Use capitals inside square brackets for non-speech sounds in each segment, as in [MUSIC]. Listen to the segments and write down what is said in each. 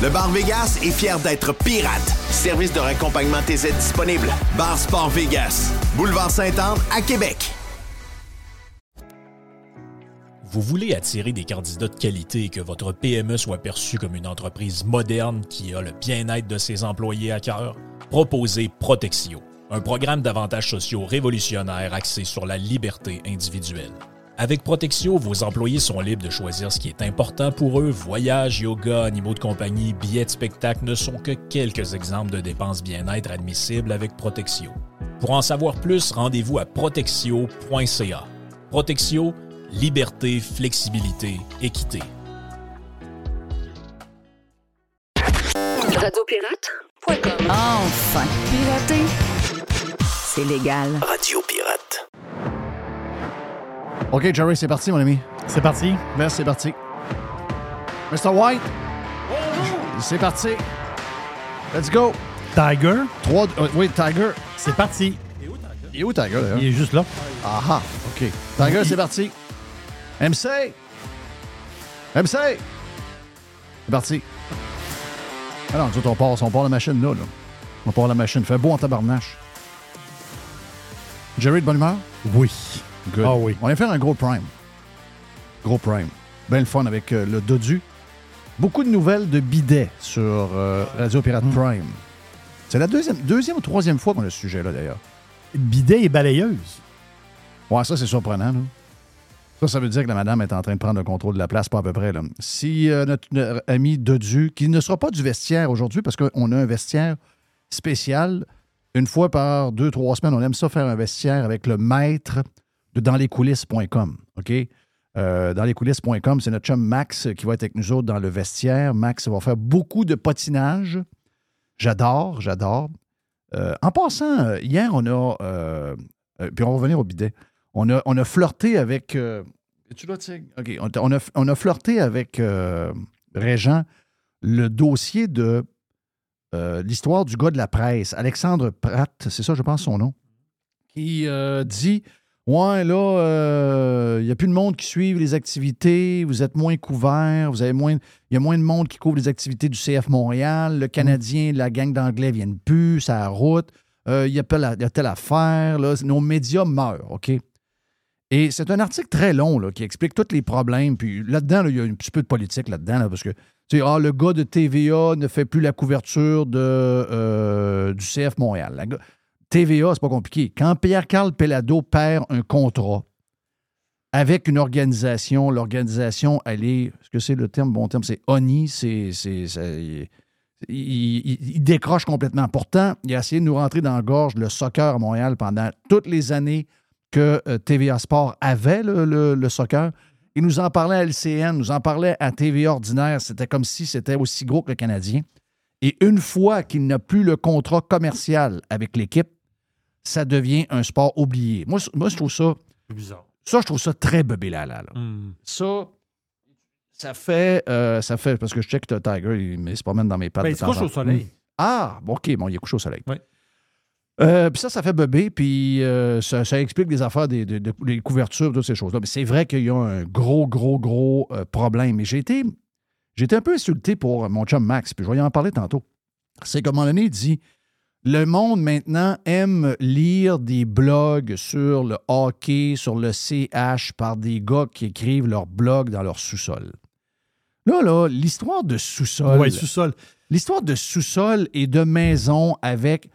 Le Bar Vegas est fier d'être pirate. Service de raccompagnement TZ disponible. Bar Sport Vegas. Boulevard Saint-Anne à Québec. Vous voulez attirer des candidats de qualité et que votre PME soit perçue comme une entreprise moderne qui a le bien-être de ses employés à cœur? Proposez Protexio, un programme d'avantages sociaux révolutionnaire axé sur la liberté individuelle. Avec Protexio, vos employés sont libres de choisir ce qui est important pour eux. Voyages, yoga, animaux de compagnie, billets de spectacle ne sont que quelques exemples de dépenses bien-être admissibles avec Protexio. Pour en savoir plus, rendez-vous à protexio.ca. Protexio, liberté, flexibilité, équité. Radiopirate.com Enfin, pirater, c'est légal. Radio Pirate. OK, Jerry, c'est parti, mon ami. C'est parti. Ben, c'est parti. Mr. White. C'est parti. Let's go. Tiger, Trois. euh, oui, Tiger. c'est parti. Il est où, Tiger, d'ailleurs? Il est juste là. Ah ah, OK. Tiger, c'est parti. MC. MC. C'est parti. Ah non, nous autres, on part, on part la machine là, là. On part la machine. Fait beau en tabarnache. Jerry, de bonne humeur? Oui. Good. Ah oui. On va faire un gros prime. Gros prime. Ben le fun avec euh, le Dodu. Beaucoup de nouvelles de bidets sur euh, Radio Pirate Mm. Prime. C'est la deuxième, deuxième ou troisième fois qu'on a ce sujet-là, d'ailleurs. Bidet et balayeuse. Ouais, ça, c'est surprenant. Là. Ça, ça veut dire que la madame est en train de prendre le contrôle de la place, pas à peu près. Là. Si euh, notre, notre ami Dodu, qui ne sera pas du vestiaire aujourd'hui, parce qu'on a un vestiaire spécial, une fois par deux, trois semaines, on aime ça faire un vestiaire avec le maître de danslescoulisses.com. OK? Euh, dans lescoulisses.com, c'est notre chum Max qui va être avec nous autres dans le vestiaire. Max va faire beaucoup de patinage. J'adore, j'adore. Euh, en passant, euh, hier, on a. euh, euh, puis on va revenir au bidet. On a, flirté avec. euh, tu Tig? OK. On, a, on a flirté avec euh, Régent le dossier de euh, l'histoire du gars de la presse, Alexandre Pratt, c'est ça, je pense, son nom, qui euh, dit Ouais, là, il n'y a plus de monde qui suit les activités, vous êtes moins couverts, vous avez moins. Il y a moins de monde qui couvre les activités du CF Montréal, le Canadien, la gang d'anglais viennent plus, ça route, euh, il y, a tel- il y a telle affaire, là, nos médias meurent, OK? Et c'est un article très long là, qui explique tous les problèmes. Puis là-dedans, là, il y a un petit peu de politique là-dedans, là, parce que tu sais, ah, le gars de TVA ne fait plus la couverture de, euh, du CF Montréal. TVA, c'est pas compliqué. Quand Pierre-Carl Pellado perd un contrat avec une organisation, l'organisation, elle est, est-ce que c'est le terme, bon terme, c'est ONI, c'est, il- il décroche complètement. Pourtant, il a essayé de nous rentrer dans la gorge le soccer à Montréal pendant toutes les années que euh, TVA Sport avait le, le- le soccer. Il nous en parlait à LCN, nous en parlait à TVA Ordinaire. C'était comme si c'était aussi gros que le Canadien. Et une fois qu'il n'a plus le contrat commercial avec l'équipe, ça devient un sport oublié. Moi, moi je trouve ça. C'est bizarre. Ça, je trouve ça très bébé là, là. Hmm. Ça, ça fait, euh, ça fait. Parce que je check le Tiger, il, il se promène dans mes pattes. Ben, il se couche au soleil. Ah, bon, OK, bon, il est couché au soleil. Oui. Euh, puis ça, ça fait bébé, puis euh, ça, ça explique des affaires, des, des- des couvertures, toutes ces choses-là. Mais c'est vrai qu'il y a un gros, gros, gros euh, problème. Et j'ai été, j'ai été un peu insulté pour mon chum Max, puis je vais y en parler tantôt. C'est qu'à un moment donné, il dit le monde maintenant aime lire des blogs sur le hockey, sur le CH par des gars qui écrivent leurs blogs dans leur sous-sol. Là, là, l'histoire de sous-sol. Ouais, sous-sol. L'histoire de sous-sol et de maison avec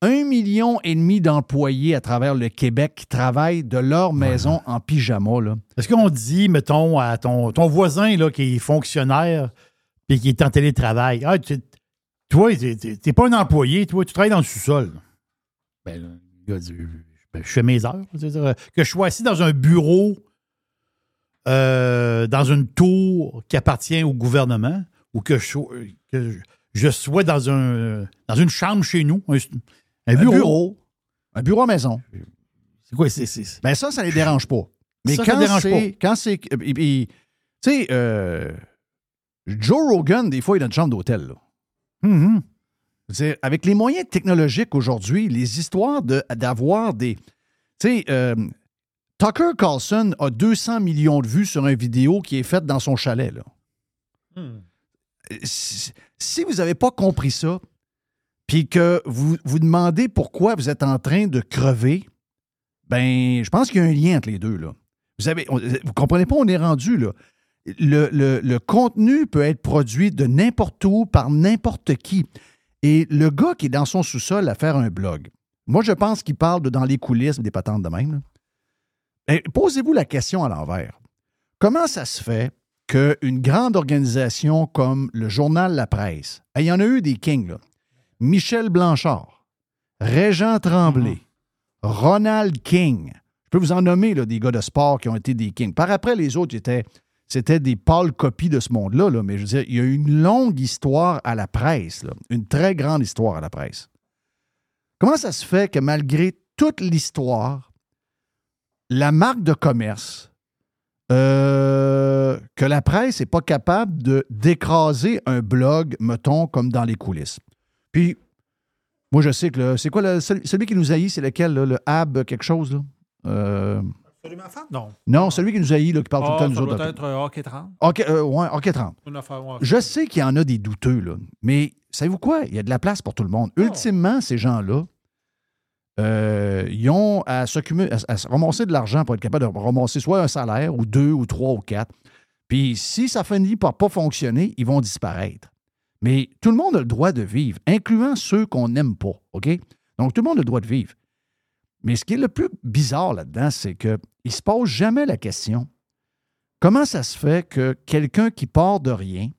un million et demi d'employés à travers le Québec qui travaillent de leur maison en pyjama. Là. Est-ce qu'on dit, mettons, à ton, ton voisin là, qui est fonctionnaire puis qui est en télétravail, ah, tu- toi, t'es- pas un employé, toi, tu travailles dans le sous-sol. Ben, là, le gars dit, ben, je fais mes heures. C'est-à-dire, que je sois assis dans un bureau, euh, dans une tour qui appartient au gouvernement, ou que je, sois- que je- je sois dans, un, dans une chambre chez nous, un, un Un bureau. Un bureau à maison. C'est quoi? C'est, c'est- Ben ça, ça les dérange pas. Mais Ça, quand dérange c'est. Quand c'est. et puis, Tu sais, euh, Joe Rogan, des fois, il a une chambre d'hôtel. là. Dire, avec les moyens technologiques aujourd'hui, les histoires de- d'avoir des. Tu sais, euh, Tucker Carlson a 200 millions de vues sur une vidéo qui est faite dans son chalet. Là. Hmm. Si, si vous n'avez pas compris ça, puis que vous vous demandez pourquoi vous êtes en train de crever, ben, je pense qu'il y a un lien entre les deux. Là. Vous avez, on- vous comprenez pas, on est rendu là. Le, le- le contenu peut être produit de n'importe où par n'importe qui. Et le gars qui est dans son sous-sol à faire un blog, moi, je pense qu'il parle de dans les coulisses des patentes de même. Ben, Posez-vous la question à l'envers. Comment ça se fait qu'une grande organisation comme le journal La Presse, il y en a eu des kings, là. Michel Blanchard, Régent Tremblay, Ronald King, je peux vous en nommer là, des gars de sport qui ont été des kings. Par après, les autres étaient, c'était des pâles copies de ce monde-là, là. mais je veux dire, il y a une longue histoire à la presse, une très grande histoire à la presse. Comment ça se fait que malgré toute l'histoire, la marque de commerce, euh, que la presse n'est pas capable de d'écraser un blog, mettons, comme dans les coulisses? Puis, moi, je sais que c'est quoi celui, qui nous haït, c'est lequel, le Ab quelque chose, là? Euh, Non. non, celui qui nous haït, là, qui parle tout le Ah, temps nous autres. être euh, Hockey 30. OK, euh, ouais, OK, 30. Une affaire, ouais. Je sais qu'il y en a des douteux, là, mais savez-vous quoi? Il y a de la place pour tout le monde. Ultimement, ces gens-là, euh, ils ont à s'occuper, à, à se ramasser de l'argent pour être capable de ramasser soit un salaire, ou deux, ou trois, ou quatre. Puis si ça finit par pas fonctionner, ils vont disparaître. Mais tout le monde a le droit de vivre, incluant ceux qu'on n'aime pas, OK? Donc, tout le monde a le droit de vivre. Mais ce qui est le plus bizarre là-dedans, c'est qu'il ne se pose jamais la question comment ça se fait que quelqu'un qui part de rien,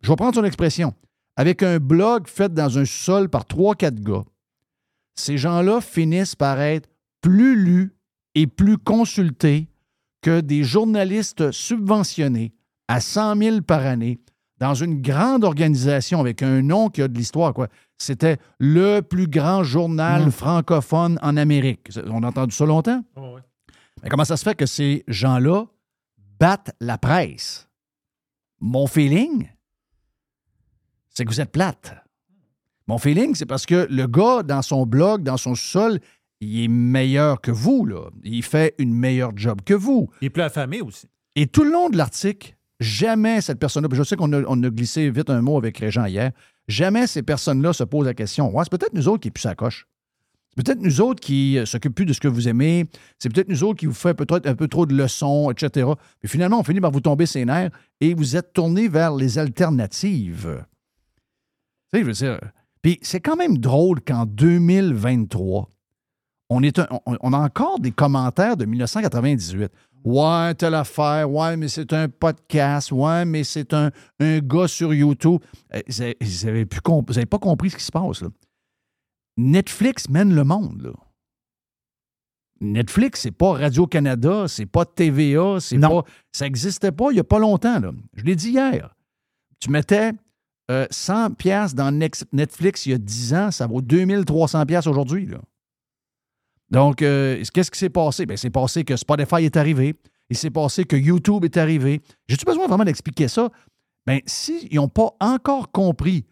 je vais prendre son expression, avec un blog fait dans un sol par trois, quatre gars, ces gens-là finissent par être plus lus et plus consultés que des journalistes subventionnés à 100 000 par année dans une grande organisation avec un nom qui a de l'histoire. quoi. C'était le plus grand journal Mm. francophone en Amérique. On a entendu ça longtemps? Ouais. Mais comment ça se fait que ces gens-là battent la presse? Mon feeling, c'est que vous êtes plate. Mon feeling, c'est parce que le gars, dans son blog, dans son sol, il est meilleur que vous. Là. Il fait une meilleure job que vous. Il est plus affamé aussi. Et tout le long de l'article, jamais cette personne-là, je sais qu'on a, glissé vite un mot avec Régent hier, jamais ces personnes-là se posent la question. Ouais, c'est peut-être nous autres qui plus sa coche. C'est peut-être nous autres qui ne s'occupent plus de ce que vous aimez. C'est peut-être nous autres qui vous fait peut-être un peu trop de leçons, etc. Puis finalement, on finit par vous tomber ses nerfs et vous êtes tourné vers les alternatives. Tu sais, je veux dire. Puis c'est quand même drôle qu'en 2023, on, est un- on, on a encore des commentaires de 1998. Ouais, telle affaire. Ouais, mais c'est un podcast. Ouais, mais c'est un, un gars sur YouTube. Euh, Vous avez- vous avez plus comp- pas compris ce qui se passe, là. Netflix mène le monde, là. Netflix, c'est pas Radio-Canada, c'est pas TVA, c'est pas. Ça n'existait pas il n'y a pas longtemps, là. Je l'ai dit hier. Tu mettais euh, 100 pièces dans Netflix il y a 10 ans, ça vaut 2300 pièces aujourd'hui, là. Donc, euh, qu'est-ce qui s'est passé? Bien, c'est passé que Spotify est arrivé. Il s'est passé que YouTube est arrivé. J'ai-tu besoin vraiment d'expliquer ça? Bien, s'ils n'ont pas encore compris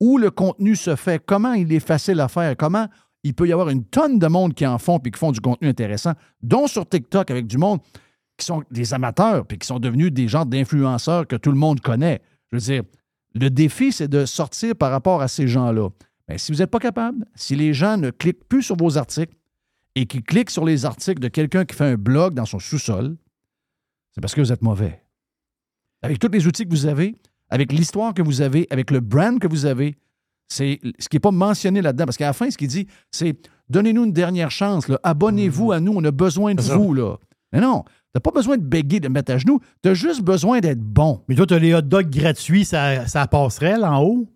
où le contenu se fait, comment il est facile à faire, comment il peut y avoir une tonne de monde qui en font puis qui font du contenu intéressant, dont sur TikTok avec du monde qui sont des amateurs puis qui sont devenus des genres d'influenceurs que tout le monde connaît. Je veux dire, le défi, c'est de sortir par rapport à ces gens-là. Mais si vous n'êtes pas capable, si les gens ne cliquent plus sur vos articles et qui cliquent sur les articles de quelqu'un qui fait un blog dans son sous-sol, c'est parce que vous êtes mauvais. Avec tous les outils que vous avez, avec l'histoire que vous avez, avec le brand que vous avez, c'est ce qui n'est pas mentionné là-dedans. Parce qu'à la fin, ce qu'il dit, c'est donnez-nous une dernière chance. Abonnez-vous à nous. On a besoin de vous. Là. Mais non, tu n'as pas besoin de béguer, de mettre à genoux. Tu as juste besoin d'être bon. Mais toi, tu as les hot dogs gratuits, ça, ça passerelle en haut?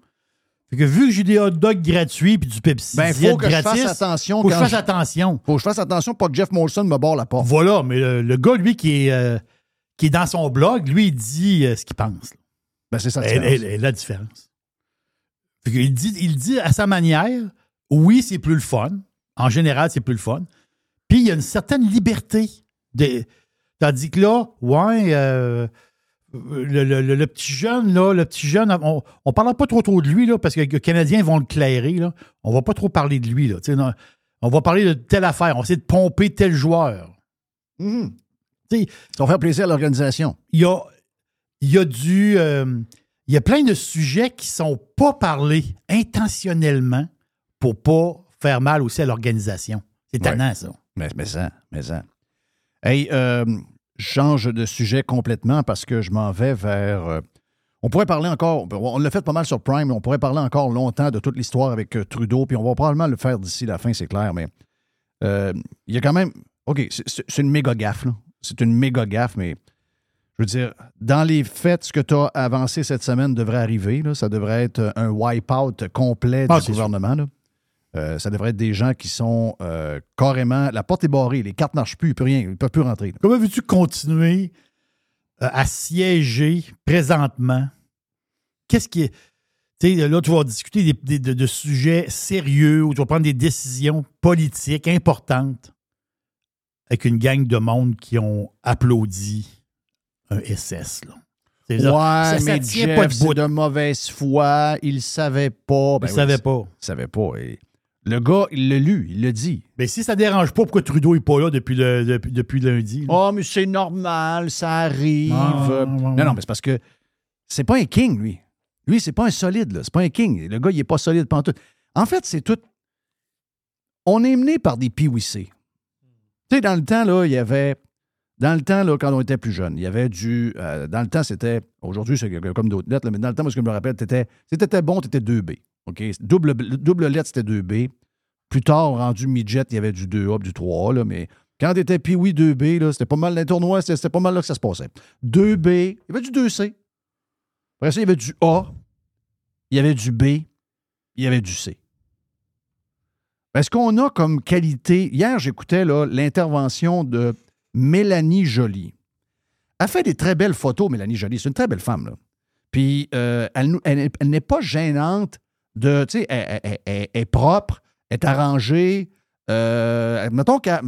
Fait que vu que j'ai des hot dogs gratuits puis du Pepsi Ben, faut que je fasse attention faut que je fasse attention. faut que je fasse attention pour que Jeff Molson me barre la porte. Voilà, mais le, le gars, lui, qui est, euh, qui est dans son blog, lui, il dit euh, ce qu'il pense. là. Ben, c'est ça. la différence. elle- elle a la différence. Fait qu'il dit, il dit à sa manière, oui, c'est plus le fun. En général, c'est plus le fun. Puis il y a une certaine liberté. De, tandis que là, ouais, euh, le, le- le- le petit jeune, là, le petit jeune, on ne parlera pas trop trop de lui, là, parce que les Canadiens vont le clairer. Là. On va pas trop parler de lui. Là, non. on va parler de telle affaire. On va essayer de pomper tel joueur. Sais, Ça va faire plaisir à l'organisation. il y a, il y a du. euh, il y a plein de sujets qui sont pas parlés intentionnellement pour pas faire mal aussi à l'organisation. C'est Ouais. tannant, ça. Mais, mais ça, mais ça. Hey, euh, change de sujet complètement parce que je m'en vais vers. euh, on pourrait parler encore, on l'a fait pas mal sur Prime, mais on pourrait parler encore longtemps de toute l'histoire avec euh, Trudeau, puis on va probablement le faire d'ici la fin, c'est clair, mais euh, il y a quand même. OK, c'est- une méga gaffe, là. C'est une méga gaffe, mais je veux dire, dans les faits, ce que tu as avancé cette semaine devrait arriver. là. Ça devrait être un wipe-out complet Ah, du gouvernement. là. Euh, ça devrait être des gens qui sont euh, carrément. La porte est barrée, les cartes ne marchent plus, il peut rien, ils ne peuvent plus rentrer. là. Comment veux-tu continuer euh, à siéger présentement? Qu'est-ce qui est. Tu sais, là, tu vas discuter des- des- de, de sujets sérieux où tu vas prendre des décisions politiques importantes avec une gang de monde qui ont applaudi un SS. Là. Ça. Ouais, ça, ça mais tient Jeff, pas de c'est bout. de mauvaise foi. Il ne savait pas. Ben Je oui, savais il- pas. Il savait pas. Et le gars, il l'a lu, il l'a dit. Mais si ça dérange pas, pourquoi Trudeau n'est pas là depuis, le, depuis, depuis lundi? là? Oh, mais c'est normal, ça arrive. Ah, non, non, mais c'est parce que c'est pas un king, lui. Lui, c'est pas un solide, là. C'est pas un king. Le gars, il est pas solide pantoute. En fait, c'est tout. On est mené par des piwissés. Tu sais, dans le temps, là, il y avait. Dans le temps, là, quand on était plus jeune, il y avait du. euh, dans le temps, c'était. Aujourd'hui, c'est comme d'autres lettres, là, mais dans le temps, moi, ce que je me rappelle, t'étais bon, t'étais 2B. OK? Double, double lettre, c'était 2B. Plus tard, rendu midget, il y avait du 2A, puis du 3A, là, mais quand t'étais Pee-Wee 2B, là, c'était pas mal, les tournois, c'était, pas mal là que ça se passait. 2B, il y avait du 2C. Après ça, il y avait du A, il y avait du B, il y avait du C. Est-ce qu'on a comme qualité. Hier, j'écoutais l'intervention de Mélanie Joly. Elle fait des très belles photos, Mélanie Joly. C'est une très belle femme. Là. Puis, euh, elle, elle- elle n'est pas gênante de. Tu sais, elle, elle- elle- elle est propre, est arrangée. Euh, mettons qu'elle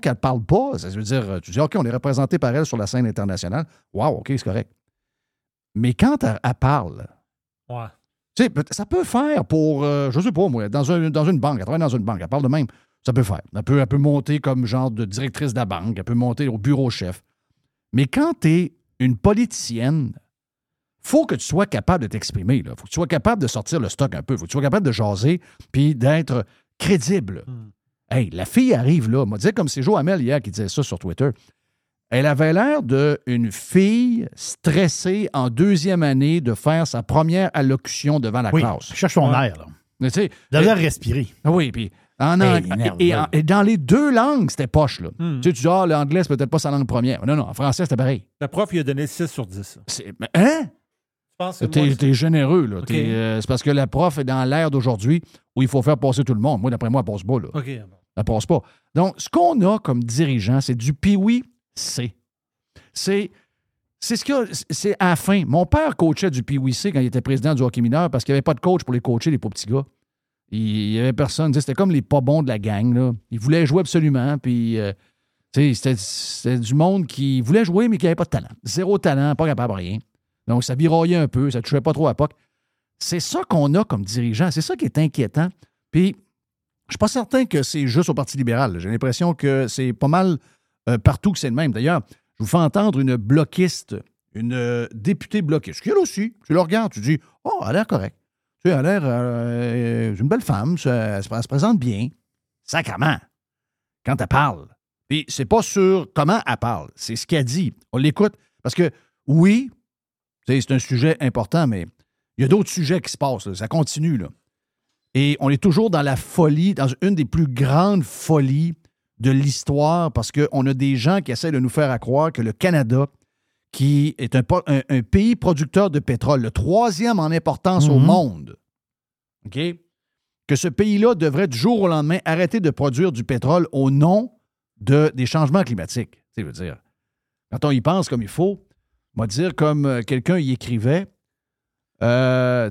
qu'elle parle pas, ça veut dire, tu dis, OK, on est représenté par elle sur la scène internationale. Wow, OK, c'est correct. Mais quand elle, parle, Ouais. tu sais, ça peut faire pour, euh, je sais pas moi, dans, un- dans une banque, elle travaille dans une banque, elle parle de même, ça peut faire. Elle peut, elle peut monter comme genre de directrice de la banque, elle peut monter au bureau chef. Mais quand tu es une politicienne, faut que tu sois capable de t'exprimer. Il faut que tu sois capable de sortir le stock un peu. faut que tu sois capable de jaser puis d'être crédible. Hmm. Hey, la fille arrive là. Moi, disais comme c'est Joe Hamel hier qui disait ça sur Twitter. Elle avait l'air d'une fille stressée en deuxième année de faire sa première allocution devant la oui, classe. je cherche son Ouais. air. Là. Mais tu sais, respirer. ah Oui, puis en Hey, ang- nerveux. et, en- et dans les deux langues, c'était poche. Là. Hmm. Tu sais, tu dis, ah, l'anglais, c'est peut-être pas sa langue première. Non, non, en français, c'était pareil. Le prof, il a donné 6 sur 10. C'est- mais, hein? T'es t'es généreux, là. Euh, c'est parce que la prof est dans l'ère d'aujourd'hui où il faut faire passer tout le monde. Moi, d'après moi, elle passe pas, là. OK. bon. Elle passe pas. Donc, ce qu'on a comme dirigeant, c'est du piwi C. C'est. C'est ce qu'il c'est à la fin. Mon père coachait du PWC quand il était président du hockey mineur parce qu'il n'y avait pas de coach pour les coacher, les pauvres petits gars. Il n'y avait personne. C'était comme les pas bons de la gang. Là. Ils voulaient jouer absolument. Puis, euh, c'était du monde qui voulait jouer, mais qui n'avait pas de talent. Zéro talent, pas capable de rien. Donc, ça viraillait un peu, ça ne touchait pas trop à POC. C'est ça qu'on a comme dirigeant. C'est ça qui est inquiétant. Puis, Je suis pas certain que c'est juste au Parti libéral. J'ai l'impression que c'est pas mal euh, partout que c'est le même. D'ailleurs, je vous fais entendre une bloquiste, une euh, députée bloquiste, qui elle aussi, tu le regardes, tu dis Oh, elle a l'air correcte. Tu sais, elle a l'air. euh, une belle femme, elle, se présente bien. Sacrement. Quand elle parle. Puis c'est pas sur comment elle parle, c'est ce qu'elle dit. On l'écoute. Parce que, oui, c'est un sujet important, mais il y a d'autres sujets qui se passent. là. Ça continue, là. Et on est toujours dans la folie, dans une des plus grandes folies de l'histoire, parce qu'on a des gens qui essaient de nous faire à croire que le Canada, qui est un, po- un- un pays producteur de pétrole, le troisième en importance au Mhm. monde? Que ce pays-là devrait du jour au lendemain arrêter de produire du pétrole au nom de, des changements climatiques. Je veux dire, quand on y pense comme il faut, va dire comme euh, quelqu'un y écrivait, euh,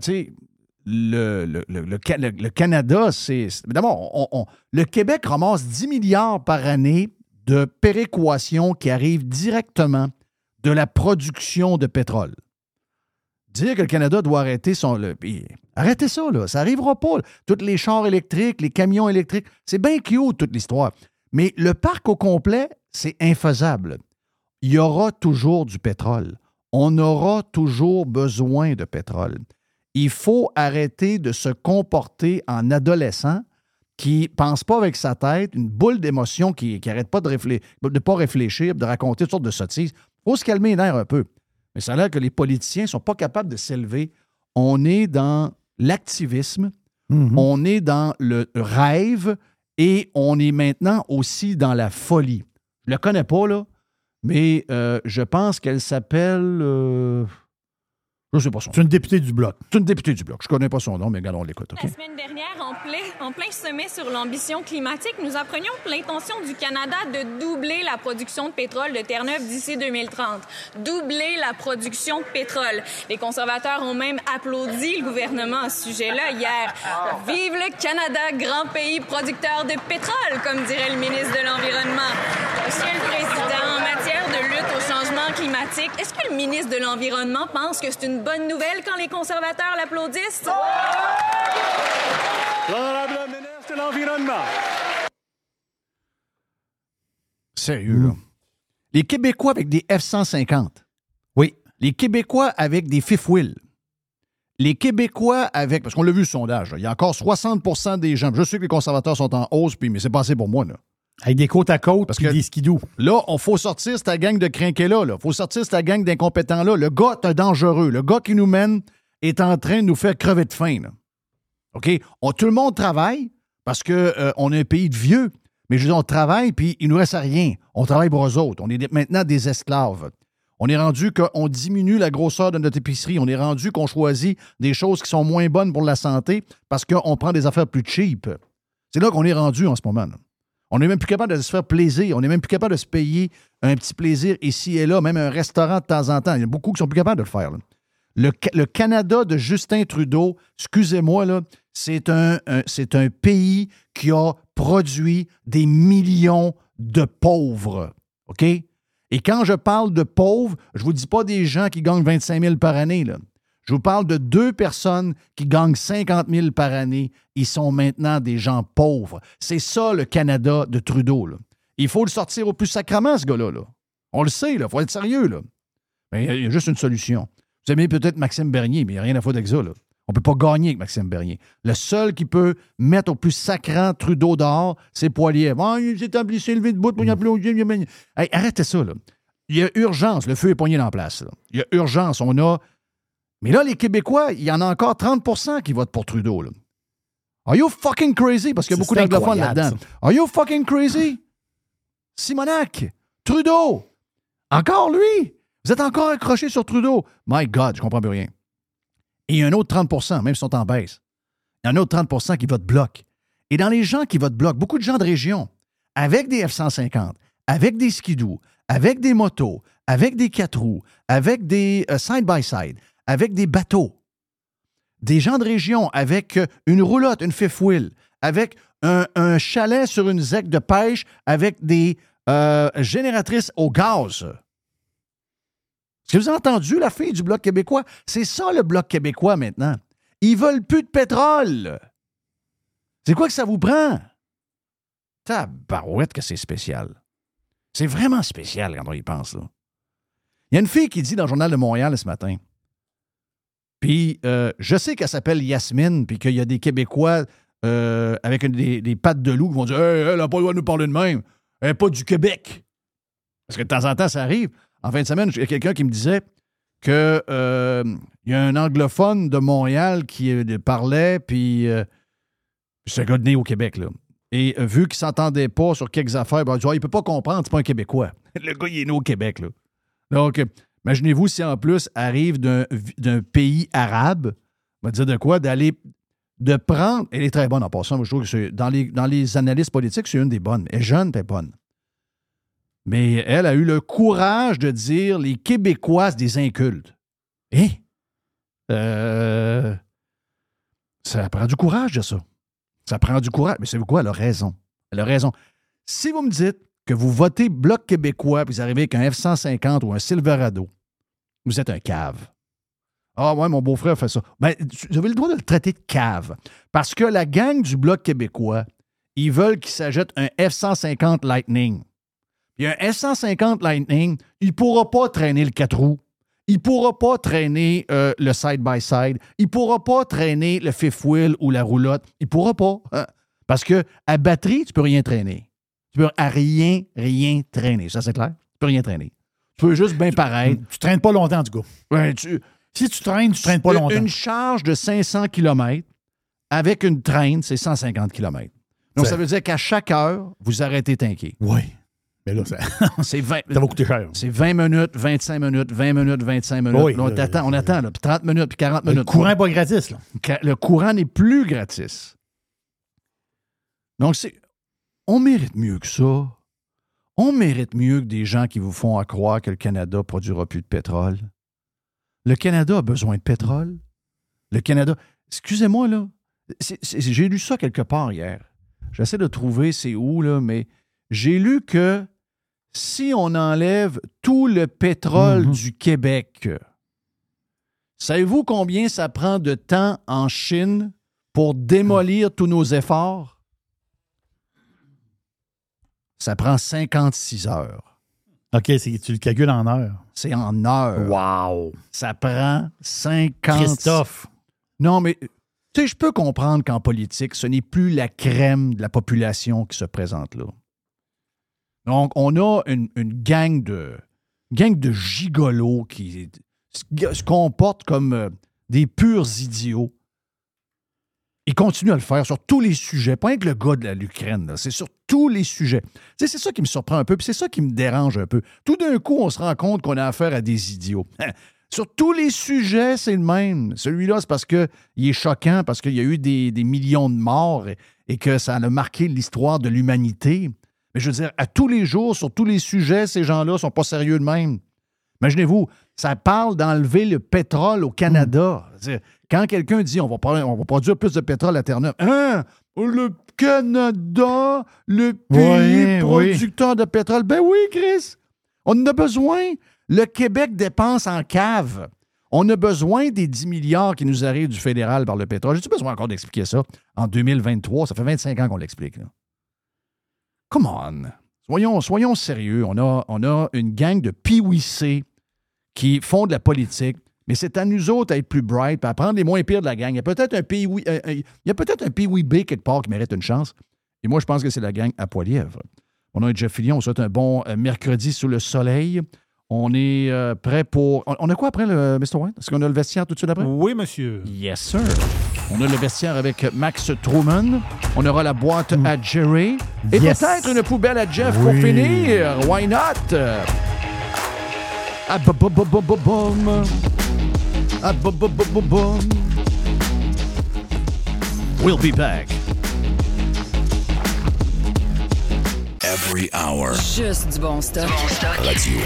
le, le- le- le Ca- le- le Canada, c'est. D'abord, le Québec ramasse 10 milliards par année de péréquation qui arrivent directement de la production de pétrole. Dire que le Canada doit arrêter son. le- arrêtez ça, là. Ça n'arrivera pas. Toutes les chars électriques, les camions électriques, c'est bien cute, toute l'histoire. Mais le parc au complet, c'est infaisable. Il y aura toujours du pétrole. On aura toujours besoin de pétrole. Il faut arrêter de se comporter en adolescent qui pense pas avec sa tête, une boule d'émotion qui n'arrête pas de de pas réfléchir, de raconter toutes sortes de sottises. Il faut se calmer les nerfs un peu. Mais ça a l'air que les politiciens ne sont pas capables de s'élever. On est dans l'activisme, Mhm. on est dans le rêve et on est maintenant aussi dans la folie. Je ne la connais pas, là, mais euh, je pense qu'elle s'appelle. euh, je ne sais pas son nom. C'est une députée du Bloc. C'est une députée du Bloc. Je ne connais pas son nom, mais regarde, on l'écoute. La semaine dernière, en plein, en plein sommet sur l'ambition climatique, nous apprenions l'intention du Canada de doubler la production de pétrole de Terre-Neuve d'ici 2030. Doubler la production de pétrole. Les conservateurs ont même applaudi le gouvernement à ce sujet-là hier. [LAUGHS] Vive le Canada, grand pays producteur de pétrole, comme dirait le ministre de l'Environnement. Monsieur le Président, en matière de lutte au changement climatique, est-ce que le ministre de l'Environnement pense que c'est une bonne nouvelle quand les conservateurs l'applaudissent? L'honorable ministre de l'Environnement. Sérieux, là. Les Québécois avec des F-150. Oui. Les Québécois avec des fifth. Les Québécois avec. Parce qu'on l'a vu, le sondage. là, il y a encore 60% des gens. Je sais que les conservateurs sont en hausse, puis, mais c'est pas assez pour moi. Là, Avec des côtes à côte Parce que- des skidoo. là on faut sortir cette gang de crinqués-là. Il faut sortir cette gang d'incompétents-là. Le gars est dangereux. Le gars qui nous mène est en train de nous faire crever de faim. là. OK? On- tout le monde travaille parce qu'on est un pays de vieux. Mais je veux dire, on travaille, puis il nous reste à rien. On travaille pour eux autres. On est maintenant des esclaves. On est rendu qu'on diminue la grosseur de notre épicerie. On est rendu qu'on choisit des choses qui sont moins bonnes pour la santé parce qu'on prend des affaires plus cheap. C'est là qu'on est rendu en ce moment. là. On n'est même plus capable de se faire plaisir. On n'est même plus capable de se payer un petit plaisir ici et là, même un restaurant de temps en temps. Il y a beaucoup qui sont plus capables de le faire. Le, Ca- le Canada de Justin Trudeau, excusez-moi, c'est un, pays qui a produit des millions de pauvres. OK? Et quand je parle de pauvres, je ne vous dis pas des gens qui gagnent 25 000 par année. Je vous parle de deux personnes qui gagnent 50 000 par année. Ils sont maintenant des gens pauvres. C'est ça le Canada de Trudeau. Il faut le sortir au plus sacrement, ce gars-là. là. On le sait, il faut être sérieux. Là. Mais il y a- juste une solution. Vous aimez peut-être Maxime Bernier, mais il n'y a rien à foutre avec ça. On ne peut pas gagner avec Maxime Bernier. Le seul qui peut mettre au plus sacrant Trudeau dehors, c'est Poilier. Ah, il s'est s'est levé de bout pour y. Hey, arrêtez ça. Il y a urgence. Le feu est poigné dans la place. Il y a urgence. On a. Mais là, les Québécois, il y en a encore 30% qui votent pour Trudeau. Là. Are you fucking crazy? Parce qu'il y a beaucoup d'anglophones là-dedans. Are you fucking crazy? Simonac, Trudeau, encore lui? Vous êtes encore accroché sur Trudeau? My God, je comprends plus rien. Et il y a un autre 30% même s'ils sont en baisse. Il y a un autre 30% qui votent bloc. Et dans les gens qui votent bloc, beaucoup de gens de région, avec des F-150, avec des skidoo, avec des motos, avec des quatre roues, avec des euh, side-by-side, avec des bateaux, des gens de région avec euh, une roulotte, une fifth avec un, un chalet sur une zec de pêche, avec des euh, génératrices au gaz. Est-ce que vous avez entendu la fille du Bloc québécois? C'est ça le Bloc québécois maintenant. Ils veulent plus de pétrole. C'est quoi que ça vous prend? Tabarouette que c'est spécial. C'est vraiment spécial quand on y pense. Là. Il y a une fille qui dit dans le Journal de Montréal ce matin, puis euh, je sais qu'elle s'appelle Yasmine, puis qu'il y a des Québécois euh, avec des, pattes de loup qui vont dire Hey, elle n'a pas le droit de nous parler de même. Elle n'est pas du Québec. Parce que de temps en temps, ça arrive. En fin de semaine, il y a quelqu'un qui me disait que euh, y a un anglophone de Montréal qui parlait, puis c'est un gars de né au Québec, là. Et vu qu'il s'entendait pas sur quelques affaires, ben, il dit, Ah, peut pas comprendre, c'est pas un Québécois. [LAUGHS] Le gars, il est né au Québec, là. Donc, imaginez-vous si en plus arrive d'un pays arabe, on va dire de quoi, d'aller, de prendre, elle est très bonne en passant, moi je trouve que dans les, dans les analyses politiques, c'est une des bonnes. Elle est jeune, elle est bonne. Mais elle a eu le courage de dire les Québécois, des incultes. Eh? Ça prend du courage de ça. Ça prend du courage. Mais c'est quoi? Elle a raison. Elle a raison. Si vous me dites que vous votez Bloc québécois puis vous arrivez avec un F-150 ou un Silverado, vous êtes un cave. Ah ouais, mon beau-frère fait ça. Ben, vous avez le droit de le traiter de cave. Parce que la gang du Bloc québécois, ils veulent qu'il s'achète un F-150 Lightning. Puis un F-150 Lightning, il ne pourra pas traîner le 4 roues. Il ne pourra pas traîner euh, le side-by-side. Il ne pourra pas traîner le fifth wheel ou la roulotte. Il ne pourra pas. hein. Parce que à batterie, tu ne peux rien traîner. Tu peux à rien, rien traîner. Ça, c'est clair? Tu peux rien traîner. Tu peux juste bien paraître. Tu traînes pas longtemps, du coup. Ouais, tu- Si tu traînes, tu traînes pas longtemps. Une charge de 500 km avec une traîne, c'est 150 km. Donc, ça veut dire qu'à chaque heure, vous arrêtez tanker. Oui. Mais là, ça, [LAUGHS] C'est 20, ça va coûter cher. c'est 20 minutes, 25 minutes, 20 minutes, 25 minutes. Oui, Là, on, euh, attend, on attend, là, puis 30 minutes, puis 40 Le minutes. courant n'est pas gratis, là. Le courant n'est plus gratis. Donc, c'est, on mérite mieux que ça. On mérite mieux que des gens qui vous font à croire que le Canada ne produira plus de pétrole. Le Canada a besoin de pétrole. Le Canada. Excusez-moi, là. J'ai lu ça quelque part hier. J'essaie de trouver c'est où, là, mais j'ai lu que si on enlève tout le pétrole Mhm. du Québec, savez-vous combien ça prend de temps en Chine pour démolir tous nos efforts? Ça prend 56 heures. OK, c'est- tu le calcules en heures. C'est en heures. Wow. Ça prend 50. Christophe. Non, mais tu sais, je peux comprendre qu'en politique, ce n'est plus la crème de la population qui se présente là. Donc, on a une, une gang de gang de gigolos qui se, se comportent comme euh, des purs idiots. Ils continuent à le faire sur tous les sujets, pas que le gars de l'Ukraine, c'est sur tous les sujets. C'est ça qui me surprend un peu, puis c'est ça qui me dérange un peu. Tout d'un coup, on se rend compte qu'on a affaire à des idiots. [LAUGHS] Sur tous les sujets, c'est le même. Celui-là, c'est parce qu'il est choquant, parce qu'il y a eu des, des millions de morts et, et que ça a marqué l'histoire de l'humanité. Mais je veux dire, à tous les jours, sur tous les sujets, ces gens-là sont pas sérieux de même. Imaginez-vous, ça parle d'enlever le pétrole au Canada. Quand quelqu'un dit on va, pas- on va produire plus de pétrole à Terre-Neuve, hein? Le Canada, le pays Oui, producteur de pétrole. Ben oui, Chris, on en a besoin. Le Québec dépense en cave. On a besoin des 10 milliards qui nous arrivent du fédéral par le pétrole. J'ai-tu besoin encore d'expliquer ça? En 2023, ça fait 25 ans qu'on l'explique. Come on. Soyons, soyons sérieux. On a, on a une gang de piouissés qui font de la politique, mais c'est à nous autres à être plus bright, à prendre les moins pires de la gang. Il y a peut-être un pays il y a peut-être un pays B quelque part qui mérite une chance. Et moi, je pense que c'est la gang à Poilièvre. On a Jeff Fillion, on souhaite un bon euh, mercredi sous le soleil. On est euh, prêt pour. On, a quoi après le Mr. White? Est-ce qu'on a le vestiaire tout de suite après? Oui, monsieur. Yes, sir. On a le vestiaire avec Max Truman. On aura la boîte à Jerry. Et Yes. peut-être une poubelle à Jeff pour finir. Why not? Ah. Ah. We'll be back. Every hour. Juste du bon stock. Radio.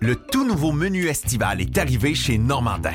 Le tout nouveau menu estival est arrivé chez Normandin.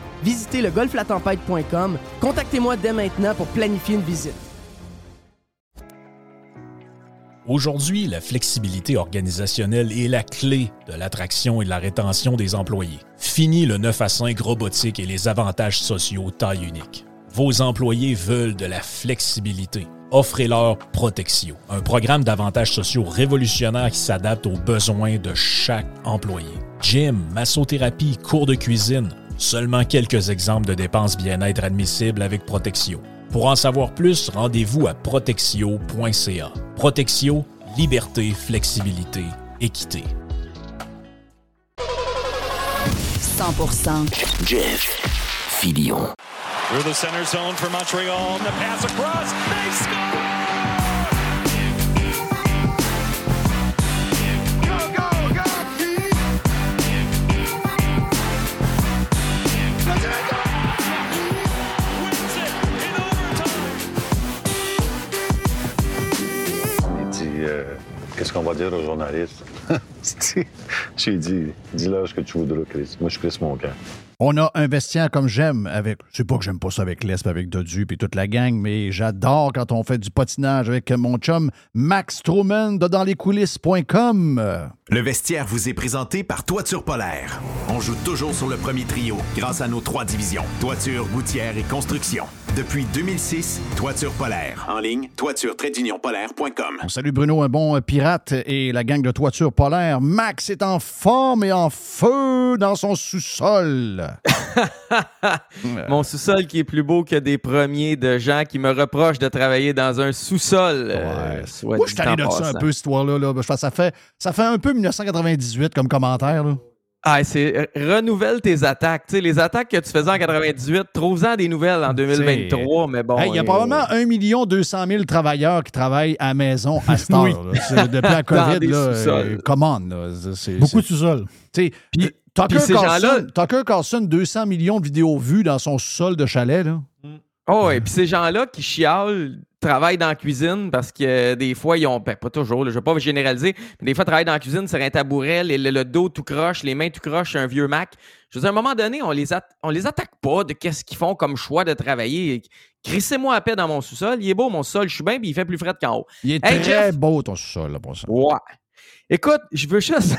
Visitez le golflatempête.com. Contactez-moi dès maintenant pour planifier une visite. Aujourd'hui, la flexibilité organisationnelle est la clé de l'attraction et de la rétention des employés. Fini le 9 à 5 robotique et les avantages sociaux taille unique. Vos employés veulent de la flexibilité. Offrez-leur Protexio, un programme d'avantages sociaux révolutionnaire qui s'adapte aux besoins de chaque employé. Gym, massothérapie, cours de cuisine, seulement quelques exemples de dépenses bien-être admissibles avec Protexio. Pour en savoir plus, rendez-vous à protexio.ca. Protexio, liberté, flexibilité, équité. 100% Jeff Filion. Through the center zone for Montreal. The pass across. They score! Qu'est-ce qu'on va dire aux journalistes? [LAUGHS] J'ai dit Dis-leur ce que tu voudras, Chris. Moi, je suis Chris Moncan. On a un vestiaire comme j'aime avec. C'est pas que j'aime pas ça avec Lesp, avec Dodu puis toute la gang, mais j'adore quand on fait du patinage avec mon chum Max Truman de danslescoulisses.com. Le vestiaire vous est présenté par Toiture Polaire. On joue toujours sur le premier trio grâce à nos trois divisions toiture, gouttière et construction. Depuis 2006, Toiture Polaire. En ligne, toiture-polaire.com. On salue Bruno, un bon euh, pirate et la gang de Toiture Polaire. Max est en forme et en feu dans son sous-sol. [LAUGHS] Mon sous-sol qui est plus beau que des premiers de gens qui me reprochent de travailler dans un sous-sol. euh, soit Moi, je suis allé de ça un peu, cette histoire-là. là. Je pense que Ça fait, ça fait un peu 1998 comme commentaire. là. Ah, c'est euh, renouvelle tes attaques. Tu sais, les attaques que tu faisais en 98, trouve-en des nouvelles en 2023, mais bon. Hey, Il y a euh, probablement 1 200 000 travailleurs qui travaillent à la maison à [LAUGHS] cette heure. Oui. là. C'est- Depuis la [LAUGHS] COVID, là, euh, come on, là. C'est- Beaucoup de sous-sol. tu sais, Tucker, puis ces Carlson, gens-là- Tucker Carlson, 200 millions de vidéos vues dans son sol de chalet. Là. Oh, et puis ces gens-là qui chialent travaillent dans la cuisine parce que euh, des fois, ils ont. Ben, pas toujours, là, je vais pas généraliser, mais des fois, travaillent dans la cuisine sur un tabouret, le, le- le dos tout croche, les mains tout croche, un vieux Mac. Je veux dire, à un moment donné, on les, on les attaque pas de qu'est-ce qu'ils font comme choix de travailler. Crissez-moi à paix dans mon sous-sol. Il est beau, mon sol, je suis bien, puis il fait plus frais qu'en haut. Il est Hey, très Jeff. beau, ton sol, là, pour ça. Ouais. Écoute, je veux juste.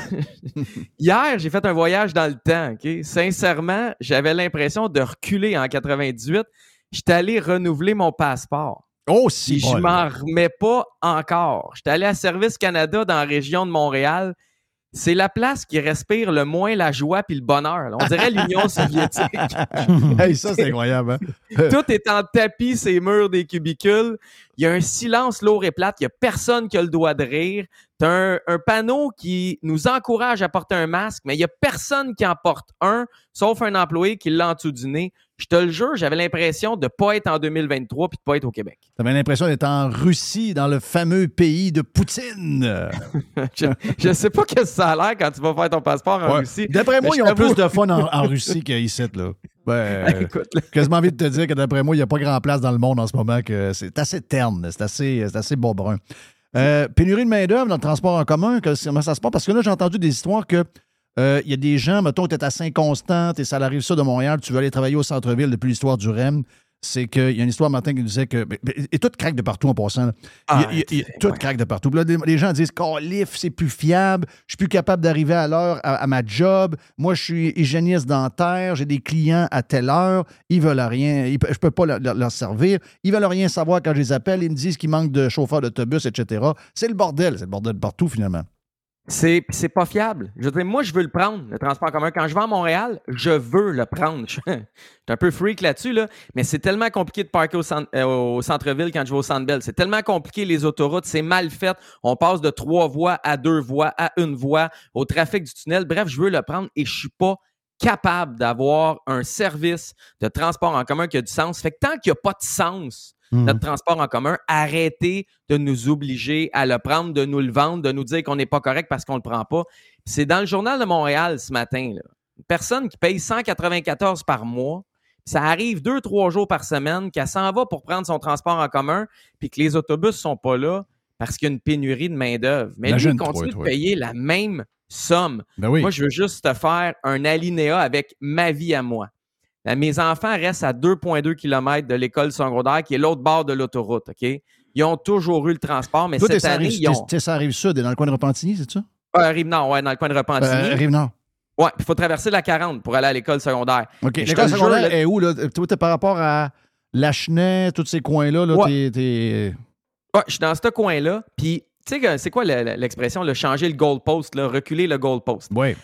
[LAUGHS] Hier, j'ai fait un voyage dans le temps, OK? Sincèrement, j'avais l'impression de reculer en 98. J'étais allé renouveler mon passeport. Oh, si je m'en remets pas encore. J'étais allé à Service Canada dans la région de Montréal. C'est la place qui respire le moins la joie puis le bonheur. là. On dirait [LAUGHS] l'Union soviétique. Hey, ça, c'est incroyable. hein? Tout est en tapis, ces murs des cubicules. Il y a un silence lourd et plate. Il n'y a personne qui a le droit de rire. Tu un, un panneau qui nous encourage à porter un masque, mais il n'y a personne qui en porte un, sauf un employé qui l'a en dessous du nez. Je te le jure, j'avais l'impression de ne pas être en 2023 puis de pas être au Québec. T'avais l'impression d'être en Russie, dans le fameux pays de Poutine. [LAUGHS] Je ne sais pas que ça a l'air quand tu vas faire ton passeport en Ouais. Russie. D'après moi, ils ont plus de fun en, en Russie qu'ici, là. Ben, euh, [LAUGHS] Écoute, quasiment envie de te dire que d'après moi, il n'y a pas grand place dans le monde en ce moment que c'est assez terne, c'est assez, c'est assez beau brun. Euh, pénurie de main-d'œuvre dans le transport en commun, que- comment ça se passe? Parce que là, j'ai entendu des histoires que euh, il y a des gens, mettons, tu es à Saint-Constant, tu es salarié ça de Montréal, tu veux aller travailler au centre-ville depuis l'histoire du REM. C'est qu'il y a une histoire matin qui disait que. ben, ben, Et tout craque de partout en passant. là. Il y a- il y a- il y a- tout craque de partout. Là, les- gens disent Calif, c'est plus fiable, je suis plus capable d'arriver à l'heure à, à ma job. Moi, je suis hygiéniste dentaire, j'ai des clients à telle heure, ils veulent rien, ils je peux pas leur, leur- leur servir. Ils veulent rien savoir quand je les appelle, ils me disent qu'il manque de chauffeurs d'autobus, etc. C'est le bordel, c'est le bordel partout finalement. C'est, c'est pas fiable. Je veux dire, moi, je veux le prendre, le transport en commun. Quand je vais à Montréal, je veux le prendre. [LAUGHS] Je suis un peu freak là-dessus, là, mais c'est tellement compliqué de parker au, centre, euh, au centre-ville quand je vais au centre C'est tellement compliqué, les autoroutes, c'est mal fait. On passe de trois voies à deux voies, à une voie, au trafic du tunnel. Bref, je veux le prendre et je suis pas capable d'avoir un service de transport en commun qui a du sens. Fait que tant qu'il n'y a pas de sens, Notre transport en commun, arrêtez de nous obliger à le prendre, de nous le vendre, de nous dire qu'on n'est pas correct parce qu'on ne le prend pas. C'est dans le journal de Montréal ce matin. Là. Une personne qui paye 194 par mois, ça arrive deux, trois jours par semaine, qu'elle s'en va pour prendre son transport en commun, puis que les autobus ne sont pas là parce qu'il y a une pénurie de main-d'œuvre. Mais lui, continue de payer la même somme. Ben oui. Moi, je veux juste te faire un alinéa avec ma vie à moi. Là, mes enfants restent à 2,2 km de l'école secondaire, qui est l'autre bord de l'autoroute, OK? Ils ont toujours eu le transport, mais Toi, cette sur la année, rive- ils ont... t'es- t'es sur la rive sud, dans le coin de Repentigny, c'est ça? Euh, Rive-Nord, ouais, dans le coin de Repentigny. Euh, Rive-Nord. Ouais, il faut traverser la 40 pour aller à l'école secondaire. OK. L'école jure, secondaire là- est où, là? Toi, t'es par rapport à Lachenay, tous ces coins-là, là, Ouais. t'es- t'es... Ouais, je suis dans ce coin-là. Puis, tu sais, que- c'est quoi le- le- l'expression, le changer le goalpost, là, reculer le goalpost? Oui.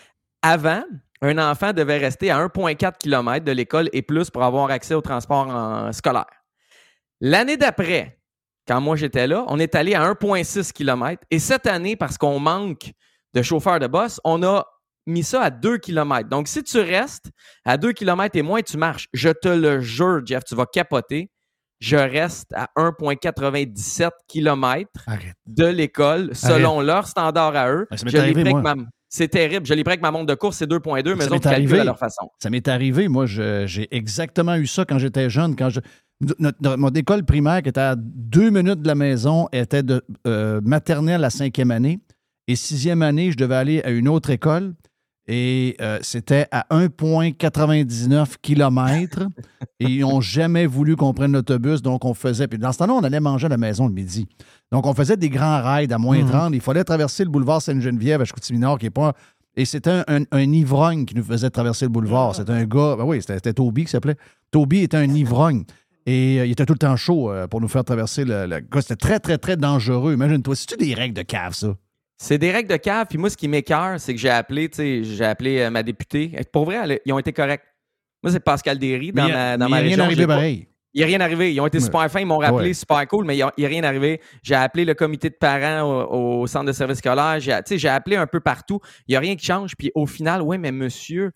Avant, un enfant devait rester à 1,4 km de l'école et plus pour avoir accès au transport en- scolaire. L'année d'après, quand moi j'étais là, on est allé à 1,6 km. Et cette année, parce qu'on manque de chauffeurs de bus, on a mis ça à 2 km. Donc, si tu restes à 2 km et moins, tu marches. Je te le jure, Jeff, tu vas capoter. Je reste à 1,97 km Arrête. de l'école selon leur standard à eux. Ben, Je l'ai avec ma- C'est terrible. Je l'ai pris avec ma montre de course, c'est 2,2, mais Ça autres arrivé. à leur façon. Ça m'est arrivé. Moi, j'ai exactement eu ça quand j'étais jeune. Quand je, notre- mon école primaire, qui était à deux minutes de la maison, était de euh, maternelle à cinquième année. Et sixième année, je devais aller à une autre école. Et euh, c'était à 1,99 km. et ils n'ont jamais voulu qu'on prenne l'autobus. Donc, on faisait. Puis dans ce temps-là, on allait manger à la maison le midi. Donc, on faisait des grands raids à moins Mhm. 30. Il fallait traverser le boulevard Sainte-Geneviève à Chicoutimi-Nord, qui est pas. Et c'était un, un- un ivrogne qui nous faisait traverser le boulevard. C'était un gars. Ben oui, c'était Toby qui s'appelait. Toby était un ivrogne. Et euh, il était tout le temps chaud euh, pour nous faire traverser le. c'était très, très, très dangereux. Imagine-toi, c'est-tu des règles de cave, ça? C'est des règles de cave. Puis moi, ce qui m'écœure, c'est que j'ai appelé, tu sais, j'ai appelé euh, ma députée. Pour vrai, elle- ils ont été corrects. Moi, c'est Pascal Derry dans Mais ma, dans mais ma il a rien région. arrivé pareil. Il n'y a rien arrivé. Ils ont été super fins. Ils m'ont rappelé Ouais. super cool, mais il n'y a, rien arrivé. J'ai appelé le comité de parents au, au centre de service scolaire. J'ai, appelé un peu partout. Il n'y a rien qui change. Puis au final, oui, mais monsieur,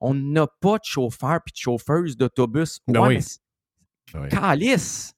on n'a pas de chauffeur puis de chauffeuse d'autobus. Ben Ouais, oui. mais c'est- Ben. Calice!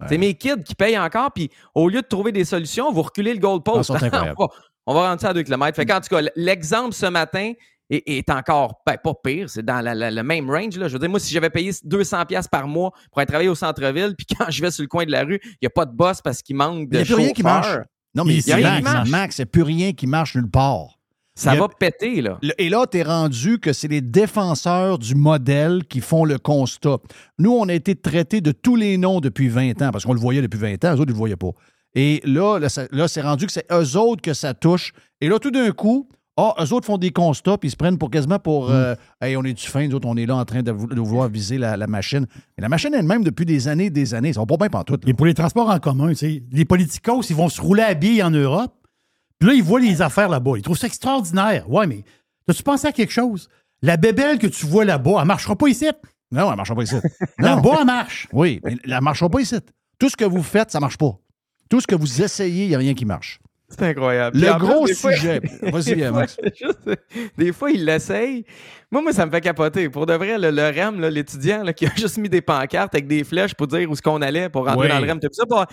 Ouais. C'est mes kids qui payent encore, puis au lieu de trouver des solutions, vous reculez le Ah, goalpost. ils [LAUGHS] sont incroyables. on, va, on va rendre ça à 2 km. Fait qu'en tout cas, l'exemple ce matin est, est encore ben, pas pire. C'est dans la- la- le même range. Là. Je veux dire, moi, si j'avais payé 200$ piastres par mois pour aller travailler au centre-ville, puis [LAUGHS] quand je vais sur le coin de la rue, il n'y a pas de boss parce qu'il manque Il de n'y a plus rien qui marche. Non, mais Il y a rien Max, qui marche. Il n'y a plus rien qui marche nulle part. Ça Il a- va péter, là. Le- Et là, tu es rendu que c'est les défenseurs du modèle qui font le constat. Nous, on a été traités de tous les noms depuis 20 ans, parce qu'on le voyait depuis 20 ans, eux autres, ils ne le voyaient pas. Et là, là, là, c'est rendu que c'est eux autres que ça touche. Et là, tout d'un coup, ah, eux autres font des constats, puis ils se prennent pour quasiment pour euh, Hey, on est du fin, nous autres, on est là en train de, vou- de vouloir viser la, la machine. Mais la machine elle-même, depuis des années et des années, ça va pas bien pantoute. là. Et pour les transports en commun, tu sais, les politicos, ils vont se rouler à billes en Europe. Puis là, ils voient les affaires là-bas. Ils trouvent ça extraordinaire. Ouais, mais as-tu pensé à quelque chose? La bébelle que tu vois là-bas, elle marchera pas ici. Non, elle ne marchera pas ici. [LAUGHS] Là-bas, elle marche. Oui, mais elle ne marchera pas ici. Tout ce que vous faites, ça marche pas. Tout ce que vous essayez, il n'y a rien qui marche. C'est incroyable. Le gros plus, sujet. [LAUGHS] Vas-y, Max. [LAUGHS] juste, des fois, il l'essaye. Moi, moi, ça me fait capoter. Pour de vrai, le, le REM, l'étudiant qui a [LAUGHS] juste mis des pancartes avec des flèches pour dire où est-ce qu'on allait pour rentrer Oui. dans le REM. Tout ça, pour-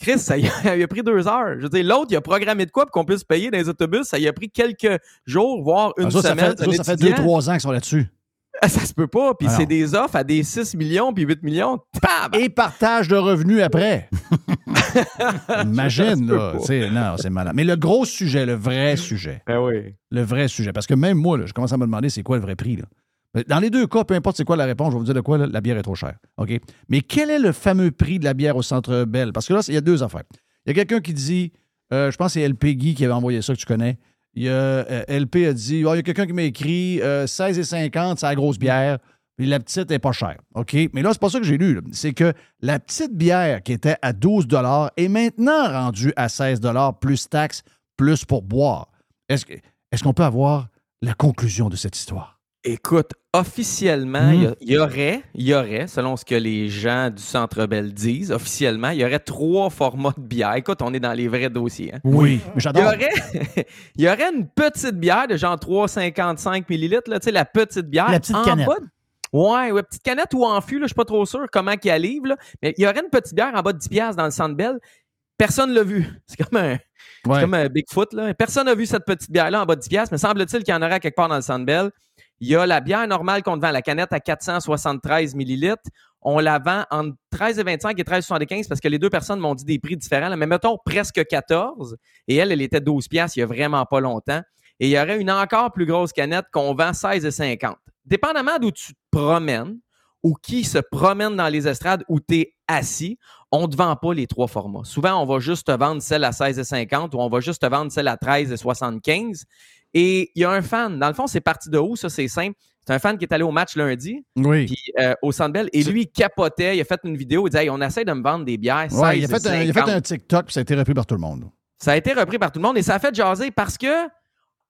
Chris, ça y a, il a pris deux heures. Je veux dire, l'autre, il a programmé de quoi pour qu'on puisse payer dans les autobus? Ça y a pris quelques jours, voire une Ah, ça, ça semaine. fait, ça, ça fait étudiant. 2-3 ans qu'ils sont là-dessus. Ah, Ça se peut pas. Puis Ah c'est des offres à des 6 millions puis 8 millions. Tab! Et partage de revenus après. [LAUGHS] Imagine, là. Non, c'est malade. Mais le gros sujet, le vrai sujet, Ben oui. le vrai sujet, parce que même moi, là, je commence à me demander c'est quoi le vrai prix. Là. Mais Dans les deux cas, peu importe c'est quoi la réponse, je vais vous dire de quoi là, la bière est trop chère. OK? Mais quel est le fameux prix de la bière au centre Bell? Parce que là, il y a deux affaires. Il y a quelqu'un qui dit, euh, je pense que c'est LP Guy qui avait envoyé ça, que tu connais. Il y a, euh, LP a dit, Oh, il y a quelqu'un qui m'a écrit euh, 16,50, c'est la grosse bière. Puis la petite est pas chère. OK? Mais là, c'est pas ça que j'ai lu. C'est que la petite bière qui était à 12 est maintenant rendue à 16 plus taxes, plus pour boire. Est-ce qu'on peut avoir la conclusion de cette histoire? Écoute, officiellement, il y a- il y, aurait, il y aurait, selon ce que les gens du Centre Bell disent, officiellement, il y aurait trois formats de bière. Écoute, on est dans les vrais dossiers. hein. Oui, y, j'adore. aurait, il [LAUGHS] y aurait une petite bière de genre 3,55 millilitres, là, tu sais, la petite bière. La petite en canette. bas de- Ouais, ouais, petite canette ou en fût, là, je suis pas trop sûr comment qu'il livre, là. Mais il y aurait une petite bière en bas de 10$ piastres dans le Centre Bell. Personne l'a vu. [LAUGHS] C'est comme un, c'est Ouais. comme un Bigfoot. Là. Personne n'a vu cette petite bière-là en bas de 10$, piastres, mais semble-t-il qu'il y en aurait quelque part dans le Centre Bell. Il y a la bière normale qu'on vend, la canette à 473 millilitres. On la vend entre 13,25 et 13,75 parce que les deux personnes m'ont dit des prix différents. mais mettons presque 14. Et elle, elle était 12$ piastres il y a vraiment pas longtemps. Et il y aurait une encore plus grosse canette qu'on vend 16,50. Dépendamment d'où tu te promènes ou qui se promène dans les estrades où tu es assis, on ne te vend pas les trois formats. Souvent, on va juste te vendre celle à 16,50 ou on va juste te vendre celle à 13,75. Et il y a un fan. Dans le fond, c'est parti de où? Ça, c'est simple. C'est un fan qui est allé au match lundi, Oui. puis euh, au Centre Bell, et lui, il capotait. Il a fait une vidéo. Il disait, Hey, on essaie de me vendre des bières. Ouais, il, a fait un, il a fait 16,50. un TikTok, puis ça a été repris par tout le monde. Ça a été repris par tout le monde et ça a fait jaser parce que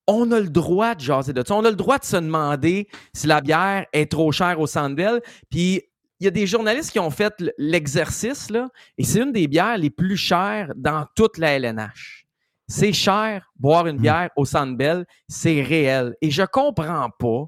on a le droit de jaser de ça. On a le droit de se demander si la bière est trop chère au Sandbell. Puis il y a des journalistes qui ont fait l'exercice, là, et c'est une des bières les plus chères dans toute la LNH. C'est cher boire une bière au Sandbell, c'est réel. Et je comprends pas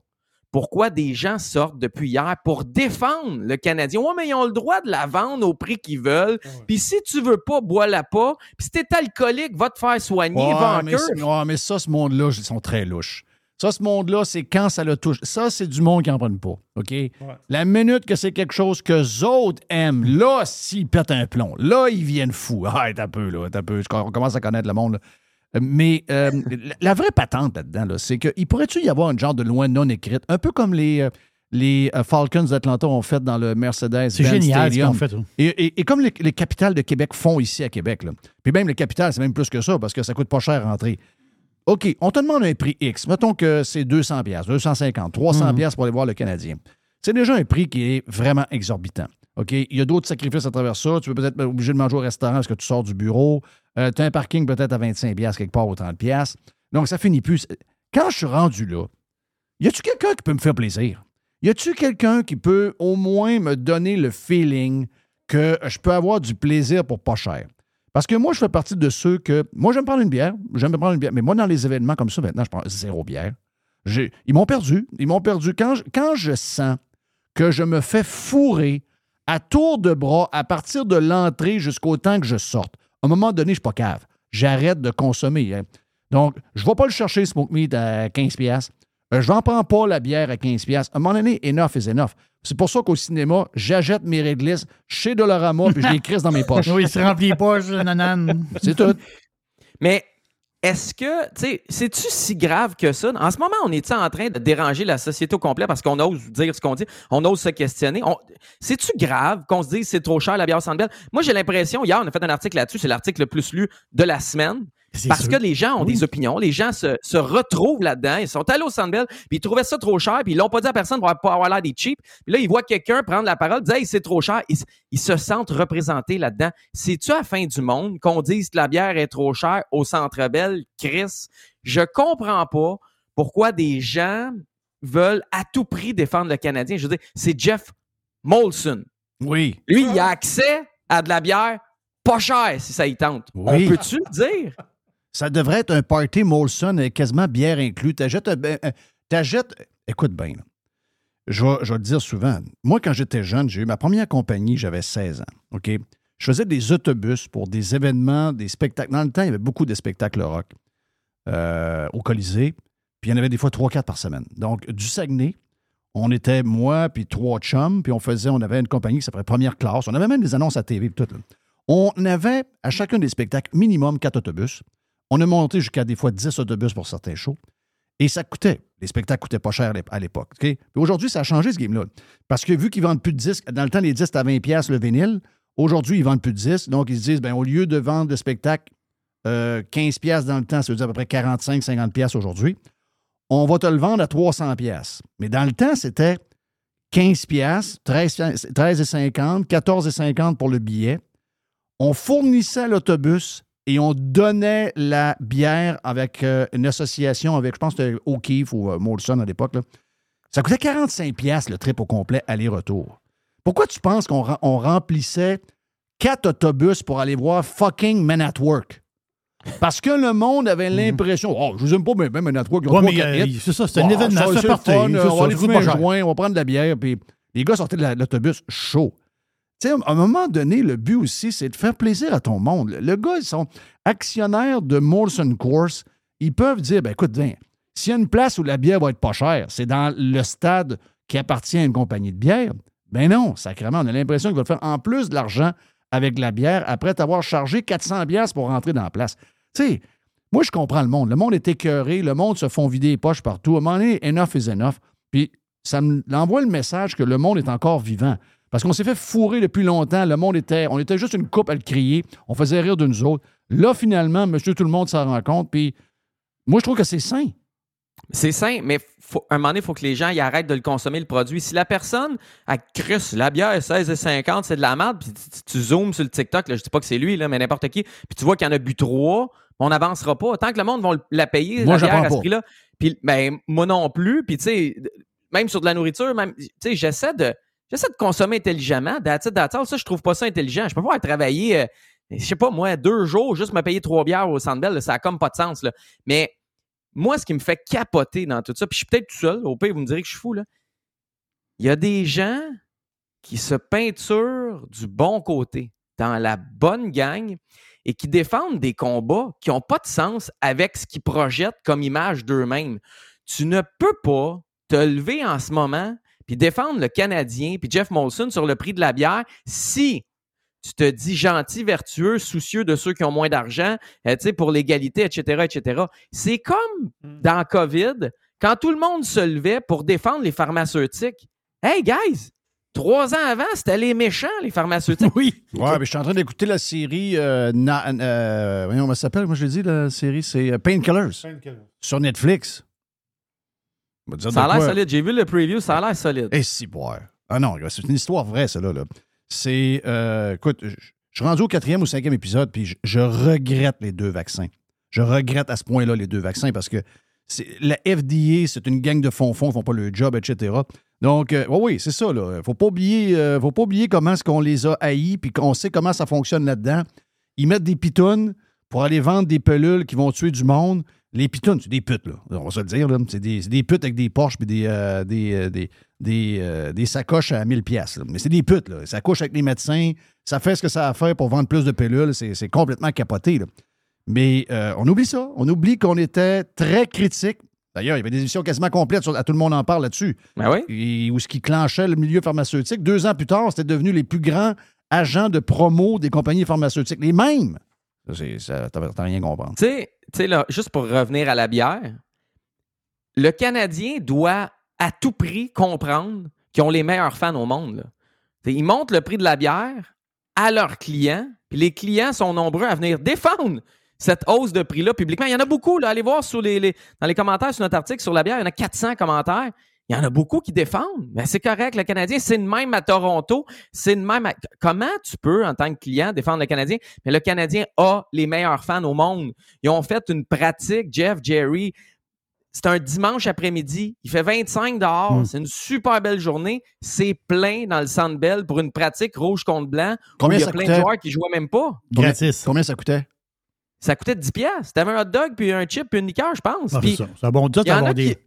pourquoi des gens sortent depuis hier pour défendre le Canadien. Ouais, mais ils ont le droit de la vendre au prix qu'ils veulent. Puis si tu veux pas, bois-la pas. Puis si t'es alcoolique, va te faire soigner, va en Ouais, mais, cure. c'est- ouais, mais ça, ce monde-là, ils sont très louches. Ça, ce monde-là, c'est quand ça le touche. Ça, c'est du monde qui n'en prennent pas. OK? La minute que c'est quelque chose que autres aiment, là, s'ils pètent un plomb, là, ils viennent fous. Ah, t'as peu, là, t'as peu. On commence à connaître le monde, là. Euh, Mais euh, [LAUGHS] la- vraie patente là-dedans, là, c'est qu'il pourrait-tu y avoir une genre de loi non écrite, un peu comme les, euh, les Falcons d'Atlanta ont fait dans le Mercedes. C'est génial ce fait. Et, et- et comme les, les capitales de Québec font ici à Québec, là. puis même les capitales, c'est même plus que ça parce que ça coûte pas cher à rentrer. OK, on te demande un prix X. Mettons que c'est 200 pièces, 250, 300 Mhm. pièces pour aller voir le Canadien. C'est déjà un prix qui est vraiment exorbitant. OK, il y a d'autres sacrifices à travers ça. Tu peux peut-être être obligé de manger au restaurant parce que tu sors du bureau. Euh, tu as un parking peut-être à 25 pièces quelque part ou 30 pièces. Donc ça finit plus. Quand je suis rendu là, y a-tu quelqu'un qui peut me faire plaisir? Y a-tu quelqu'un qui peut au moins me donner le feeling que je peux avoir du plaisir pour pas cher? Parce que moi, je fais partie de ceux que. Moi, j'aime prendre une bière. J'aime prendre une bière. Mais moi, dans les événements comme ça, maintenant, je prends zéro bière. Ils m'ont perdu. Ils m'ont perdu. Quand je, quand je sens que je me fais fourrer à tour de bras à partir de l'entrée jusqu'au temps que je sorte, à un moment donné, je ne suis pas cave. J'arrête de consommer. hein. Donc, je ne vais pas le chercher, Smoke Meat, à 15$. Euh, Je n'en prends pas la bière à 15$. piastres. À un moment donné, enough is enough. C'est pour ça qu'au cinéma, j'achète mes réglisses chez Dolorama puis je les crisse dans mes poches. [LAUGHS] Oui, se remplit les poches, nanan. C'est tout. Mais est-ce que, tu sais, c'est-tu si grave que ça? En ce moment, on est en train de déranger la société au complet parce qu'on ose dire ce qu'on dit, on ose se questionner? On- C'est-tu grave qu'on se dise c'est trop cher la bière Sandbell? Moi, j'ai l'impression, hier, on a fait un article là-dessus, c'est l'article le plus lu de la semaine. Parce sûr. que les gens ont Oui. des opinions, les gens se, se retrouvent là-dedans, ils sont allés au Sandbell, puis ils trouvaient ça trop cher, puis ils l'ont pas dit à personne pour pas avoir l'air des cheap. Puis là, ils voient quelqu'un prendre la parole, dire hey, c'est trop cher, ils se sentent représentés là-dedans. C'est-tu à la fin du monde qu'on dise que la bière est trop chère au Centre Bell, Chris? Je comprends pas pourquoi des gens veulent à tout prix défendre le Canadien. Je veux dire, c'est Jeff Molson. Oui. Lui, il a accès à de la bière pas chère si ça y tente. Oui. On peut-tu le dire? Ça devrait être un party Molson quasiment bière inclus. T'achètes, un- un- t'achètes- écoute bien, je vais, je le dire souvent. Moi, quand j'étais jeune, j'ai eu ma première compagnie, j'avais 16 ans. OK? Je faisais des autobus pour des événements, des spectacles. Dans le temps, il y avait beaucoup de spectacles rock euh, au Colisée. Puis il y en avait des fois 3-4 par semaine. Donc, du Saguenay, on était moi puis trois chums, puis on faisait, on avait une compagnie qui s'appelait Première Classe. On avait même des annonces à TV tout. là. On avait à chacun des spectacles minimum 4 autobus. On a monté jusqu'à des fois 10 autobus pour certains shows. Et ça coûtait. Les spectacles coûtaient pas cher à l'ép- à l'époque. Aujourd'hui, ça a changé ce game-là. Parce que vu qu'ils vendent plus de disques, dans le temps, les disques étaient à 20$ piastres le vinyle. Aujourd'hui, ils vendent plus de disques. Donc, ils se disent, ben, au lieu de vendre le spectacle euh, 15$ piastres dans le temps, ça veut dire à peu près 45-50$ piastres aujourd'hui, on va te le vendre à 300$. piastres. Mais dans le temps, c'était 15$, piastres, 13 13,50$, 14,50$ pour le billet. On fournissait l'autobus et on donnait la bière avec euh, une association avec, je pense O'Keefe ou euh, Molson à l'époque. Ça coûtait 45$ piastres, le trip au complet aller-retour. Pourquoi tu penses qu'on rem- on remplissait quatre autobus pour aller voir fucking Men at Work? Parce que le monde avait l'impression, oh, je vous aime pas, mais même Men at Work, ils ont Ouais, trois, mais, euh, c'est ça, c'est un Bon, événement, ça, on va aller fumer un joint, on va prendre de la bière, puis les gars sortaient de la- l'autobus chaud. Tu sais, à un moment donné, le but aussi, c'est de faire plaisir à ton monde. Le gars, ils sont actionnaires de Molson Course. Ils peuvent dire, ben écoute, s'il y a une place où la bière va être pas chère, c'est dans le stade qui appartient à une compagnie de bière. Ben non, sacrément, on a l'impression qu'ils veulent faire en plus de l'argent avec la bière après t'avoir chargé 400 bières pour rentrer dans la place. Tu sais, moi, je comprends le monde. Le monde est écœuré, le monde se font vider les poches partout. À un moment donné, enough is enough. Puis ça me envoie le message que le monde est encore vivant. Parce qu'on s'est fait fourrer depuis longtemps. Le monde était. On était juste une coupe à le crier. On faisait rire de nous autres. Là, finalement, monsieur, tout le monde s'en rend compte. Puis moi, je trouve que c'est sain. C'est sain, mais faut, à un moment donné, il faut que les gens y arrêtent de le consommer, le produit. Si la personne, elle crusse la bière 16,50, c'est de la merde, puis tu, tu zoomes sur le TikTok, là, je dis pas que c'est lui, là, mais n'importe qui, puis tu vois qu'il y en a bu trois, on n'avancera pas. Tant que le monde va la payer, Moi, la bière à ce pas. prix-là. Puis, ben, moi non plus. Puis, tu sais, même sur de la nourriture, même, tu sais, j'essaie de, j'essaie de consommer intelligemment. That's it, that's. Ça, je trouve pas ça intelligent. Je peux pas travailler, euh, je sais pas, moi, deux jours, juste me payer trois bières au Sandbell, là, ça a comme pas de sens. Mais, moi, ce qui me fait capoter dans tout ça, puis je suis peut-être tout seul, au pire, vous me direz que je suis fou, là. Il y a des gens qui se peinturent du bon côté, dans la bonne gang, et qui défendent des combats qui n'ont pas de sens avec ce qu'ils projettent comme image d'eux-mêmes. Tu ne peux pas te lever en ce moment puis défendre le Canadien puis Jeff Molson sur le prix de la bière si tu te dis gentil, vertueux, soucieux de ceux qui ont moins d'argent, euh, tu sais, pour l'égalité, etc., etc. C'est comme dans COVID, quand tout le monde se levait pour défendre les pharmaceutiques. Hey, guys! Trois ans avant, c'était les méchants, les pharmaceutiques. [LAUGHS] Oui. Ouais, mais je suis en train d'écouter la série. Euh, Na- euh, voyons, comment ça s'appelle? Moi, je l'ai dit, la série, c'est euh, Painkillers sur Netflix. Ça a l'air solide. J'ai vu le preview, ça a l'air solide. Eh, si, boire. Ah non, c'est une histoire vraie, celle-là. Là. C'est. euh, écoute, je suis rendu au quatrième ou cinquième épisode, puis je, je regrette les deux vaccins. Je regrette à ce point-là les deux vaccins parce que la FDA, c'est une gang de fonds-fonds, ils font pas le job, etc. Donc, euh, oui, oui, c'est ça. Là. Faut pas oublier, euh, faut pas oublier comment est-ce qu'on les a haïs, puis qu'on sait comment ça fonctionne là-dedans. Ils mettent des pitounes pour aller vendre des pelules qui vont tuer du monde. Les pitounes, c'est des putes, là. On va se le dire, là. C'est des, putes avec des Porsche puis des, euh, des, euh, des, des, euh, des sacoches à 1000 pièces. Mais c'est des putes, là. Ça couche avec les médecins. Ça fait ce que ça a à faire pour vendre plus de pilules. C'est complètement capoté, là. Mais euh, on oublie ça. On oublie qu'on était très critique. D'ailleurs, il y avait des émissions quasiment complètes sur, à tout le monde en parle là-dessus. Ben oui. Et où ce qui clenchait le milieu pharmaceutique. Deux ans plus tard, c'était devenu les plus grands agents de promo des compagnies pharmaceutiques. Les mêmes. T'as rien compris. Tu sais, juste pour revenir à la bière, le Canadien doit à tout prix comprendre qu'ils ont les meilleurs fans au monde. Ils montent le prix de la bière à leurs clients, puis les clients sont nombreux à venir défendre cette hausse de prix-là publiquement. Il y en a beaucoup. Là. Allez voir dans les commentaires sur notre article sur la bière, il y en a 400 commentaires. Il y en a beaucoup qui défendent. Mais c'est correct, le Canadien, c'est le même à Toronto. C'est le même. à- Comment tu peux, en tant que client, défendre le Canadien? Mais le Canadien a les meilleurs fans au monde. Ils ont fait une pratique, Jeff, Jerry. C'est un dimanche après-midi. Il fait 25 dehors. Mm. C'est une super belle journée. C'est plein dans le Centre Bell pour une pratique rouge contre blanc. Combien où il y a ça plein coûtait? de joueurs qui jouaient même pas. Combien- Gratis. Combien ça coûtait? Ça coûtait 10 pièces. T'avais un hot dog, puis un chip, puis une liqueur, je pense. Ah, c'est ça. C'est un bon, bon a deal. qui-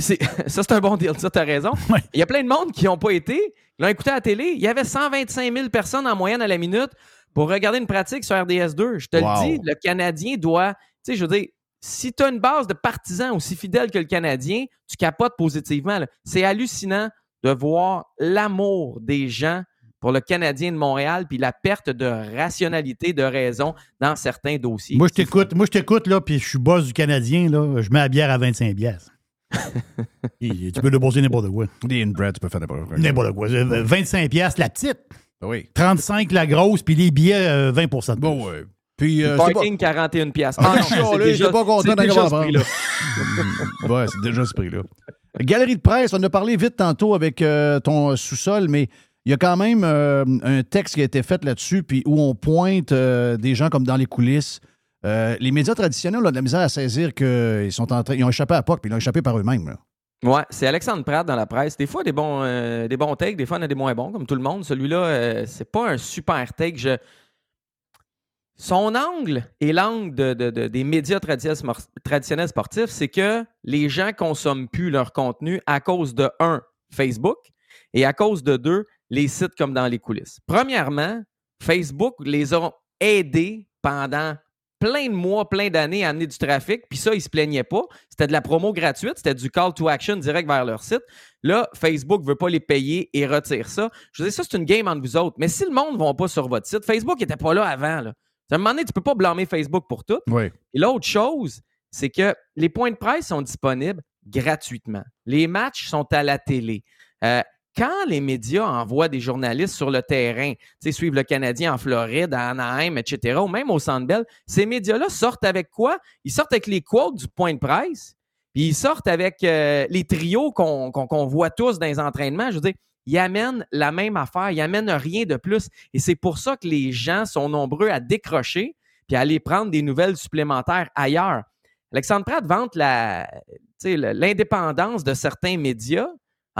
[LAUGHS] ça, c'est un bon deal, ça, t'as raison. Ouais. Il y a plein de monde qui n'ont pas été, qui l'ont écouté à la télé. Il y avait 125 000 personnes en moyenne à la minute pour regarder une pratique sur RDS2. Je te Wow. le dis, le Canadien doit. Tu sais, je veux dire, si tu as une base de partisans aussi fidèles que le Canadien, tu capotes positivement. C'est hallucinant de voir l'amour des gens pour le Canadien de Montréal puis la perte de rationalité, de raison dans certains dossiers. Moi, je t'écoute, moi, je t'écoute, là, puis je suis boss du Canadien, là. Je mets la bière à 25 pièces. Et tu peux déposer n'importe quoi. Des inbred, tu peux faire n'importe quoi. N'importe quoi. Euh, 25 pièces la petite, Ben Oui. 35 la grosse, puis les billets, euh, 20% de plus. Bon, ouais. Puis, euh, c'est pas... Parking 41 piastres. Ah, non, chialé, c'est déjà- j'étais pas content c'est d'en déjà avoir ce prix-là. [LAUGHS] ouais, c'est déjà ce prix-là. Galerie de presse, on en a parlé vite tantôt avec euh, ton sous-sol, mais il y a quand même euh, un texte qui a été fait là-dessus, puis où on pointe euh, des gens comme dans les coulisses, Euh, les médias traditionnels ont de la misère à saisir qu'ils sont en train, ils ont échappé à POC, puis ils ont échappé par eux-mêmes. Ouais, c'est Alexandre Pratt dans la presse. Des fois, des bons, euh, des bons takes, des fois, on a des moins bons, comme tout le monde. Celui-là, euh, c'est pas un super take. Son angle et l'angle de- de- de- des médias traditionnels traditionnels sportifs, c'est que les gens consomment plus leur contenu à cause de, un, Facebook, et à cause de, deux, les sites comme dans les coulisses. Premièrement, Facebook les a aidés pendant plein de mois, plein d'années à amener du trafic, puis ça, ils se plaignaient pas. C'était de la promo gratuite, c'était du call to action direct vers leur site. Là, Facebook veut pas les payer et retire ça. Je dire, ça, c'est une game entre vous autres. Mais si le monde ne va pas sur votre site, Facebook n'était pas là avant. Là. À un moment donné, tu peux pas blâmer Facebook pour tout. Oui. Et l'autre chose, c'est que les points de presse sont disponibles gratuitement. Les matchs sont à la télé. Euh, quand les médias envoient des journalistes sur le terrain, suivre le Canadien en Floride, à Anaheim, etc., ou même au Centre Bell, ces médias-là sortent avec quoi? Ils sortent avec les quotes du point de presse, puis ils sortent avec euh, les trios qu'on voit tous dans les entraînements. Je veux dire, ils amènent la même affaire, ils amènent rien de plus. Et c'est pour ça que les gens sont nombreux à décrocher puis à aller prendre des nouvelles supplémentaires ailleurs. Alexandre Pratt vante l'indépendance de certains médias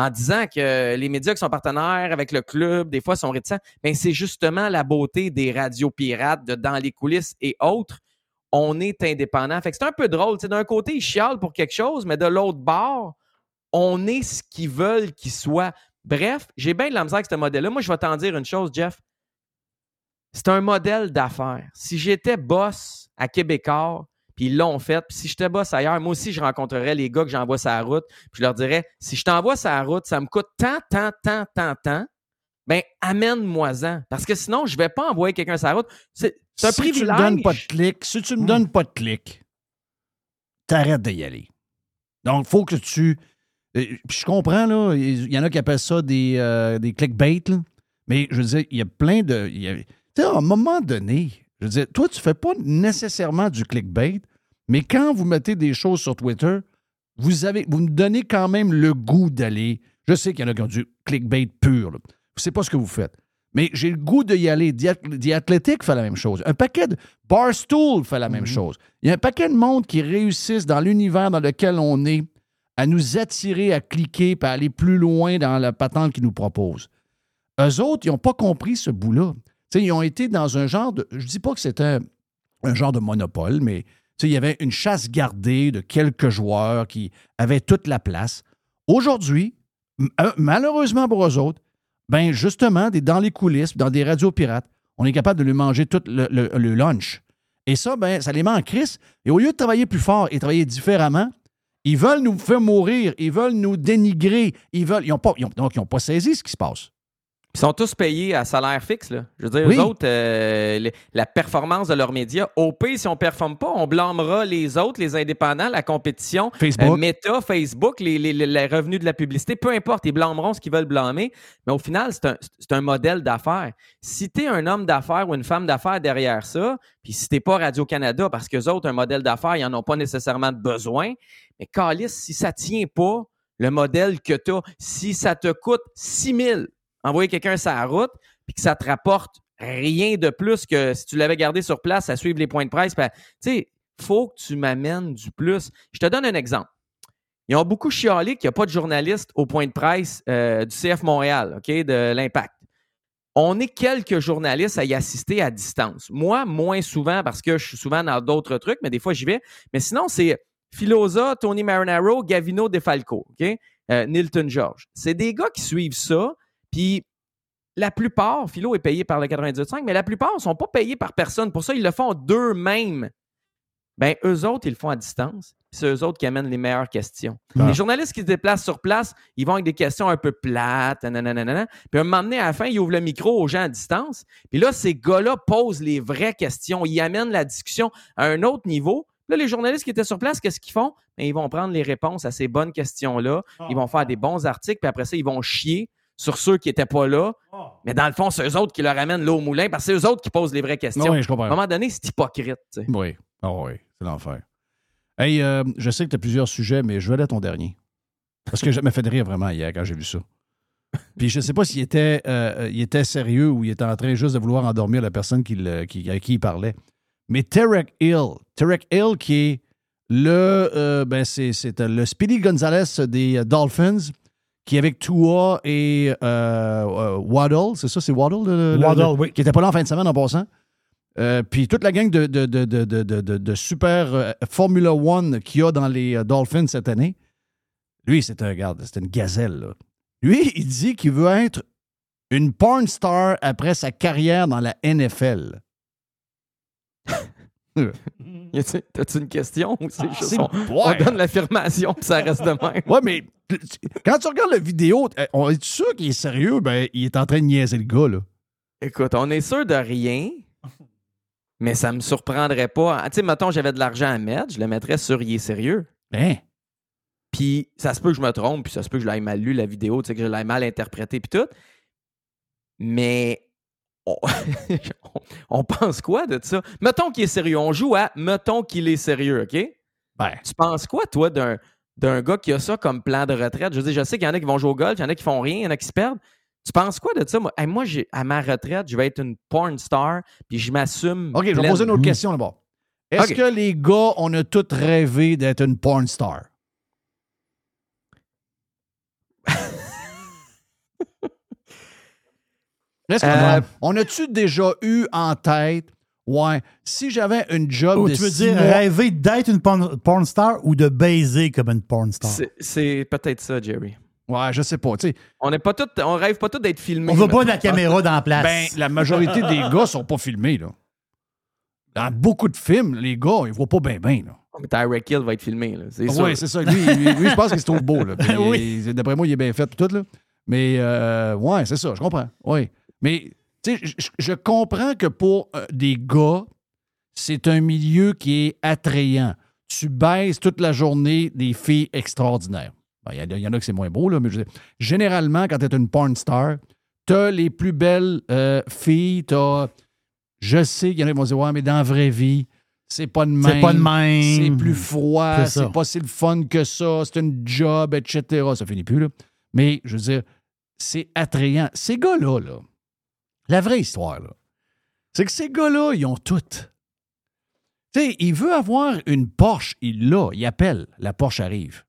en disant que les médias qui sont partenaires avec le club, des fois, sont réticents. Mais c'est justement la beauté des radios pirates de Dans les coulisses et autres. On est indépendant. Fait c'est un peu drôle. D'un côté, ils chialent pour quelque chose, mais de l'autre bord, on est ce qu'ils veulent qu'ils soient. Bref, j'ai bien de la misère avec ce modèle-là. Moi, je vais t'en dire une chose, Jeff. C'est un modèle d'affaires. Si j'étais boss à Québécois, puis ils l'ont fait, puis si j'étais boss ailleurs, moi aussi, je rencontrerais les gars que j'envoie sur la route, puis je leur dirais, si je t'envoie sur la route, ça me coûte tant, tant, tant, tant, tant, ben amène-moi-en. Parce que sinon, je ne vais pas envoyer quelqu'un sur la route. C'est un si privilège. tu me donnes pas de clic, si tu me donnes pas de clic, t'arrêtes d'y aller. Donc, il faut que tu. euh, puis je comprends, là, il y en a qui appellent ça des, euh, des clickbait, là. mais je veux dire, il y a plein de. il y a- Tu sais, à un moment donné, je veux dire, toi, tu fais pas nécessairement du clickbait, mais quand vous mettez des choses sur Twitter, vous, avez, vous me donnez quand même le goût d'aller. Je sais qu'il y en a qui ont du clickbait pur. là. C'est pas ce que vous faites. Mais j'ai le goût d'y aller. The Athletic fait la même chose. Un paquet de. Barstool fait la même chose. Il y a un paquet de monde qui réussissent dans l'univers dans lequel on est à nous attirer, à cliquer, puis à aller plus loin dans la patente qu'ils nous proposent. Eux autres, ils n'ont pas compris ce bout-là. Ils ont été dans un genre de. Je dis pas que c'était un, un genre de monopole, mais il y avait une chasse gardée de quelques joueurs qui avaient toute la place. Aujourd'hui, euh, malheureusement pour eux autres, ben justement, dans les coulisses, dans des radios pirates, on est capable de lui manger tout le, lunch. Et ça, ben, ça les met en crise. Et au lieu de travailler plus fort et travailler différemment, ils veulent nous faire mourir, ils veulent nous dénigrer, ils veulent. Ils pas, donc, ils n'ont pas saisi ce qui se passe. Ils sont tous payés à salaire fixe. Là. Je veux dire, Oui. eux autres, euh, les- la performance de leurs médias, au pire, si on ne performe pas, on blâmera les autres, les indépendants, la compétition, Facebook. euh, Meta, Facebook, les, les- les- les revenus de la publicité, peu importe, ils blâmeront ce qu'ils veulent blâmer. Mais au final, c'est un, un modèle d'affaires. Si tu es un homme d'affaires ou une femme d'affaires derrière ça, puis si tu pas Radio-Canada, parce qu'eux autres, un modèle d'affaires, ils n'en ont pas nécessairement besoin, mais Calis, si ça ne tient pas, le modèle que tu as, si ça te coûte 6 000 envoyer quelqu'un sur la route, puis que ça te rapporte rien de plus que si tu l'avais gardé sur place à suivre les points de presse. Tu sais, faut que tu m'amènes du plus. Je te donne un exemple. Ils ont beaucoup chialé qu'il n'y a pas de journaliste au point de presse euh, du CF Montréal, OK, de l'Impact. On est quelques journalistes à y assister à distance. Moi, moins souvent parce que je suis souvent dans d'autres trucs, mais des fois j'y vais. Mais sinon, c'est Filosa, Tony Marinaro, Gavino DeFalco, OK? Euh, Nilton George. C'est des gars qui suivent ça, puis la plupart, Philo est payé par le 98.5, mais la plupart ne sont pas payés par personne. Pour ça, ils le font d'eux-mêmes. Ben, eux autres, ils le font à distance. Puis c'est eux autres qui amènent les meilleures questions. Ah. Les journalistes qui se déplacent sur place, ils vont avec des questions un peu plates, nanana. Puis un moment donné, à la fin, ils ouvrent le micro aux gens à distance. Puis là, ces gars-là posent les vraies questions. Ils amènent la discussion à un autre niveau. Là, les journalistes qui étaient sur place, qu'est-ce qu'ils font? Ben, ils vont prendre les réponses à ces bonnes questions-là. Ils vont faire des bons articles, puis après ça, ils vont chier sur ceux qui n'étaient pas là. Mais dans le fond, c'est eux autres qui leur amènent l'eau au moulin parce que c'est eux autres qui posent les vraies questions. Oui, je comprends. À un moment donné, c'est hypocrite. tu sais. Oui. Ah oui, c'est l'enfer. Hey, euh, je sais que tu as plusieurs sujets, mais je vais aller à ton dernier. Parce que ça m'a fait rire vraiment hier quand j'ai vu ça. Puis je ne sais pas s'il était, euh, il était sérieux ou il était en train juste de vouloir endormir la personne qui qui- à qui il parlait. Mais Tarek Hill, Tarek Hill qui est le, euh, ben c'est, c'est, euh, le Speedy Gonzalez des euh, Dolphins, qui avec Tua et euh, euh, Waddle, c'est ça, c'est Waddle? le- le- Waddle, le- oui. Qui n'était pas là en fin de semaine en passant. Euh, puis toute la gang de, de, de, de, super Formula One qu'il y a dans les Dolphins cette année, lui, c'est un, regarde, c'est une gazelle. là. Lui, [LAUGHS] il dit qu'il veut être une porn star après sa carrière dans la NFL. [LAUGHS] T'as-tu une question ou c'est juste on, on donne l'affirmation puis ça reste de même? Ouais, mais quand tu regardes la vidéo, euh, on est sûr qu'il est sérieux? Ben, il est en train de niaiser le gars, là. Écoute, on est sûr de rien, mais ça me surprendrait pas. Ah, Tu sais, mettons, j'avais de l'argent à mettre, je le mettrais sur Il est sérieux. Ben, Puis ça se peut que je me trompe, puis ça se peut que je l'aille mal lu, la vidéo, tu sais, que je l'aille mal interprété, puis tout. Mais on, [LAUGHS] on pense quoi de ça? Mettons qu'il est sérieux. On joue à mettons qu'il est sérieux, OK? ben, Tu penses quoi, toi, d'un, d'un gars qui a ça comme plan de retraite? Je veux dire, je sais qu'il y en a qui vont jouer au golf, il y en a qui font rien, il y en a qui se perdent. Tu penses quoi de ça? Moi, Hey, moi j'ai, à ma retraite, je vais être une porn star, puis je m'assume. OK, je vais poser une autre question d'abord. Est-ce que les gars, on a tous rêvé d'être une porn star? [LAUGHS] Est-ce qu'on a- Euh, on a-tu déjà eu en tête, ouais, si j'avais une job de Oh, tu veux six dire mois- rêver d'être une porn, porn star ou de baiser comme une porn star? C'est, peut-être ça, Jerry. Ouais, je sais pas, tu sais. On n'est pas tous, on rêve pas tous d'être filmés. On veut pas de la caméra dans la [LAUGHS] place. Ben, la majorité des gars sont pas filmés, là. Dans beaucoup de films, les gars, ils voient pas bien, bien, là. Mais Tyreek Hill va être filmé, là. Oui, c'est ça. Lui, lui, lui, je pense qu'il se trouve beau. Là. [LAUGHS] Oui. D'après moi, il est bien fait tout. Là. Mais euh, ouais, c'est ça, je comprends. Oui. Mais tu sais, je- comprends que pour euh, des gars, c'est un milieu qui est attrayant. Tu baises toute la journée des filles extraordinaires. Ben, Il y, en a que c'est moins beau, là, mais je veux dire, généralement, quand tu es une porn star, tu as les plus belles euh, filles, t'as- Je sais qu'il y en a qui vont dire Ouais, mais dans la vraie vie, c'est pas de même. C'est pas de même. C'est plus froid, C'est pas si le fun que ça, c'est une job, etc. Ça finit plus, là. Mais je veux dire, c'est attrayant. Ces gars-là, là, la vraie histoire, là, c'est que ces gars-là, ils ont tout. Tu sais, il veut avoir une Porsche, il l'a, il appelle, la Porsche arrive.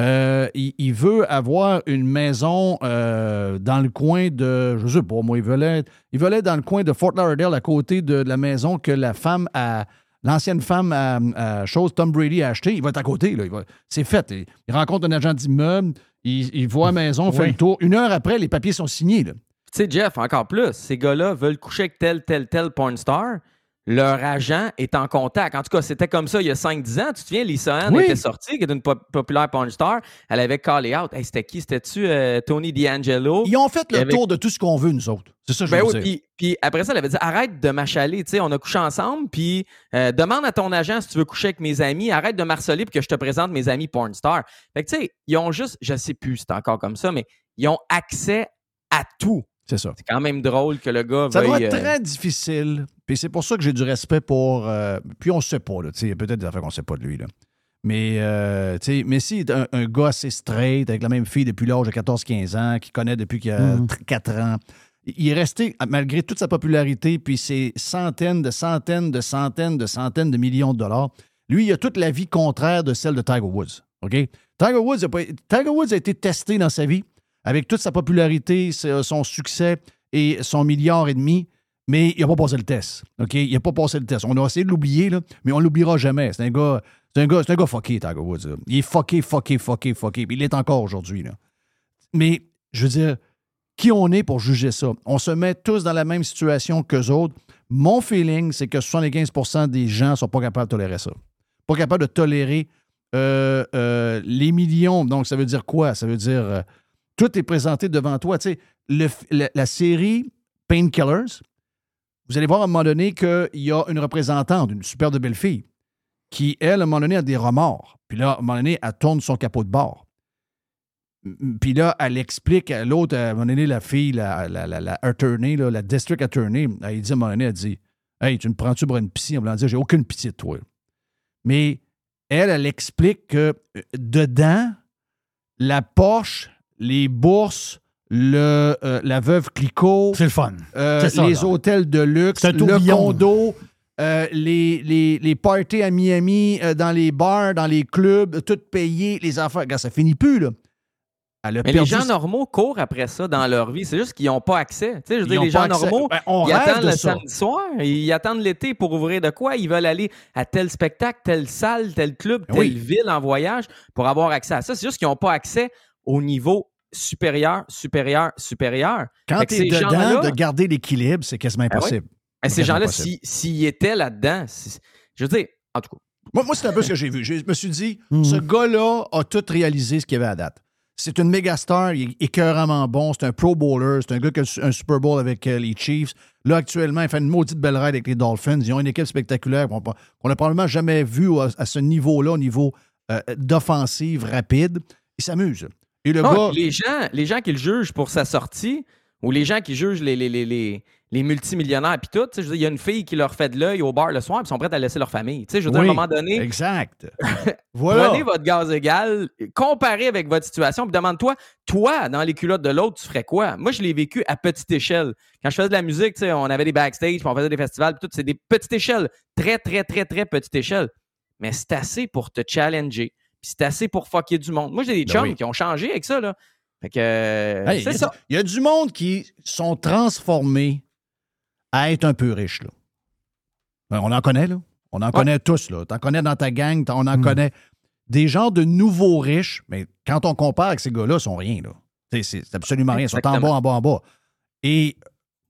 Euh, il, il veut avoir une maison euh, dans le coin de, je sais pas, moi, il veut être, il dans le coin de Fort Lauderdale, à côté de, la maison que la femme a, l'ancienne femme à, à chose Tom Brady a acheté. Il va être à côté, là. Il va- c'est fait. Il, il rencontre un agent d'immeuble, il, il voit la maison, fait Oui. le tour. Une heure après, les papiers sont signés, là. Tu sais, Jeff, encore plus, ces gars-là veulent coucher avec tel, tel, tel porn star. Leur agent est en contact. En tout cas, c'était comme ça il y a 5-10 ans. Tu te souviens, Lisa Ann Oui. était sortie, qui est une pop- populaire porn star. Elle avait callé out. Hey, c'était qui? C'était-tu euh, Tony D'Angelo? Ils ont fait le tour de tout ce qu'on veut, nous autres. C'est ça que je Ben veux oui, dire. puis, puis après ça, elle avait dit arrête de m'achaler, tu sais, on a couché ensemble, puis euh, demande à ton agent si tu veux coucher avec mes amis, arrête de m'harceler pour que je te présente mes amis porn stars. Fait que tu sais, ils ont juste, je sais plus, si c'est encore comme ça, mais ils ont accès à tout. C'est ça. C'est quand même drôle que le gars Ça doit veuille, être euh, très difficile. Puis c'est pour ça que j'ai du respect pour. euh, puis on ne sait pas, là. tu sais, Il y a peut-être des affaires qu'on ne sait pas de lui. Là. Mais, euh, tu sais, Messi est un, un gars assez straight, avec la même fille depuis l'âge de 14-15 ans, qui connaît depuis qu'il a Mhm. 4 ans. Il est resté, malgré toute sa popularité, puis ses centaines de centaines de centaines de centaines de millions de dollars, lui, il a toute la vie contraire de celle de Tiger Woods. OK? Tiger Woods a, pas- Tiger Woods a été testé dans sa vie avec toute sa popularité, son succès et son milliard et demi, mais il n'a pas passé le test. Il n'a pas passé le test. On a essayé de l'oublier, mais on ne l'oubliera jamais. C'est un gars. C'est un gars, c'est un gars fucké, Tiger Woods. Il est fucké, fucké, fucké, fucké. Il l'est encore aujourd'hui. Mais, je veux dire, qui on est pour juger ça? On se met tous dans la même situation qu'eux autres. Mon feeling, c'est que 75% des gens ne sont pas capables de tolérer ça. Pas capables de tolérer euh, euh, les millions. Donc, ça veut dire quoi? Ça veut dire euh, tout est présenté devant toi. Tu sais, la, série Painkillers, vous allez voir à un moment donné qu'il y a une représentante, une super de belle fille, qui, elle, à un moment donné, a des remords. Puis là, à un moment donné, elle tourne son capot de bord. Puis là, elle explique à l'autre, à un moment donné, la fille, la, la, la, la district attorney, elle dit à un moment donné, elle dit Hey, tu me prends-tu pour une piscine? En voulant dire, j'ai aucune pitié de toi. Mais elle, elle explique que euh, dedans, la Porsche, les bourses, le, euh, la veuve Clicquot, C'est le fun. euh, ça, les là. hôtels de luxe, le condo, euh, les, les, les parties à Miami, euh, dans les bars, dans les clubs, tout payé, les affaires. Regarde, ça finit plus, là. Elle a Mais les gens normaux courent après ça dans leur vie. C'est juste qu'ils n'ont pas accès. Tu sais, je veux dire, les gens accès. normaux, Ben, on ils attendent de le ça. samedi soir, ils attendent l'été pour ouvrir de quoi? Ils veulent aller à tel spectacle, telle salle, tel club, telle Oui. ville en voyage pour avoir accès à ça. C'est juste qu'ils n'ont pas accès au niveau supérieur, supérieur, supérieur. Quand tu es ces dedans, gens-là- de garder l'équilibre, c'est quasiment Ah oui. impossible. Mais ces Quasiment gens-là, impossible. si- s'ils étaient là-dedans, je veux dire, en tout cas, Moi, moi c'est un peu ce que j'ai vu. Je me suis dit, Mhm. ce gars-là a tout réalisé ce qu'il y avait à date. C'est une méga star, il est écœuramment bon, c'est un pro bowler, c'est un gars qui a un Super Bowl avec euh, les Chiefs. Là, actuellement, il fait une maudite belle ride avec les Dolphins. Ils ont une équipe spectaculaire qu'on n'a probablement jamais vu à, à ce niveau-là, au niveau euh, d'offensive rapide. Il s'amuse. Et le Non, gars. puis les, gens, les gens qui le jugent pour sa sortie, ou les gens qui jugent les, les, les, les, les multimillionnaires, puis tout, il y a une fille qui leur fait de l'œil au bar le soir, puis ils sont prêts à laisser leur famille. Je veux dire, Oui, à un moment donné, Exact. [LAUGHS] voilà. prenez votre gaz égal, comparez avec votre situation, puis demande-toi, toi, dans les culottes de l'autre, tu ferais quoi? Moi, je l'ai vécu à petite échelle. Quand je faisais de la musique, on avait des backstage, puis on faisait des festivals, puis tout, c'est des petites échelles. Très, très, très, très petites échelles. Mais c'est assez pour te challenger. Puis c'est assez pour fucker du monde. Moi, j'ai des Ben chums oui. qui ont changé avec ça, là. Fait que, euh, Hey, c'est il y a ça. du- Il y a du monde qui sont transformés à être un peu riches. Là. Ben, On en connaît, là. On en connaît tous, là. T'en connais dans ta gang, t'en- on en connaît. Des gens de nouveaux riches, mais quand on compare avec ces gars-là, ils sont rien, là. C'est c'est absolument rien. Ils sont en bas, en bas, en bas. Et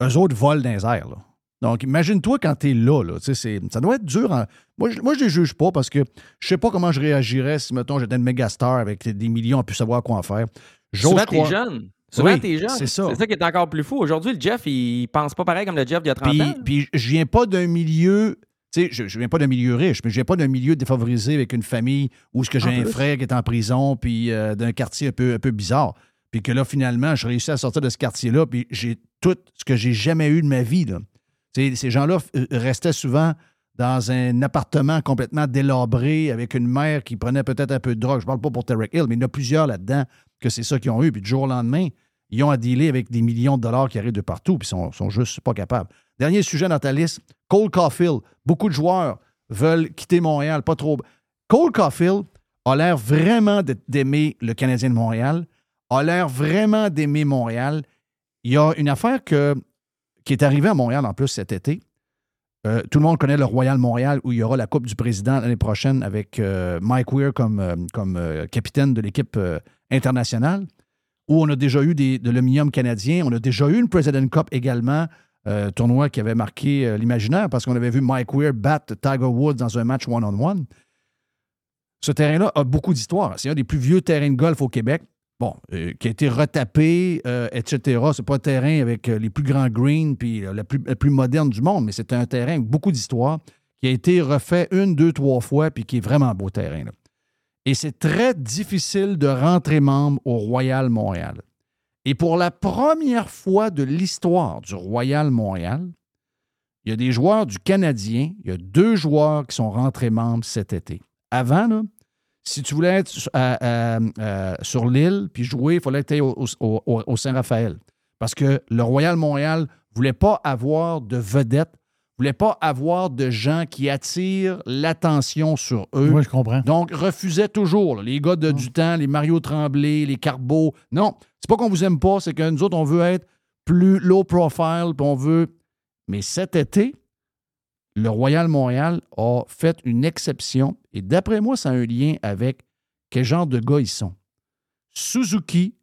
eux autres volent dans les airs, là. Donc, imagine-toi quand t'es là, là. Tu sais, c'est- ça doit être dur. en- Moi, je, moi, je les juge pas parce que je sais pas comment je réagirais si, mettons, j'étais une méga star avec des millions à plus savoir quoi en faire. Souvent, t'es jeune. Souvent, Oui, t'es jeune. c'est ça. Ça qui est encore plus fou. Aujourd'hui, le Jeff, il pense pas pareil comme le Jeff d'il y a 30 Puis, ans. puis je viens pas d'un milieu. Tu sais, je, je viens pas d'un milieu riche, mais je viens pas d'un milieu défavorisé avec une famille où ce que j'ai un plus. frère qui est en prison, puis euh, d'un quartier un peu, un peu bizarre. Puis que là, finalement, je réussis à sortir de ce quartier-là, puis j'ai tout ce que j'ai jamais eu de ma vie. Là. Ces gens-là euh, restaient souvent dans un appartement complètement délabré avec une mère qui prenait peut-être un peu de drogue. Je parle pas pour Tarek Hill, mais il y en a plusieurs là-dedans que c'est ça qu'ils ont eu. Puis du jour au lendemain, ils ont à dealer avec des millions de dollars qui arrivent de partout, puis ils sont, sont juste pas capables. Dernier sujet dans ta liste, Cole Caulfield. Beaucoup de joueurs veulent quitter Montréal, pas trop. Cole Caulfield a l'air vraiment d'aimer le Canadien de Montréal, a l'air vraiment d'aimer Montréal. Il y a une affaire que, qui est arrivée à Montréal en plus cet été. Euh, tout le monde connaît le Royal Montréal où il y aura la Coupe du Président l'année prochaine avec euh, Mike Weir comme, euh, capitaine de l'équipe internationale, où on a déjà eu des, de l'aluminium canadien. On a déjà eu une President Cup également, tournoi qui avait marqué l'imaginaire parce qu'on avait vu Mike Weir battre Tiger Woods dans un match one-on-one. Ce terrain-là a beaucoup d'histoire. C'est un des plus vieux terrains de golf au Québec. Bon, euh, qui a été retapé, euh, etc. C'est pas un terrain avec euh, les plus grands greens puis la, plus, la moderne du monde, mais c'est un terrain avec beaucoup d'histoire qui a été refait une, deux, trois fois puis qui est vraiment beau terrain. Et c'est très difficile de rentrer membre au Royal Montréal. Et pour la première fois de l'histoire du Royal Montréal, il y a des joueurs du Canadien, il y a deux joueurs qui sont rentrés membres cet été. Avant, là, si tu voulais être sur- à- à- à- sur l'île puis jouer, il fallait ailles au, au- au- au Saint-Raphaël. Parce que le Royal Montréal ne voulait pas avoir de vedettes, ne voulait pas avoir de gens qui attirent l'attention sur eux. Oui, je comprends. Donc, refusait toujours. là, les gars de, du temps, les Mario Tremblay, les Carbeau. Non, c'est pas qu'on vous aime pas, c'est que nous autres, on veut être plus low profile, puis on veut. Mais cet été, le Royal Montréal a fait une exception. Et d'après moi, ça a un lien avec quel genre de gars ils sont. Suzuki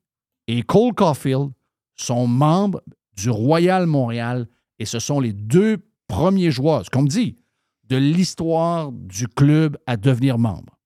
et Cole Caulfield sont membres du Royal Montréal et ce sont les deux premiers joueurs, ce qu'on me dit, de l'histoire du club à devenir membre.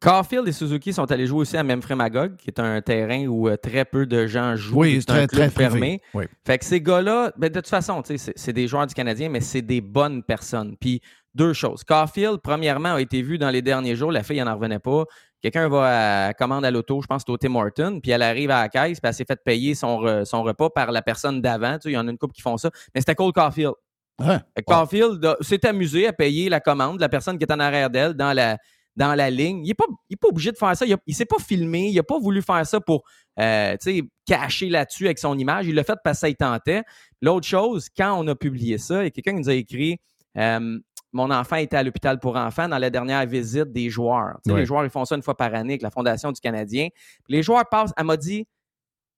Caulfield et Suzuki sont allés jouer aussi à Memphis Magog, qui est un terrain où euh, très peu de gens jouent. Oui, c'est un très, club très fermé. Oui. Fait que ces gars-là, ben, de toute façon, c'est des joueurs du Canadien, mais c'est des bonnes personnes. Puis deux choses. Caulfield, premièrement, a été vu dans les derniers jours, la fille n'en revenait pas. Quelqu'un va à commande à l'auto, je pense que c'est au Tim Horton, puis elle arrive à la caisse, puis elle s'est fait payer son, re- son repas par la personne d'avant. Tu sais, il y en a une couple qui font ça. Mais c'était Cole Caulfield. Hein? Caulfield s'est amusé à payer la commande de la personne qui est en arrière d'elle dans la, dans la ligne. Il n'est pas, il est pas obligé de faire ça. Il ne s'est pas filmé. Il n'a pas voulu faire ça pour euh, cacher là-dessus avec son image. Il l'a fait parce que ça y tentait. L'autre chose, quand on a publié ça, il y a quelqu'un qui nous a écrit Euh, mon enfant était à l'hôpital pour enfants dans la dernière visite des joueurs. Ouais. Les joueurs, ils font ça une fois par année avec la Fondation du Canadien. Les joueurs passent, elle m'a dit,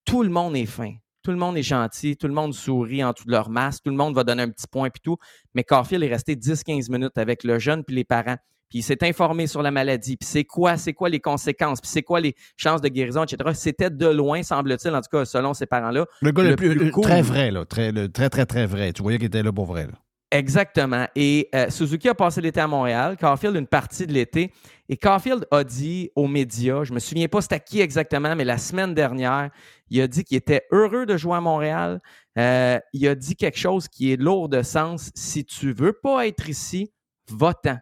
tout le monde est fin. Tout le monde est gentil, tout le monde sourit en dessous de leur masque, tout le monde va donner un petit point puis tout. Mais Carfield est resté 10-15 minutes avec le jeune puis les parents. Puis il s'est informé sur la maladie, puis c'est quoi, c'est quoi les conséquences, puis c'est quoi les chances de guérison, etc. C'était de loin, semble-t-il, en tout cas, selon ses parents-là. Le gars le, le plus, plus le- cool. très vrai, là. Très, le- très, très, très vrai. Tu voyais qu'il était là pour vrai. là. Exactement. Et euh, Suzuki a passé l'été à Montréal, Caulfield une partie de l'été. Et Caulfield a dit aux médias, je me souviens pas c'était à qui exactement, mais la semaine dernière, il a dit qu'il était heureux de jouer à Montréal. Euh, il a dit quelque chose qui est lourd de sens. Si tu veux pas être ici, va-t'en.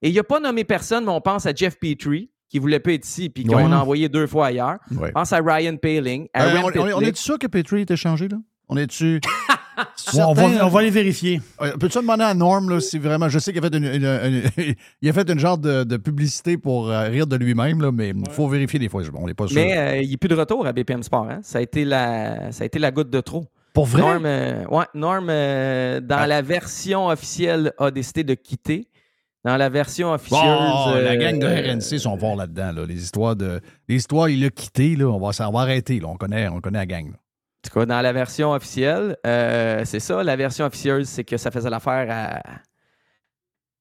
Et il n'a pas nommé personne, mais on pense à Jeff Petrie, qui voulait pas être ici, puis qu'on Ouais. a envoyé deux fois ailleurs. Ouais. On pense à Ryan Paling, Euh, on, on- est sûr que Petrie est échangé, là? On est-tu. [LAUGHS] On, va, on va les vérifier. Peux-tu demander à Norm là, si vraiment. Je sais qu'il a fait une, une- une- il a fait une genre de, de publicité pour euh, rire de lui-même, là, mais il faut vérifier des fois. On n'est pas sûr. Mais euh, il n'est plus de retour à BPM Sport. hein. Ça, a été la, ça a été la goutte de trop. pour vrai? Norm, euh, ouais, Norm, euh, dans Ah. la version officielle, a décidé de quitter. Dans la version officieuse. Bon, la gang de RNC sont forts là-dedans. Là. Les histoires de. Les histoires, il l'a quitté, là. On va, ça va arrêter. Là. On, connaît, on connaît la gang. là. En tout cas, dans la version officielle, euh, c'est ça. La version officieuse, c'est que ça faisait l'affaire à.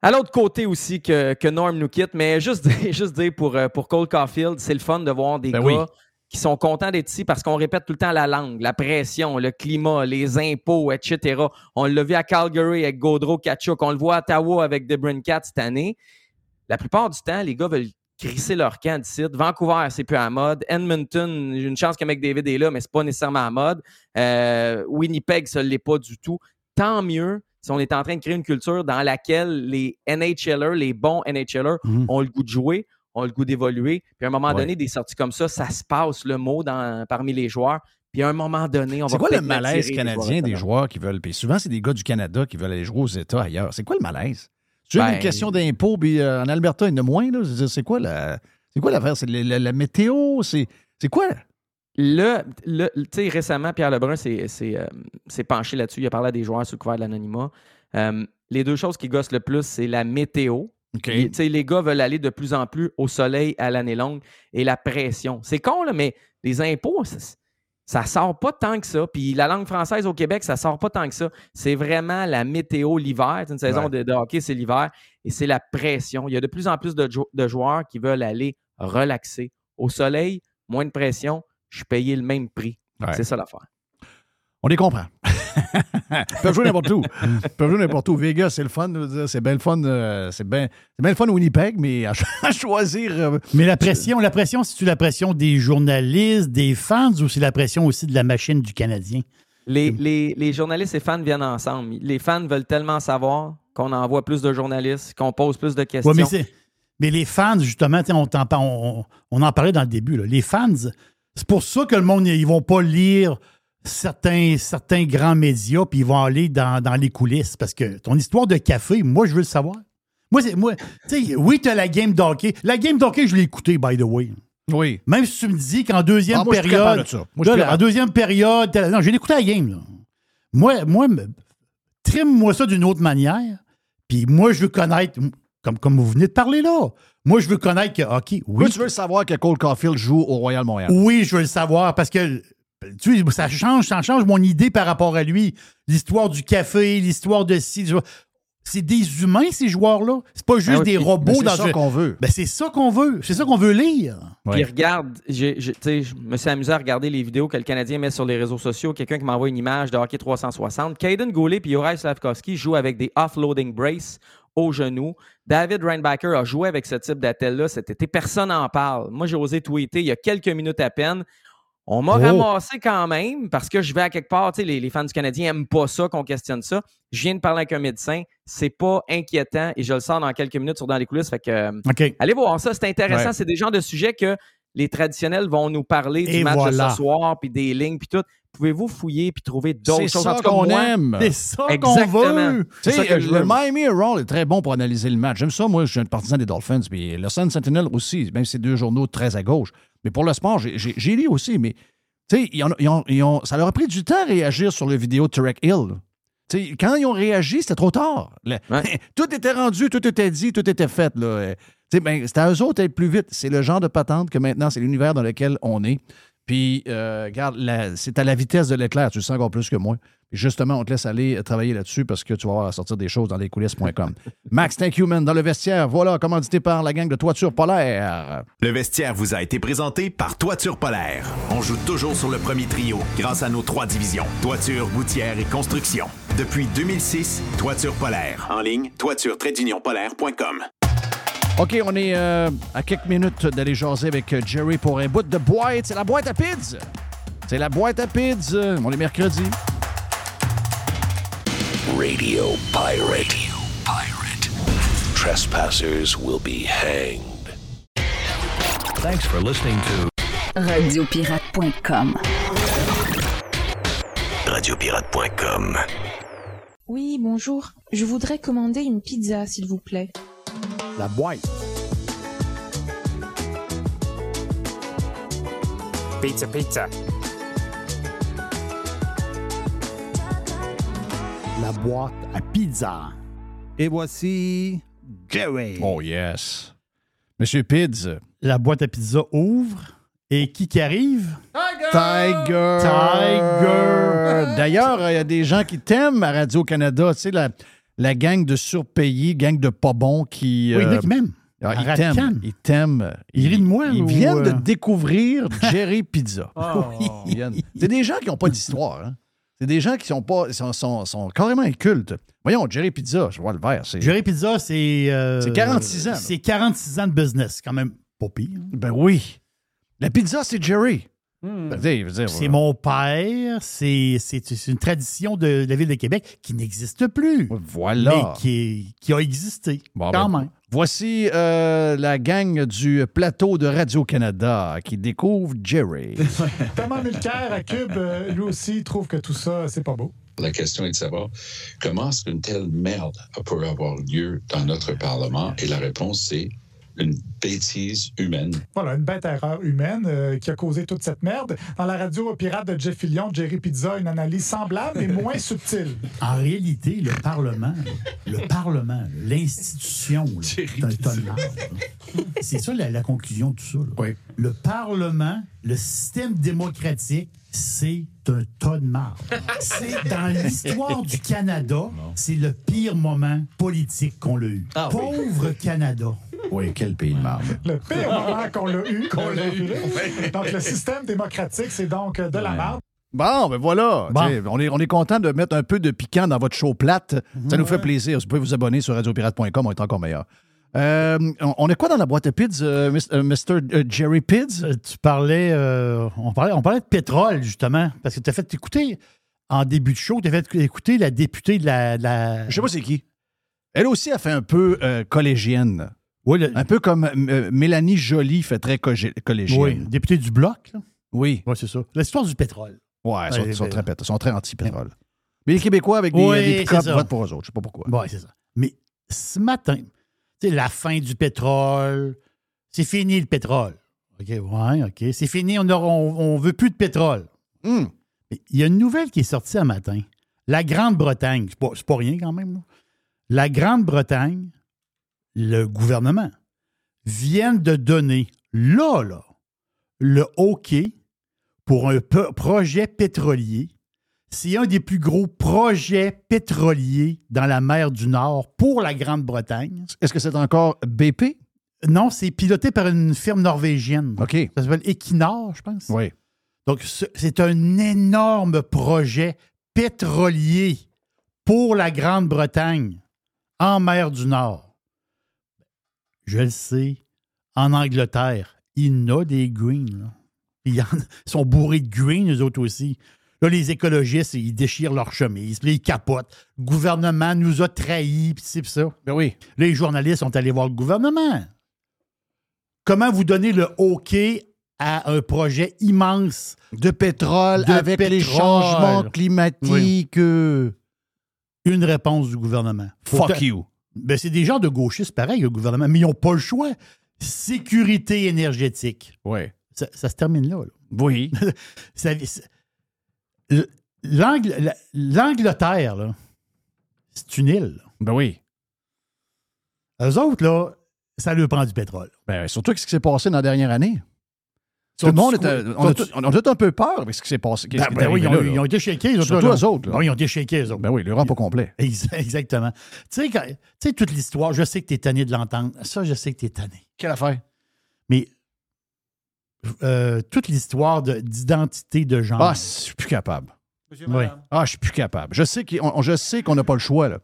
À l'autre côté aussi que, que Norm nous quitte, mais juste [LAUGHS] dire, juste dire pour, euh, pour Cole Caulfield, c'est le fun de voir des Ben gars oui. qui sont contents d'être ici parce qu'on répète tout le temps la langue, la pression, le climat, les impôts, etc. On l'a vu à Calgary avec Gaudreau, Kachuk, on le voit à Ottawa avec Cat cette année. La plupart du temps, les gars veulent crisser leur camp d'ici. Vancouver, c'est plus à la mode. Edmonton, j'ai une chance que McDavid est là, mais c'est pas nécessairement à la mode. Euh, Winnipeg, ça ne l'est pas du tout. Tant mieux si on est en train de créer une culture dans laquelle les NHLers, les bons NHLers, Mhm. ont le goût de jouer, ont le goût d'évoluer. Puis à un moment Ouais. donné, des sorties comme ça, ça se passe le mot dans, parmi les joueurs. Puis à un moment donné, on va C'est quoi le malaise canadien des joueurs joueurs qui veulent? Puis souvent, c'est des gars du Canada qui veulent aller jouer aux États ailleurs. C'est quoi le malaise? Ben- une question d'impôt, puis euh, en Alberta, il y en a moins. C'est quoi la. C'est quoi l'affaire? C'est la, la- la météo? C'est c'est quoi? Le, le- tu sais, récemment, Pierre Lebrun s'est s'est, euh, s'est penché là-dessus. Il a parlé à des joueurs sous le couvert de l'anonymat. Euh, les deux choses qui gossent le plus, c'est la météo. Sais, les gars veulent aller de plus en plus au soleil à l'année longue et la pression. C'est con, là, mais les impôts, ça, sort pas tant que ça. Puis la langue française au Québec, ça sort pas tant que ça. C'est vraiment la météo l'hiver. C'est une saison Ouais. de, de hockey, c'est l'hiver. Et c'est la pression. Il y a de plus en plus de, jou- de joueurs qui veulent aller relaxer. Au soleil, moins de pression, je suis payé le même prix. Ouais. C'est ça l'affaire. On les comprend. [LAUGHS] Ils peuvent jouer n'importe où. Ils peuvent jouer n'importe où. Vegas, c'est le fun. C'est bien le fun. euh, c'est bien c'est bien le fun Winnipeg, mais à, cho- [LAUGHS] à choisir. euh, Mais la pression, la pression, c'est-tu la pression des journalistes, des fans ou c'est la pression aussi de la machine du Canadien? Les, les- les journalistes et fans viennent ensemble. Les fans veulent tellement savoir qu'on envoie plus de journalistes, qu'on pose plus de questions. Ouais, mais, c'est- mais les fans, justement, on, t'en par- on, on en parlait dans le début. là. Les fans, c'est pour ça que le monde, ils vont pas lire certains, certains grands médias, puis ils vont aller dans, dans les coulisses. Parce que ton histoire de café, moi, je veux le savoir. Moi, c'est, moi tu sais, oui, tu as la game d'hockey. La game d'hockey, je l'ai écoutée, by the way. oui. Même si tu me dis qu'en deuxième Ah, moi, je suis capable période. de ça. Moi, je suis en deuxième période. Non, j'ai écouté la game. Là. Moi, moi me- trime-moi ça d'une autre manière. Puis moi, je veux connaître, comme, comme vous venez de parler là. Moi, je veux connaître que, OK, oui. Moi, tu veux savoir que Cole Caulfield joue au Royal Montréal. Oui, je veux le savoir parce que tu sais, ça change, ça change mon idée par rapport à lui. L'histoire du café, l'histoire de ci. C'est des humains, ces joueurs-là. C'est pas juste Ah oui, des puis- robots Mais c'est dans ça qu'on veut. Ben, c'est ça qu'on veut. C'est ça qu'on veut lire. Ouais. Puis regarde, sais, je me suis amusé à regarder les vidéos que le Canadien met sur les réseaux sociaux. Quelqu'un qui m'envoie une image de hockey 360. Caden Goulet et Juraj Slavkovski jouent avec des offloading brace au genou. David Reinbacker a joué avec ce type d'attelle-là cet été. Personne n'en parle. Moi, j'ai osé tweeter il y a quelques minutes à peine. On m'a Oh. ramassé quand même parce que je vais à quelque part. Les, les fans du Canadien n'aiment pas ça qu'on questionne ça. Je viens de parler avec un médecin. C'est pas inquiétant et je le sors dans quelques minutes sur Dans les coulisses. Fait que, euh. Allez voir ça, c'est intéressant. Ouais. C'est des genres de sujets que les traditionnels vont nous parler du match voilà. de ce soir, puis des lignes, puis tout. Pouvez-vous fouiller puis trouver d'autres C'est choses? ça tout cas, qu'on aime. C'est ça qu'on veut. C'est ça que je le veux. Miami Herald est très bon pour analyser le match. J'aime ça, moi, je suis un partisan des Dolphins, puis le Sun Sentinel aussi, même si c'est deux journaux très à gauche. Mais pour le sport, j'ai- lu aussi, mais tu sais, ils ont- ils ont- ils ont- ça leur a pris du temps à réagir sur le vidéo de Turek Hill. Quand ils ont réagi, c'était trop tard. Le- [LAUGHS] tout était rendu, tout était dit, tout était fait. Là. Ben, c'était à eux autres d'être plus vite. C'est le genre de patente que maintenant, c'est l'univers dans lequel on est. Puis, euh, regarde, c'est à la vitesse de l'éclair. Tu le sens encore plus que moi. Puis justement, on te laisse aller euh, travailler là-dessus parce que tu vas avoir à sortir des choses dans lescoulisses.com. [LAUGHS] Max, thank you, man. Dans le vestiaire, voilà, commandité par la gang de Toiture Polaire. Le vestiaire vous a été présenté par Toiture Polaire. On joue toujours sur le premier trio grâce à nos trois divisions. Toiture, gouttière et construction. Depuis 2006, Toiture Polaire. En ligne, toiture-polaire.com. OK, on est euh, à quelques minutes d'aller jaser avec euh, Jerry pour un bout de boîte. C'est la boîte à pids. C'est la boîte à pids. euh, On est mercredi. Radio Pirate. Radio Pirate. Trespassers will be hanged. Thanks for listening to Radiopirate.com. Radiopirate.com. Oui, bonjour. Je voudrais commander une pizza, s'il vous plaît. La boîte. Pizza, pizza. La boîte à pizza. Et voici Jerry. Oh yes. Monsieur Pids. La boîte à pizza ouvre. Et qui qui arrive? Tiger. Tiger. D'ailleurs, il y a des gens qui t'aiment à Radio-Canada. Tu sais, la, la gang de surpayés, gang de pas bons qui. Oui, il y en a euh, qui m'aiment. ah, ils t'aiment. Ils t'aiment. Ils rient de moi, Ils ou, viennent de euh? découvrir Jerry Pizza. [LAUGHS] Oh. Ils viennent- C'est des gens qui n'ont pas d'histoire. hein. C'est des gens qui sont pas sont, sont, sont carrément incultes. Voyons, Jerry Pizza, je vois le vert. C'est Jerry Pizza, c'est. euh, C'est 46 ans. C'est 46 ans de business, quand même. Pas pire. Ben oui. La pizza, c'est Jerry. Hmm. Ben, dire, C'est mon père. C'est une tradition de la ville de Québec qui n'existe plus. Voilà. Mais qui, qui a existé. Bon, quand ben, même. Voici euh, la gang du plateau de Radio-Canada qui découvre Jerry. [LAUGHS] Thomas Mulcair à Cube, euh, lui aussi, trouve que tout ça, c'est pas beau. La question est de savoir comment est-ce qu'une telle merde peut avoir lieu dans notre Parlement? Et la réponse, c'est une bêtise humaine. Voilà, une bête erreur humaine euh, qui a causé toute cette merde. Dans la radio pirate de Jeff Fillion, Jerry Pizza, une analyse semblable mais moins [LAUGHS] subtile. En réalité, le Parlement, le Parlement, l'institution, c'est ça la, la conclusion de tout ça. là. Le Parlement, le système démocratique, c'est un tas de marde. C'est dans l'histoire du Canada, c'est le pire moment politique qu'on l'a eu. Ah oui. Pauvre Canada. Oui, quel pays de marde. Le pire [LAUGHS] moment qu'on l'a eu. Qu'on l'a eu. Donc, le système démocratique, c'est donc euh, de la merde. Bon, ben voilà. Bon. On est, on est content de mettre un peu de piquant dans votre show plate. Ça nous fait plaisir. Vous pouvez vous abonner sur radiopirate.com, on est encore meilleur. Euh, on, est quoi dans la boîte à Pids, euh, euh, Mr. euh, Jerry Pids? tu parlais, euh, on parlait, on parlait de pétrole, justement, parce que tu as fait écouter, en début de show, tu as fait écouter la députée de la... de la- Je sais pas c'est qui. Elle aussi a fait un peu euh, collégienne. Oui, Un peu comme euh, Mélanie Joly fait très collégienne. Oui, députée du Bloc. là. Oui. Oui, c'est ça. L'histoire du pétrole. Ouais, ils sont, Ouais, sont très, sont très anti-pétrole. Mais les Québécois avec des, Oui, des c'est votent pour eux autres. Je sais pas pourquoi. Oui, c'est ça. Mais ce matin, sais, la fin du pétrole, c'est fini le pétrole. OK, ouais, OK. C'est fini, on ne on, on veut plus de pétrole. Hmm. Mais il y a une nouvelle qui est sortie un matin. La Grande-Bretagne, c'est pas, c'est pas rien quand même. là. La Grande-Bretagne, le gouvernement, viennent de donner, là, là, le OK pour un projet pétrolier. C'est un des plus gros projets pétroliers dans la mer du Nord pour la Grande-Bretagne. Est-ce que c'est encore BP? Non, c'est piloté par une firme norvégienne. OK. Ça s'appelle Equinor, je pense. Oui. Donc, ce- c'est un énorme projet pétrolier pour la Grande-Bretagne en mer du Nord. Je le sais, en Angleterre, il y en a des greens. là. Ils sont bourrés de green, eux autres aussi. Là, les écologistes, ils déchirent leur chemise, puis ils capotent. Le gouvernement nous a trahis, puis c'est ça. Ben oui. Là, les journalistes sont allés voir le gouvernement. Comment vous donnez le OK à un projet immense de pétrole de avec les changements climatiques. euh, Une réponse du gouvernement. Fuck you. Ben, c'est des gens de gauchistes pareil, le gouvernement, mais ils n'ont pas le choix. Sécurité énergétique. Oui. Ça, ça se termine là. là. Oui. [LAUGHS] Ça- L'Angleterre, là, C'est une île. Ben oui. Eux autres, là, ça leur prend du pétrole. Ben, surtout ce qui s'est passé dans la dernière année? Tout le monde était, on, a tout, on a tout un peu peur avec ce qui s'est passé. Ben, ben oui, ils ont, là, ils ont été shakés, les autres. Surtout là. eux autres. là. Oui, ils ont été shakés, eux autres. Ben oui, l'Europe au complet. [LAUGHS] Ex- Exactement. Tu sais, toute l'histoire, je sais que tu es tanné de l'entendre. Ça, je sais que tu es tanné. Quelle affaire? Mais euh, toute l'histoire de- d'identité de genre. Ah, je suis plus capable. Oui. Ah, je suis plus capable. Je sais qu'on on- je sais qu'on n'a pas le choix. Là.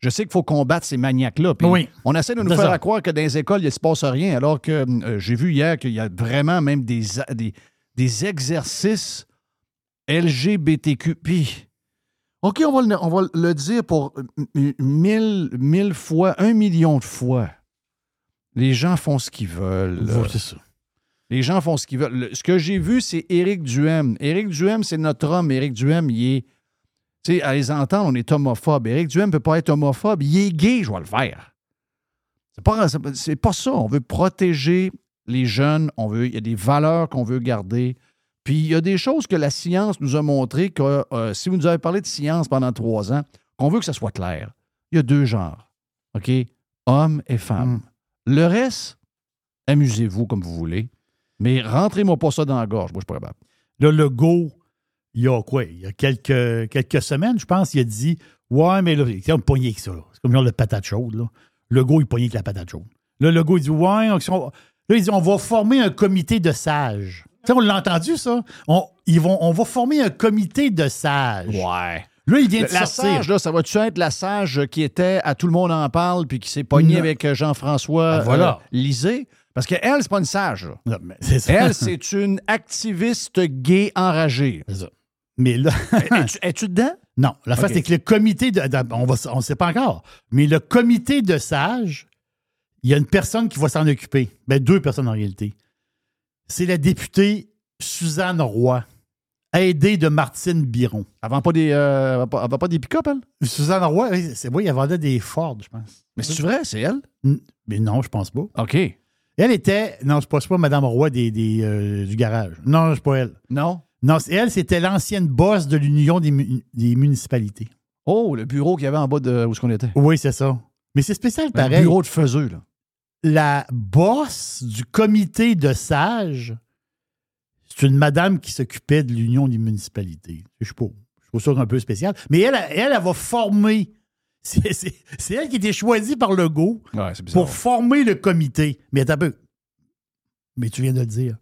Je sais qu'il faut combattre ces maniaques-là. Oui. On essaie de nous faire croire que dans les écoles, il ne se passe rien, alors que euh, j'ai vu hier qu'il y a vraiment même des, des, des exercices LGBTQ. Puis, OK, on va, le, on va le dire pour mille, mille fois, un million de fois. Les gens font ce qu'ils veulent. c'est ça. Les gens font ce qu'ils veulent. Le- ce que j'ai vu, c'est Éric Duhem. Éric Duhem, c'est notre homme. Éric Duhem, il est. Tu sais, à les entendre, on est homophobe. Éric Duhem ne peut pas être homophobe. Il est gay, je vais le faire. C'est pas, pas ça. On veut protéger les jeunes. On veut, il y a des valeurs qu'on veut garder. Puis il y a des choses que la science nous a montré que euh, si vous nous avez parlé de science pendant trois ans, qu'on veut que ça soit clair. Il y a deux genres. OK? Hommes et femmes. Le reste, amusez-vous comme vous voulez. Mais rentrez-moi pas ça dans la gorge. Moi, je suis pas capable. Le logo, il y a quoi? Il y a quelques, quelques semaines, je pense, il a dit Ouais, mais là, c'est comme pogné que ça. C'est comme genre le patate chaude. Là. Le go, il pogné avec la patate chaude. Là, le go, il dit Ouais, on, là, il dit On va former un comité de sages. Tu sais, on l'a entendu, ça? On, ils vont, on va former un comité de sages. Ouais. Là, il vient de La sortir. sage, là, ça va-tu être la sage qui était à Tout le monde en parle puis qui s'est pognée avec euh, Jean-François Ah, voilà. euh, Lisée? Parce qu'elle, c'est pas une sage. là. Non, mais c'est ça. Elle, c'est une activiste gay enragée. C'est ça. Mais là. Es-tu [LAUGHS] es-tu dedans? Non, la face, Ok. c'est que le comité de. on ne on sait pas encore. Mais le comité de sages, il y a une personne qui va s'en occuper. Ben, deux personnes en réalité. C'est la députée Suzanne Roy, aidée de Martine Biron. Elle vend pas des, euh, elle vend pas, elle vend pas des pick-up, elle? Suzanne Roy, c'est oui, elle vendait des Ford, je pense. Mais c'est vrai, c'est elle? N- Mais non, je pense pas. OK. Elle était. Non, c'est pas, c'est pas Mme Roy des, des, euh, du garage. Non, c'est pas elle. Non? Non, elle, c'était l'ancienne boss de l'Union des, mu- des municipalités. Oh, le bureau qu'il y avait en bas de où est-ce qu'on était. Oui, c'est ça. Mais c'est spécial pareil. bureau de faiseux, là. la boss du comité de sages, c'est une madame qui s'occupait de l'Union des municipalités. Je sais pas. Je trouve ça un peu spécial. Mais elle, elle, elle va former. [LAUGHS] C'est elle qui a été choisie par le Ouais, bizarre. pour former le comité. Mais attends un peu. Mais tu viens de le dire.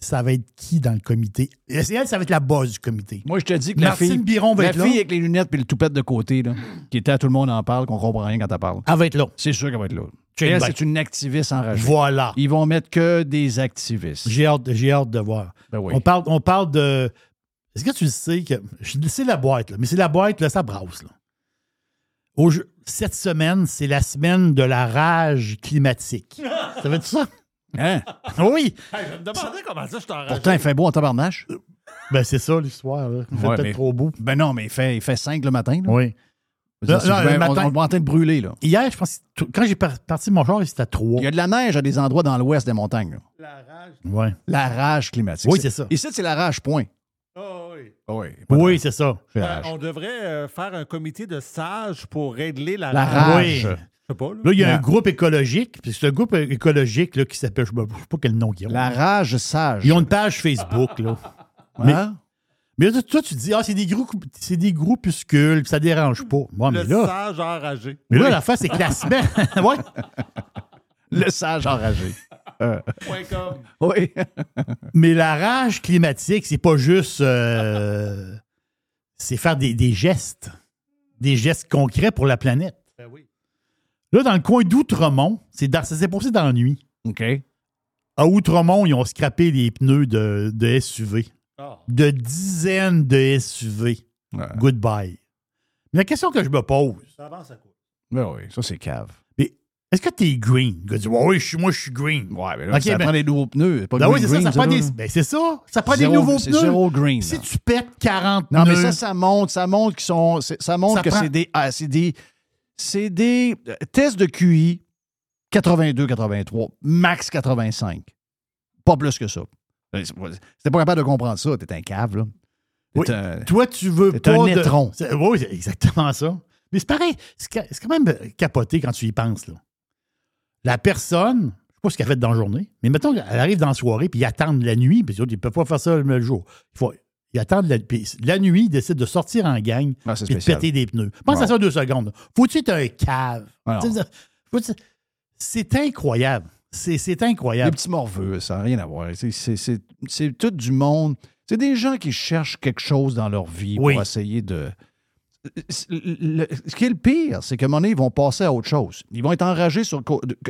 Ça va être qui dans le comité? Et elle, ça va être la boss du comité. Moi, je te dis que la Martine fille, Biron va la être là. fille avec les lunettes puis le toupette de côté, là, qui était à tout le monde en parle, qu'on comprend rien quand elle parle. Elle va être là. C'est sûr qu'elle va être là. Elle, c'est une activiste enragée. Voilà. Ils vont mettre que des activistes. J'ai hâte, j'ai hâte de voir. Ben oui. on, parle, on parle de. Est-ce que tu sais que. je- C'est la boîte, là. Mais c'est la boîte, là, ça brasse, là. Au cette semaine, c'est la semaine de la rage climatique. [LAUGHS] ça veut dire ça? Hein? [LAUGHS] Oui! je me demandais comment ça je t'en Pourtant, il fait beau en tabarnache. Ben, c'est ça, l'histoire. là. Il fait Ouais, peut-être mais- trop beau. Ben non, mais il fait, il fait 5 le matin. là. Oui. Je veux dire, Non, c'est non, bien- le on, matin- on est en train de brûler. Là. Hier, je pense que quand j'ai par- parti de mon char, c'était à 3. Il y a de la neige à des endroits dans l'ouest des montagnes. là. Ouais. La rage climatique. Oui, c'est ça. Ici, c'est la rage, point. Oh, oui. Oui, Oui, c'est ça. c'est la Euh, rage. on devrait euh, faire un comité de sages pour régler la, La rage. rage. Oui. Je sais pas, là. Là, il y a un groupe écologique. Puis c'est un groupe écologique là, qui s'appelle. Je ne sais pas quel nom ils ont. La rage sage. Ils ont une page Facebook, là. [LAUGHS] Mais-? Mais toi, toi, tu dis, ah, c'est des, grou- c'est des groupuscules, puis ça dérange pas. Moi, mais Le là, sage enragé. mais là, la face, c'est que la semaine. [LAUGHS] ouais. Le sage enragé. Euh, Point com. oui. [LAUGHS] Mais la rage climatique, c'est pas juste. euh, c'est faire des, des gestes. Des gestes concrets pour la planète. Là, dans le coin d'Outremont, c'est dans- ça s'est passé dans la nuit. OK. À Outremont, ils ont scrappé les pneus de, de SUV. Ah. De dizaines de SUV. Ouais. Goodbye. Mais la question que je me pose, Ça avance à quoi? Ben oui, ça, c'est cave. mais est-ce que t'es green? Le gars dit, Ouais, oui, je suis- moi, je suis green. Ouais, mais là, ça ben- prend des nouveaux pneus. Pas Ben oui, c'est ça, ça prend des. Ben c'est ça, ça prend Zéro- des nouveaux c'est pneus. zéro green, Si là. tu pètes 40 Non, mais ça, ça montre, ça montre qu'ils sont. Ça montre Ça que prend- c'est des. ah, c'est des. C'est des euh, tests de QI 82-83, max 85. Pas plus que ça. Euh, C'était pas capable de comprendre ça. T'es un cave, là. Oui. un- toi, tu veux pas. un étron. Oui, c'est exactement ça. Mais c'est pareil, c'est quand même capoté quand tu y penses. Là. La personne, je ne sais pas ce qu'elle fait dans la journée, mais mettons qu'elle arrive dans la soirée, puis ils attendent la nuit, puis ils ne peuvent pas faire ça le jour. Il faut, ils attendent la, puis la nuit, ils décident de sortir en gang Ah, et de péter des pneus. Pense à ça deux secondes. Faut-tu être un cave? Ah C'est incroyable. C'est incroyable. petits morveux, ça n'a rien à voir. C'est- tout du monde. C'est des gens qui cherchent quelque chose dans leur vie Oui. pour essayer de. Le- ce qui est le pire, c'est qu'à un moment donné, ils vont passer à autre chose. Ils vont être enragés sur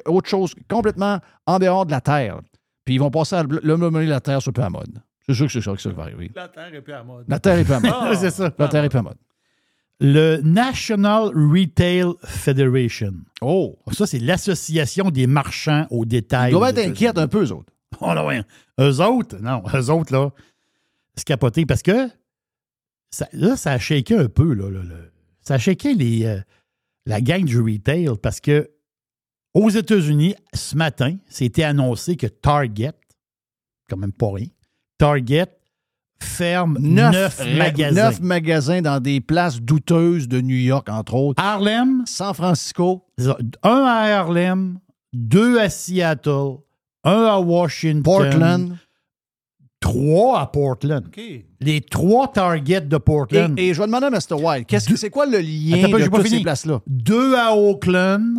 autre chose complètement en dehors de la Terre. Puis ils vont passer à le le la Terre sur peu à mode. C'est sûr que c'est ça que ça va arriver. La terre est plus à mode. La Terre est peu à mode. Ah. [LAUGHS] c'est ça. La Terre est peu à mode. Le National Retail Federation. Oh! Ça, c'est l'association des marchands au détail. Ils doivent être inquiets un peu, eux autres. [LAUGHS] Oh là, ouais. Eux autres, non, eux autres, là, c'est capoté parce que ça, là, ça a shaké un peu, là. là, là. Ça a shaké les, euh, la gang du retail parce que aux États-Unis, ce matin, c'était annoncé que Target, quand même pas rien, Target ferme neuf, magasins. neuf magasins dans des places douteuses de New York, entre autres. Harlem. San Francisco. Un à Harlem, deux à Seattle, un à Washington. Portland. Trois à Portland. Les trois targets de Portland. Et, et je vais demander à Mr. Qu'est-ce que c'est quoi le lien Attends, de toutes fini. ces places-là? Deux à Oakland.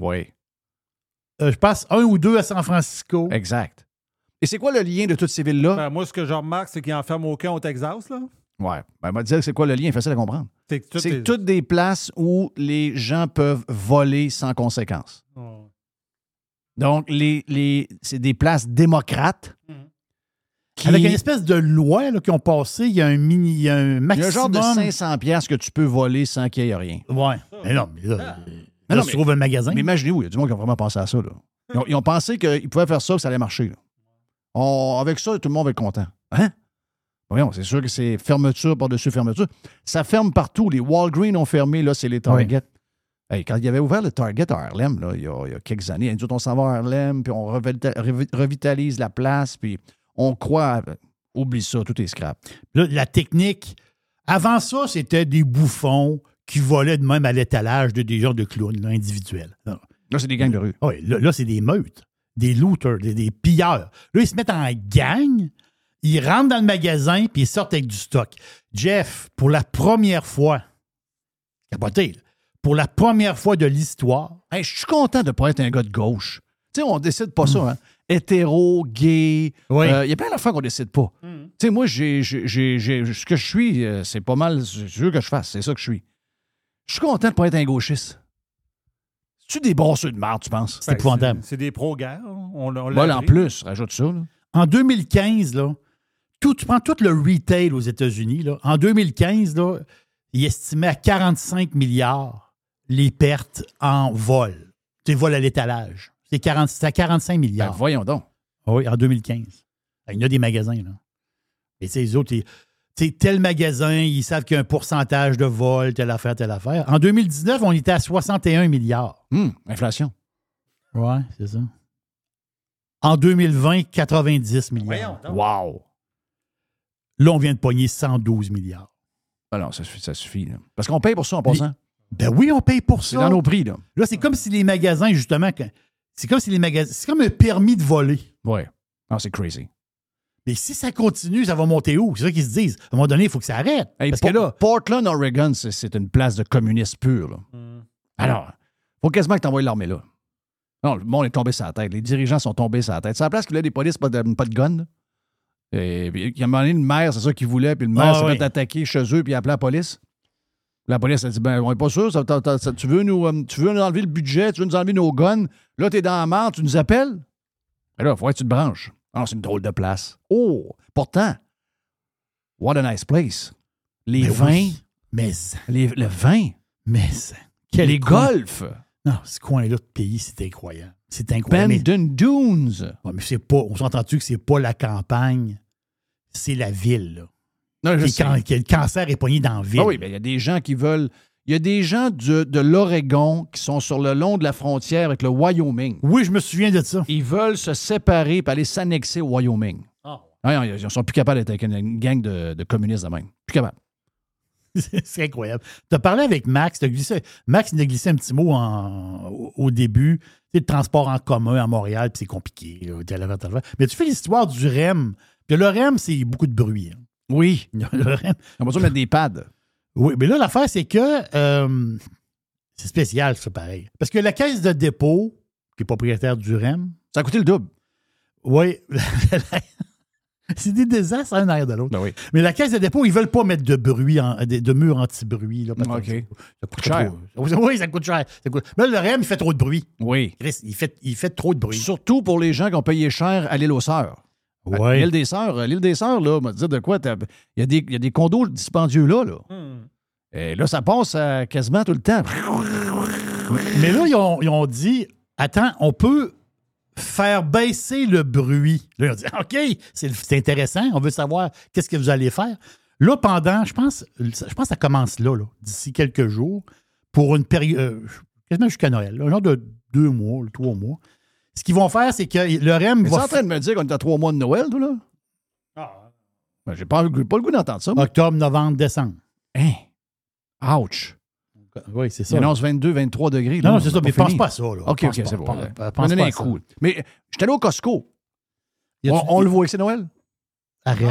Oui. Euh, je passe un ou deux à San Francisco. Exact. Et c'est quoi le lien de toutes ces villes-là? Ben, moi, ce que je remarque, c'est qu'ils en ferment aucun au Texas. Là. Ouais. Ben, m'a dire c'est quoi le lien, facile à comprendre. C'est que tout C'est est- toutes des places où les gens peuvent voler sans conséquence. Oh. Donc, les, les, c'est des places démocrates. qui- Avec une espèce de loi là, qui ont passé, il y a un mini, il y a un Il y a maximum. un genre de 500 pièces que tu peux voler sans qu'il y ait rien. Ouais. Mais non, mais là, Mais là, non, tu mais- trouves un magasin. Mais imaginez-vous, il y a du monde qui a vraiment pensé à ça. Là. Ils, ont, ils ont pensé qu'ils pouvaient faire ça, que ça allait marcher. là. On- avec ça, tout le monde va être content. Hein? Voyons, c'est sûr que c'est fermeture par-dessus fermeture. Ça ferme partout. Les Walgreens ont fermé, là, c'est les Target. Hey, quand il y avait ouvert le Target à Harlem, là, il, y a, il y a quelques années, nous autres, on s'en va à Harlem, puis on revita- revi- revitalise la place, puis on croit. Oublie ça, tout est scrap. Là, la technique, avant ça, c'était des bouffons qui volaient de même à l'étalage de des gens de clowns là, individuels. Là, Là, c'est des gangs de rue. Oui, là, là, c'est des meutes, des looters, des, des pilleurs. Là, ils se mettent en gang, ils rentrent dans le magasin, puis ils sortent avec du stock. Jeff, pour la première fois, capoté, là, pour la première fois de l'histoire, Hey, je suis content de ne pas être un gars de gauche. Tu sais, on décide pas ça, hein. Hétéro, gay. Oui. euh, Il y a plein d'affaires qu'on décide pas. Tu sais, moi, j'ai, j'ai- j'ai- j'ai- ce que je suis, euh, c'est pas mal ce que je fasse. C'est ça que je suis. Je suis content de pas être un gauchiste. C'est-tu des brasseux de marde, tu penses? c'est épouvantable. Ben, C'est des pro-guerres. On, on l'a Voilà, en plus, rajoute ça. là. En 2015, là, tout, tu prends tout le retail aux États-Unis, là, en 2015, là, il estimait à 45 milliards les pertes en vol. Tu sais, vol à l'étalage. C'est 40 c'est à 45 Ben, milliards. voyons donc. Ah Oui, en 2015. Il y en a des magasins, là. Et tu sais, les autres, ils- tu tel magasin, ils savent qu'il y a un pourcentage de vol, telle affaire, telle affaire. En 2019, on était à 61 milliards. Hum, inflation. Ouais, c'est ça. En 2020, 90 milliards. Wow. Là, on vient de pogner 112 milliards. Ah non, ça suffit. Ça suffit là. Parce qu'on paye pour ça en passant. Ben oui, on paye pour C'est ça. dans nos prix, là. Là, c'est comme si les magasins, justement, c'est comme si les magasins. C'est comme un permis de voler. Ouais. Non, c'est crazy. Mais si ça continue, ça va monter où? C'est ça qu'ils se disent. À un moment donné, il faut que ça arrête. Hey, Parce que là, Portland, Oregon, c'est, une place de communistes pur. Là. Alors, faut quasiment que tu envoies l'armée là. Non, le monde est tombé sur la tête. Les dirigeants sont tombés sur la tête. C'est la place qu'il voulait des polices, pas de, pas de gun. Et puis, il y a un moment donné, le maire, c'est ça qu'il voulait, puis le maire Ah, s'est oui. fait attaquer chez eux, puis il a appelé la police. La police a dit Ben, on n'est pas sûr, ça- ça- ça- ça- tu, veux nous, euh, tu veux nous enlever le budget, tu veux nous enlever nos guns. Là, tu es dans la merde, tu nous appelles? Et là, il faudrait que tu te branches. Ah, c'est une drôle de place. Oh, pourtant, what a nice place. Les Mais vins, oui. mais les, le vin, mais quel les golfs, Non, ce coin-là de pays, c'est incroyable. C'est incroyable. Bandon Dunes. Ouais, mais c'est pas. On s'entend-tu que c'est pas la campagne, c'est la ville, là. Non, je sais. le cancer est pogné dans la ville. Ah oui, mais il y a des gens qui veulent. Il y a des gens de, de l'Oregon qui sont sur le long de la frontière avec le Wyoming. Oui, je me souviens de ça. Ils veulent se séparer et aller s'annexer au Wyoming. Ah. Non, ils ne sont plus capables d'être avec une gang de, de communistes de même. Plus capables. C'est [LAUGHS] c'est incroyable. Tu as parlé avec Max. t'as glissé- Max, il a glissé un petit mot en- au, au début. Tu sais, le transport en commun à Montréal, puis c'est compliqué. là. Mais tu fais l'histoire du REM. Puis le REM, c'est beaucoup de bruit. hein. Oui. [LAUGHS] Le REM. On va mettre des pads. Oui, mais là, l'affaire, c'est que euh, c'est spécial, ça, pareil. Parce que la caisse de dépôt, qui est propriétaire du REM. Ça a coûté le double. Oui. [LAUGHS] c'est des désastres un derrière de l'autre. Ben oui. Mais la caisse de dépôt, ils veulent pas mettre de bruit, en- de, de murs anti-bruit. là, parce que. Ça coûte Cher. trop. Oui, ça coûte cher. Ça coûte- Mais le REM, il fait trop de bruit. Oui. Chris, il fait, il fait trop de bruit. Surtout pour les gens qui ont payé cher à l'île aux Sœurs. Ouais. L'île des Sœurs, euh, l'île des Sœurs, là, te dire de quoi, t'as- il y, a des- il y a des condos dispendieux là. là. Et là, ça passe euh, quasiment tout le temps. Mais là, ils ont, ils ont dit attends, on peut faire baisser le bruit. Là, ils ont dit [LAUGHS] OK, c'est intéressant, on veut savoir qu'est-ce que vous allez faire. Là, pendant, je pense, je pense que ça commence là, là, d'ici quelques jours, pour une période, euh, quasiment jusqu'à Noël, là, un genre de deux mois, trois mois. Ce qu'ils vont faire, c'est que le REM Mais tu es va. en train de me dire qu'on est à trois mois de Noël, toi, là? Ben, j'ai pas, pas le goût d'entendre ça. moi. Octobre, novembre, décembre. Hein? Ouch! Oui, c'est Il ça. annonce 22, 23 degrés. Non, là, non, c'est ça, mais pense pas à ça, là. OK, Pense OK, c'est bon. pense- va pas un à ça. coup. Mais j'étais allé au Costco. On, le voit que c'est Noël? Arrête.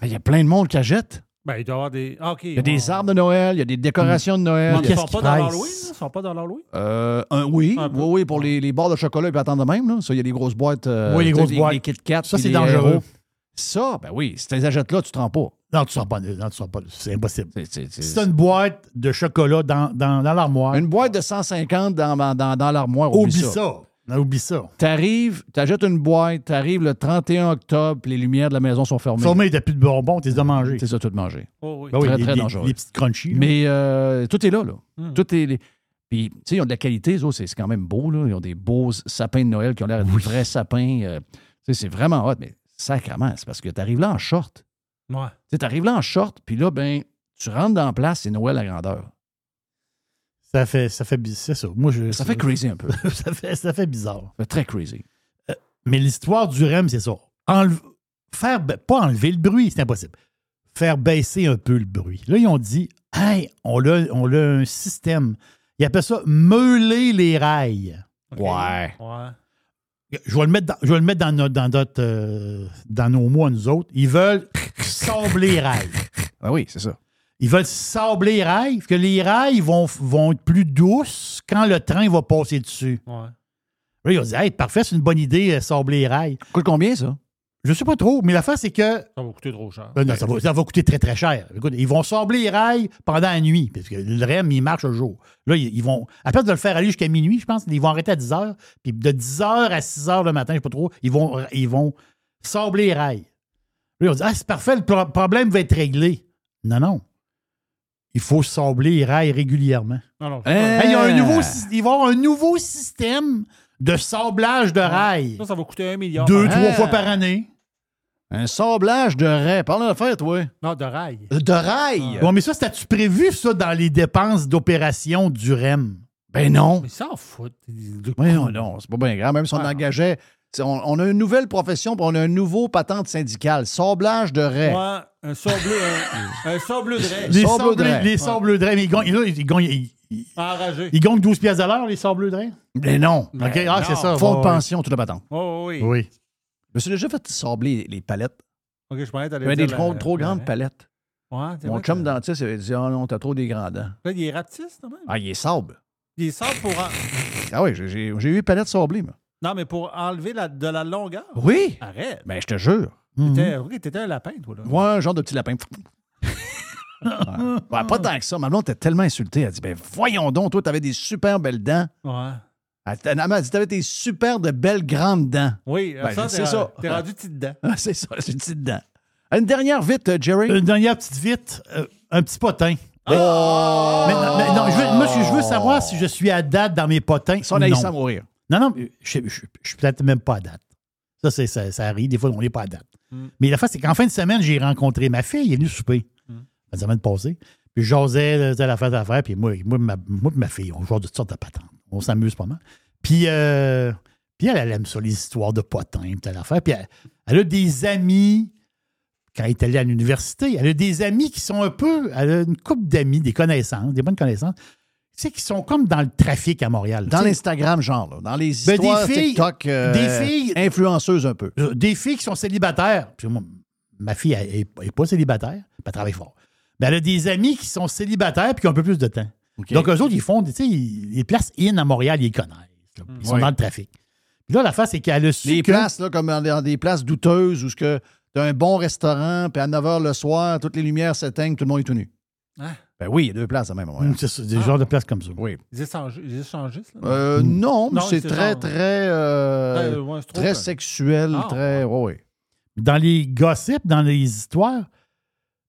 Ben, Il y a plein de monde qui achète. Ben, il doit y avoir des. Ah, OK. Il y a des arbres de Noël, il y a des décorations de Noël. Ils a- sont pas dans l'Halloween? Ils sont pas dans l'Halloween? Euh, un- oui, Un oui, oui, pour les, les barres de chocolat, ils peuvent attendre de même. Là. Ça, il y a des grosses boîtes. euh, Oui, les grosses boîtes. Les Kit Kat. Ça, c'est dangereux. Ça, ben oui, si tu les achètes là, tu te rends pas. Non, tu ne sors pas. Non, tu sors pas. C'est impossible. C'est- c'est- c'est- Si tu as une boîte de chocolat dans, dans, dans l'armoire, Une boîte de 150 dans, dans, dans l'armoire, oublie, oublie ça. ça. Non, Oublie ça. T'arrives, t'achètes une boîte, t'arrives le 31 octobre, puis les lumières de la maison sont fermées. Formé, t'as plus de bonbons, t'es de manger. C'est ça, tout manger. Oh, oui. Ben oui, très, les- très les- dangereux. Les petites crunchy. là. Mais euh, tout est là, là. Hmm. Tout est. les- Puis, tu sais, ils ont de la qualité, eux autres, c'est quand même beau, là. Ils ont des beaux sapins de Noël qui ont l'air de vrais sapins. euh, tu sais, c'est vraiment hot, mais sacrément, c'est parce que t'arrives là en short. Ouais. Tu sais, t'arrives là en short, puis là, ben, tu rentres dans la place, c'est Noël à grandeur. Ça fait, ça fait bizarre. C'est ça. Moi, je, Ça fait crazy un peu. [LAUGHS] ça, fait, ça fait bizarre. Ça fait très crazy. Mais l'histoire du REM, c'est ça. Enle- faire, pas enlever le bruit, c'est impossible. Faire baisser un peu le bruit. Là, ils ont dit, hey, on a, on a un système. Ils appellent ça meuler les rails. Ouais. Ouais. Je vais le mettre dans, je vais le mettre dans, notre, dans, notre, euh, dans nos mots, nous autres. Ils veulent [LAUGHS] sabler les rails. Ah oui, c'est ça. Ils veulent sabler les rails, que les rails vont, vont être plus douces quand le train va passer dessus. Ouais. Là, ils ont dit, hey, parfait, c'est une bonne idée, euh, sabler les rails. Coûte combien, ça? Je sais pas trop, mais l'affaire, c'est que Ça va coûter trop cher. Euh, non, ça, va, ça va coûter très, très cher. Écoute, ils vont sabler les rails pendant la nuit, parce que le REM, il marche le jour. Là, ils, ils vont, à place de le faire aller jusqu'à minuit, je pense, ils vont arrêter à 10 heures, puis de 10 heures à 6 heures le matin, je sais pas trop, ils vont, ils vont sabler les rails. Là, ils ont dit, ah, c'est parfait, le pro- problème va être réglé. Non, non. Il faut sabler les rails régulièrement. Non, non. Hein? Hey, il, y a un nouveau, sy- il va y avoir un nouveau système de sablage de rails. Ça, ça va coûter un milliard. Deux, par- trois Ah. fois par année. Un sablage de raie. Parle de faire, toi. Non, de rail. De rail? Bon, mais ça, c'était-tu prévu, ça, dans les dépenses d'opération du REM? Ben non. Mais ça en fout. Non, non, c'est pas bien grave. Même si on Ouais. engageait. c'est- On, on a une nouvelle profession, puis on a un nouveau patente syndicale. Sablage de raie. Ouais, un sableux, un, un sableux de rail. Les Sableux de raie. les de raie, mais ils gagnent, là, ils gagnent, ils, ils- Enragé. ils gagnent 12 piastres à l'heure, les sableux de raie? Mais non. OK, ah, non. c'est ça. Fonds de pension, toute la patente. Oh, oui. Oui. Je me suis déjà fait sabler les palettes. OK, je parlais d'aller J'avais des dire trop, la- trop la- grandes palettes. Ouais, c'est Mon vrai chum que- dentiste il avait dit Ah non, t'as trop des grands dents. Là, il est rapetisse, quand même. Ah, il est sable. Il est sable pour. en- Ah oui, j'ai- j'ai j'ai eu les palettes sablées, moi. Non, mais pour enlever la, de la longueur. Oui. Arrête. Ben, je te jure. Mhm. T'étais un lapin, toi, là. Ouais, un genre de petit lapin. [LAUGHS] Ouais. Ouais, pas tant que ça. Ma blonde était tellement insultée. Elle dit Ben, voyons donc, toi, t'avais des super belles dents. Ouais. Elle elle dit T'avais des super de belles grandes dents. Oui, Ben, ça, c'est ça. T'es rendu petit dedans. [LAUGHS] Ah, c'est ça, c'est une petite dent. Une dernière vite, euh, Jerry? Une dernière petite vite, euh, un petit potin. Oh! Mais, non, mais non, je veux, moi, je, je veux savoir si je suis à date dans mes potins. Ça, on a à mourir. Non, non, mais je, je, je suis peut-être même pas à date. Ça, ça, ça arrive. Des fois, on n'est pas à date. Mm. Mais la fois, c'est qu'en fin de semaine, j'ai rencontré ma fille. Elle est venue souper. Mm. La semaine passée. Puis de telle affaire, telle affaire. Puis moi, moi, ma, moi et ma fille, on joue de toutes sortes de patentes. On s'amuse pas mal. Puis, euh, puis elle, elle aime ça, les histoires de potins, telle affaire. Puis elle, elle a des amis quand elle est allée à l'université. Elle a des amis qui sont un peu. Elle a une couple d'amis, des connaissances, des bonnes connaissances. Tu sais, qui sont comme dans le trafic à Montréal. Dans l'Instagram, genre, là, dans les Ben, histoires des filles- TikTok euh, des filles- influenceuses un peu. euh, des filles qui sont célibataires. Puis moi, ma fille, elle n'est pas célibataire, elle travaille fort. Mais elle a des amis qui sont célibataires puis qui ont un peu plus de temps. Donc, eux autres, ils font, tu sais, ils- les places in à Montréal, ils les connaissent. là. Ils sont dans le trafic. Puis là, la face, c'est qu'elle a su Les que- places, là, comme dans des, dans des places douteuses où tu as un bon restaurant, puis à 9 h le soir, toutes les lumières s'éteignent, tout le monde est tout nu. Hein? Ben oui, il y a deux places, même. Hum, c'est ça, des genres de places comme ça. Oui. Échangistes, les échangistes, là? Euh, non, mais Non, c'est c'est très, genre- très, euh, ouais, c'est trop très fun. sexuel, Ah, très. ouais, ouais. Dans les gossips, dans les histoires,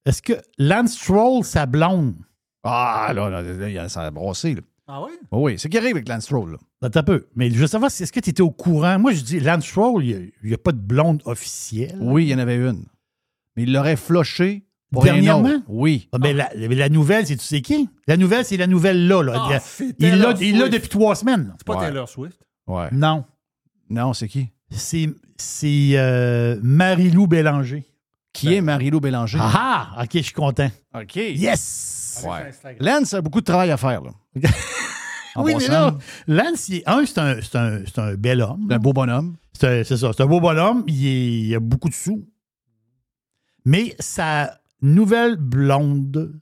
est-ce que Lance Stroll, sa blonde? Ah, là, là, là, il y a- ça a brossé. Là. Ah oui? Oh, oui, c'est qui arrive avec Lance Stroll. Là? Attends un peu. Mais je veux savoir, si- est-ce que tu étais au courant? Moi, je dis, Lance Stroll, il n'y a, pas de blonde officielle. Oui, il y en avait une. Mais il l'aurait floché pour Dernièrement? Oui. Ah, ben, la, la nouvelle, c'est tu sais qui? La nouvelle, c'est la nouvelle là. là. Ah, Il- l'a il l'a Swift. depuis trois semaines. C'est pas Ouais. Taylor Swift? Ouais. Non. Non, c'est qui? C'est c'est, euh, Marie-Lou Bélanger. Qui est Marie-Lou Bélanger? Ah, ah, OK, je suis content. OK. Yes! Ouais. Lance a beaucoup de travail à faire. Là. [LAUGHS] Oui, mais là, Lance, il un, c'est un, c'est un- c'est un bel homme. C'est un beau bonhomme. C'est ça, c'est un beau bonhomme. Il, est- il a beaucoup de sous. Mais sa nouvelle blonde,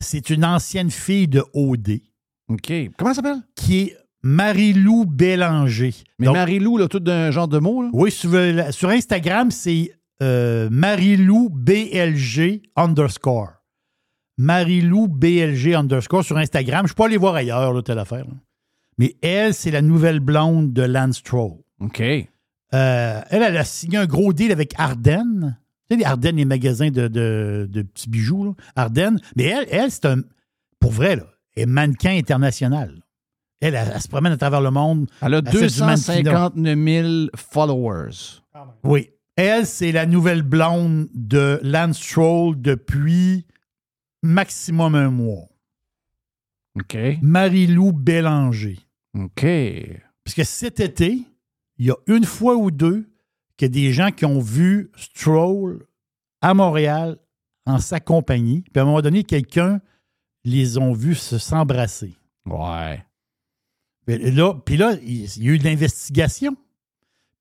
c'est une ancienne fille de OD. OK. Comment elle s'appelle? Qui est Marie-Lou Bélanger. Mais Donc, Marie-Lou, là, tout d'un genre de mot. Là? Oui, sur, Instagram, c'est euh, Marie-Lou BLG underscore. Marie-Lou BLG underscore sur Instagram. Je ne peux pas aller voir ailleurs, là, telle affaire. là. Mais elle, c'est la nouvelle blonde de Lance Stroll. OK. Euh, elle, elle a signé un gros deal avec Ardennes. Tu sais, les Ardennes, les magasins de, de- de petits bijoux, là. Ardennes. Mais elle, elle c'est un. Pour vrai, là, elle est mannequin international. Elle, elle, elle se promène à travers le monde. Elle a fait du mannequinat. 259 000 followers. Oui. Elle, c'est la nouvelle blonde de Lance Stroll depuis maximum un mois. OK. Marie-Lou Bélanger. OK. Parce que cet été, il y a une fois ou deux que des gens qui ont vu Stroll à Montréal en sa compagnie, puis à un moment donné, quelqu'un les ont vus se s'embrasser. Ouais. Puis là, puis là, il il y a eu de l'investigation.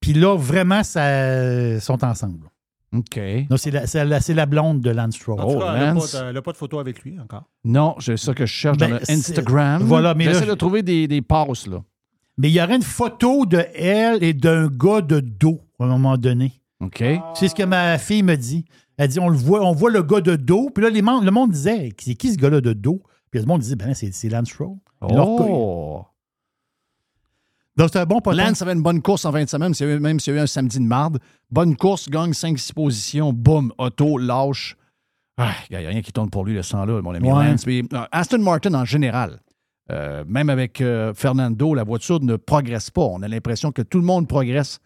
Puis là, vraiment, ça, ils sont ensemble. OK. Non, c'est la, c'est la- c'est la blonde de Lance Stroll. Oh, cas, elle n'a Lance. pas, de- elle a pas de photo avec lui encore. Non, c'est ça que je cherche Ben, dans le c'est- Instagram. Voilà, mais là, J'essaie je- de trouver des, des passes, là. Mais il y aurait une photo de elle et d'un gars de dos à un moment donné. OK. C'est ce que ma fille me dit. Elle dit on le voit, on voit le gars de dos. Puis là, les le monde disait c'est qui ce gars-là de dos? Puis le monde disait ben c'est Lance reconnu. Oh! Donc c'est un bon. Lance avait une bonne course en fin de semaine, s'il y a eu- même s'il y a eu un samedi de marde. Bonne course, gagne 5-6 positions, boum, auto, lâche. Ah, Il n'y a rien qui tourne pour lui le sang-là, mon ami Ouais. Lance. Puis, euh, Aston Martin en général, euh, même avec euh, Fernando, la voiture ne progresse pas. On a l'impression que tout le monde progresse,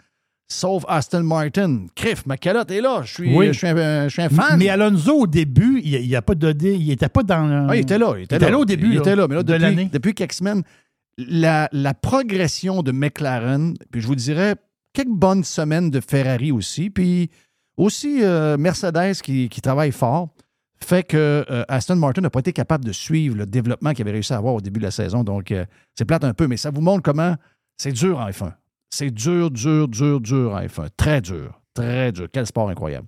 sauf Aston Martin. Criff, ma calotte est là. Je suis, Oui. je suis, un, je suis un fan. Mais Alonso, au début, il, il a pas donné, il était pas dans. Ah, il était là. Il était, là. au début. Il était là. Mais là, de depuis, quelques semaines, la, la progression de McLaren, puis je vous dirais quelques bonnes semaines de Ferrari aussi, puis aussi euh, Mercedes qui, qui travaille fort, fait que euh, Aston Martin n'a pas été capable de suivre le développement qu'il avait réussi à avoir au début de la saison. Donc, euh, c'est plate un peu, mais ça vous montre comment c'est dur en F1. C'est dur, dur, dur, dur en F1. Très dur. Très dur. Quel sport incroyable.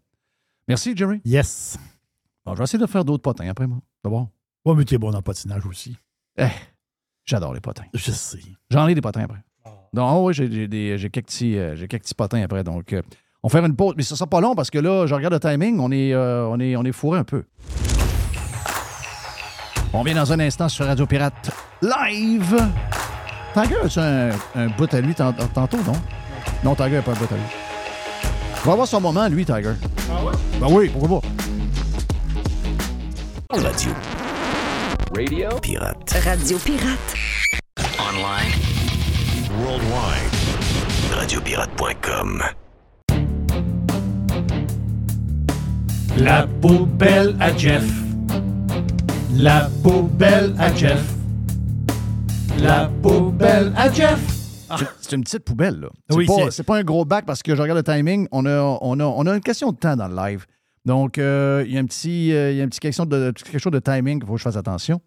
Merci, Jerry. Yes. Bon, je vais essayer de faire d'autres potins après moi. D'abord. Ouais, mais t'es bon dans le patinage aussi. Eh, j'adore les potins. Je sais. J'en ai des potins après. Donc, oui, j'ai quelques, petits, euh, j'ai quelques petits potins après. Donc, euh, on va faire une pause. Mais ça sera pas long parce que là, je regarde le timing. On est, euh, on est, on est fourré un peu. On vient dans un instant sur Radio Pirate Live. Tiger, as-tu un, un bout à lui tant- tantôt, non? Non, Tiger n'a pas un bout à lui. Il va avoir son moment, lui, Tiger. Ah ouais? Ben oui, pourquoi pas? Radio. Radio. Pirate. Radio Pirate. Online. Worldwide. Radiopirate.com. La poubelle à Jeff. La poubelle à Jeff. La poubelle à Jeff. C'est- C'est une petite poubelle, là. C'est Oui, pas, c'est- c'est pas un gros bac parce que je regarde le timing. On a, on, a, on a une question de temps dans le live. Donc, euh, il y a un petit, euh, il y a un petit question de, quelque chose de timing qu'il faut que je fasse attention.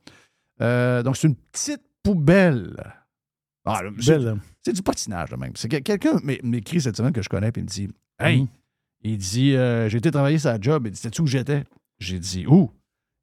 Euh, donc, c'est une petite poubelle. Ah, là, c'est, Belle. c'est du patinage, là, même. C'est que quelqu'un m'é- m'écrit cette semaine que je connais, puis il me dit Hey, Mhm. Il dit euh, J'ai été travailler la job. Il dit Sais-tu où j'étais? J'ai dit Où?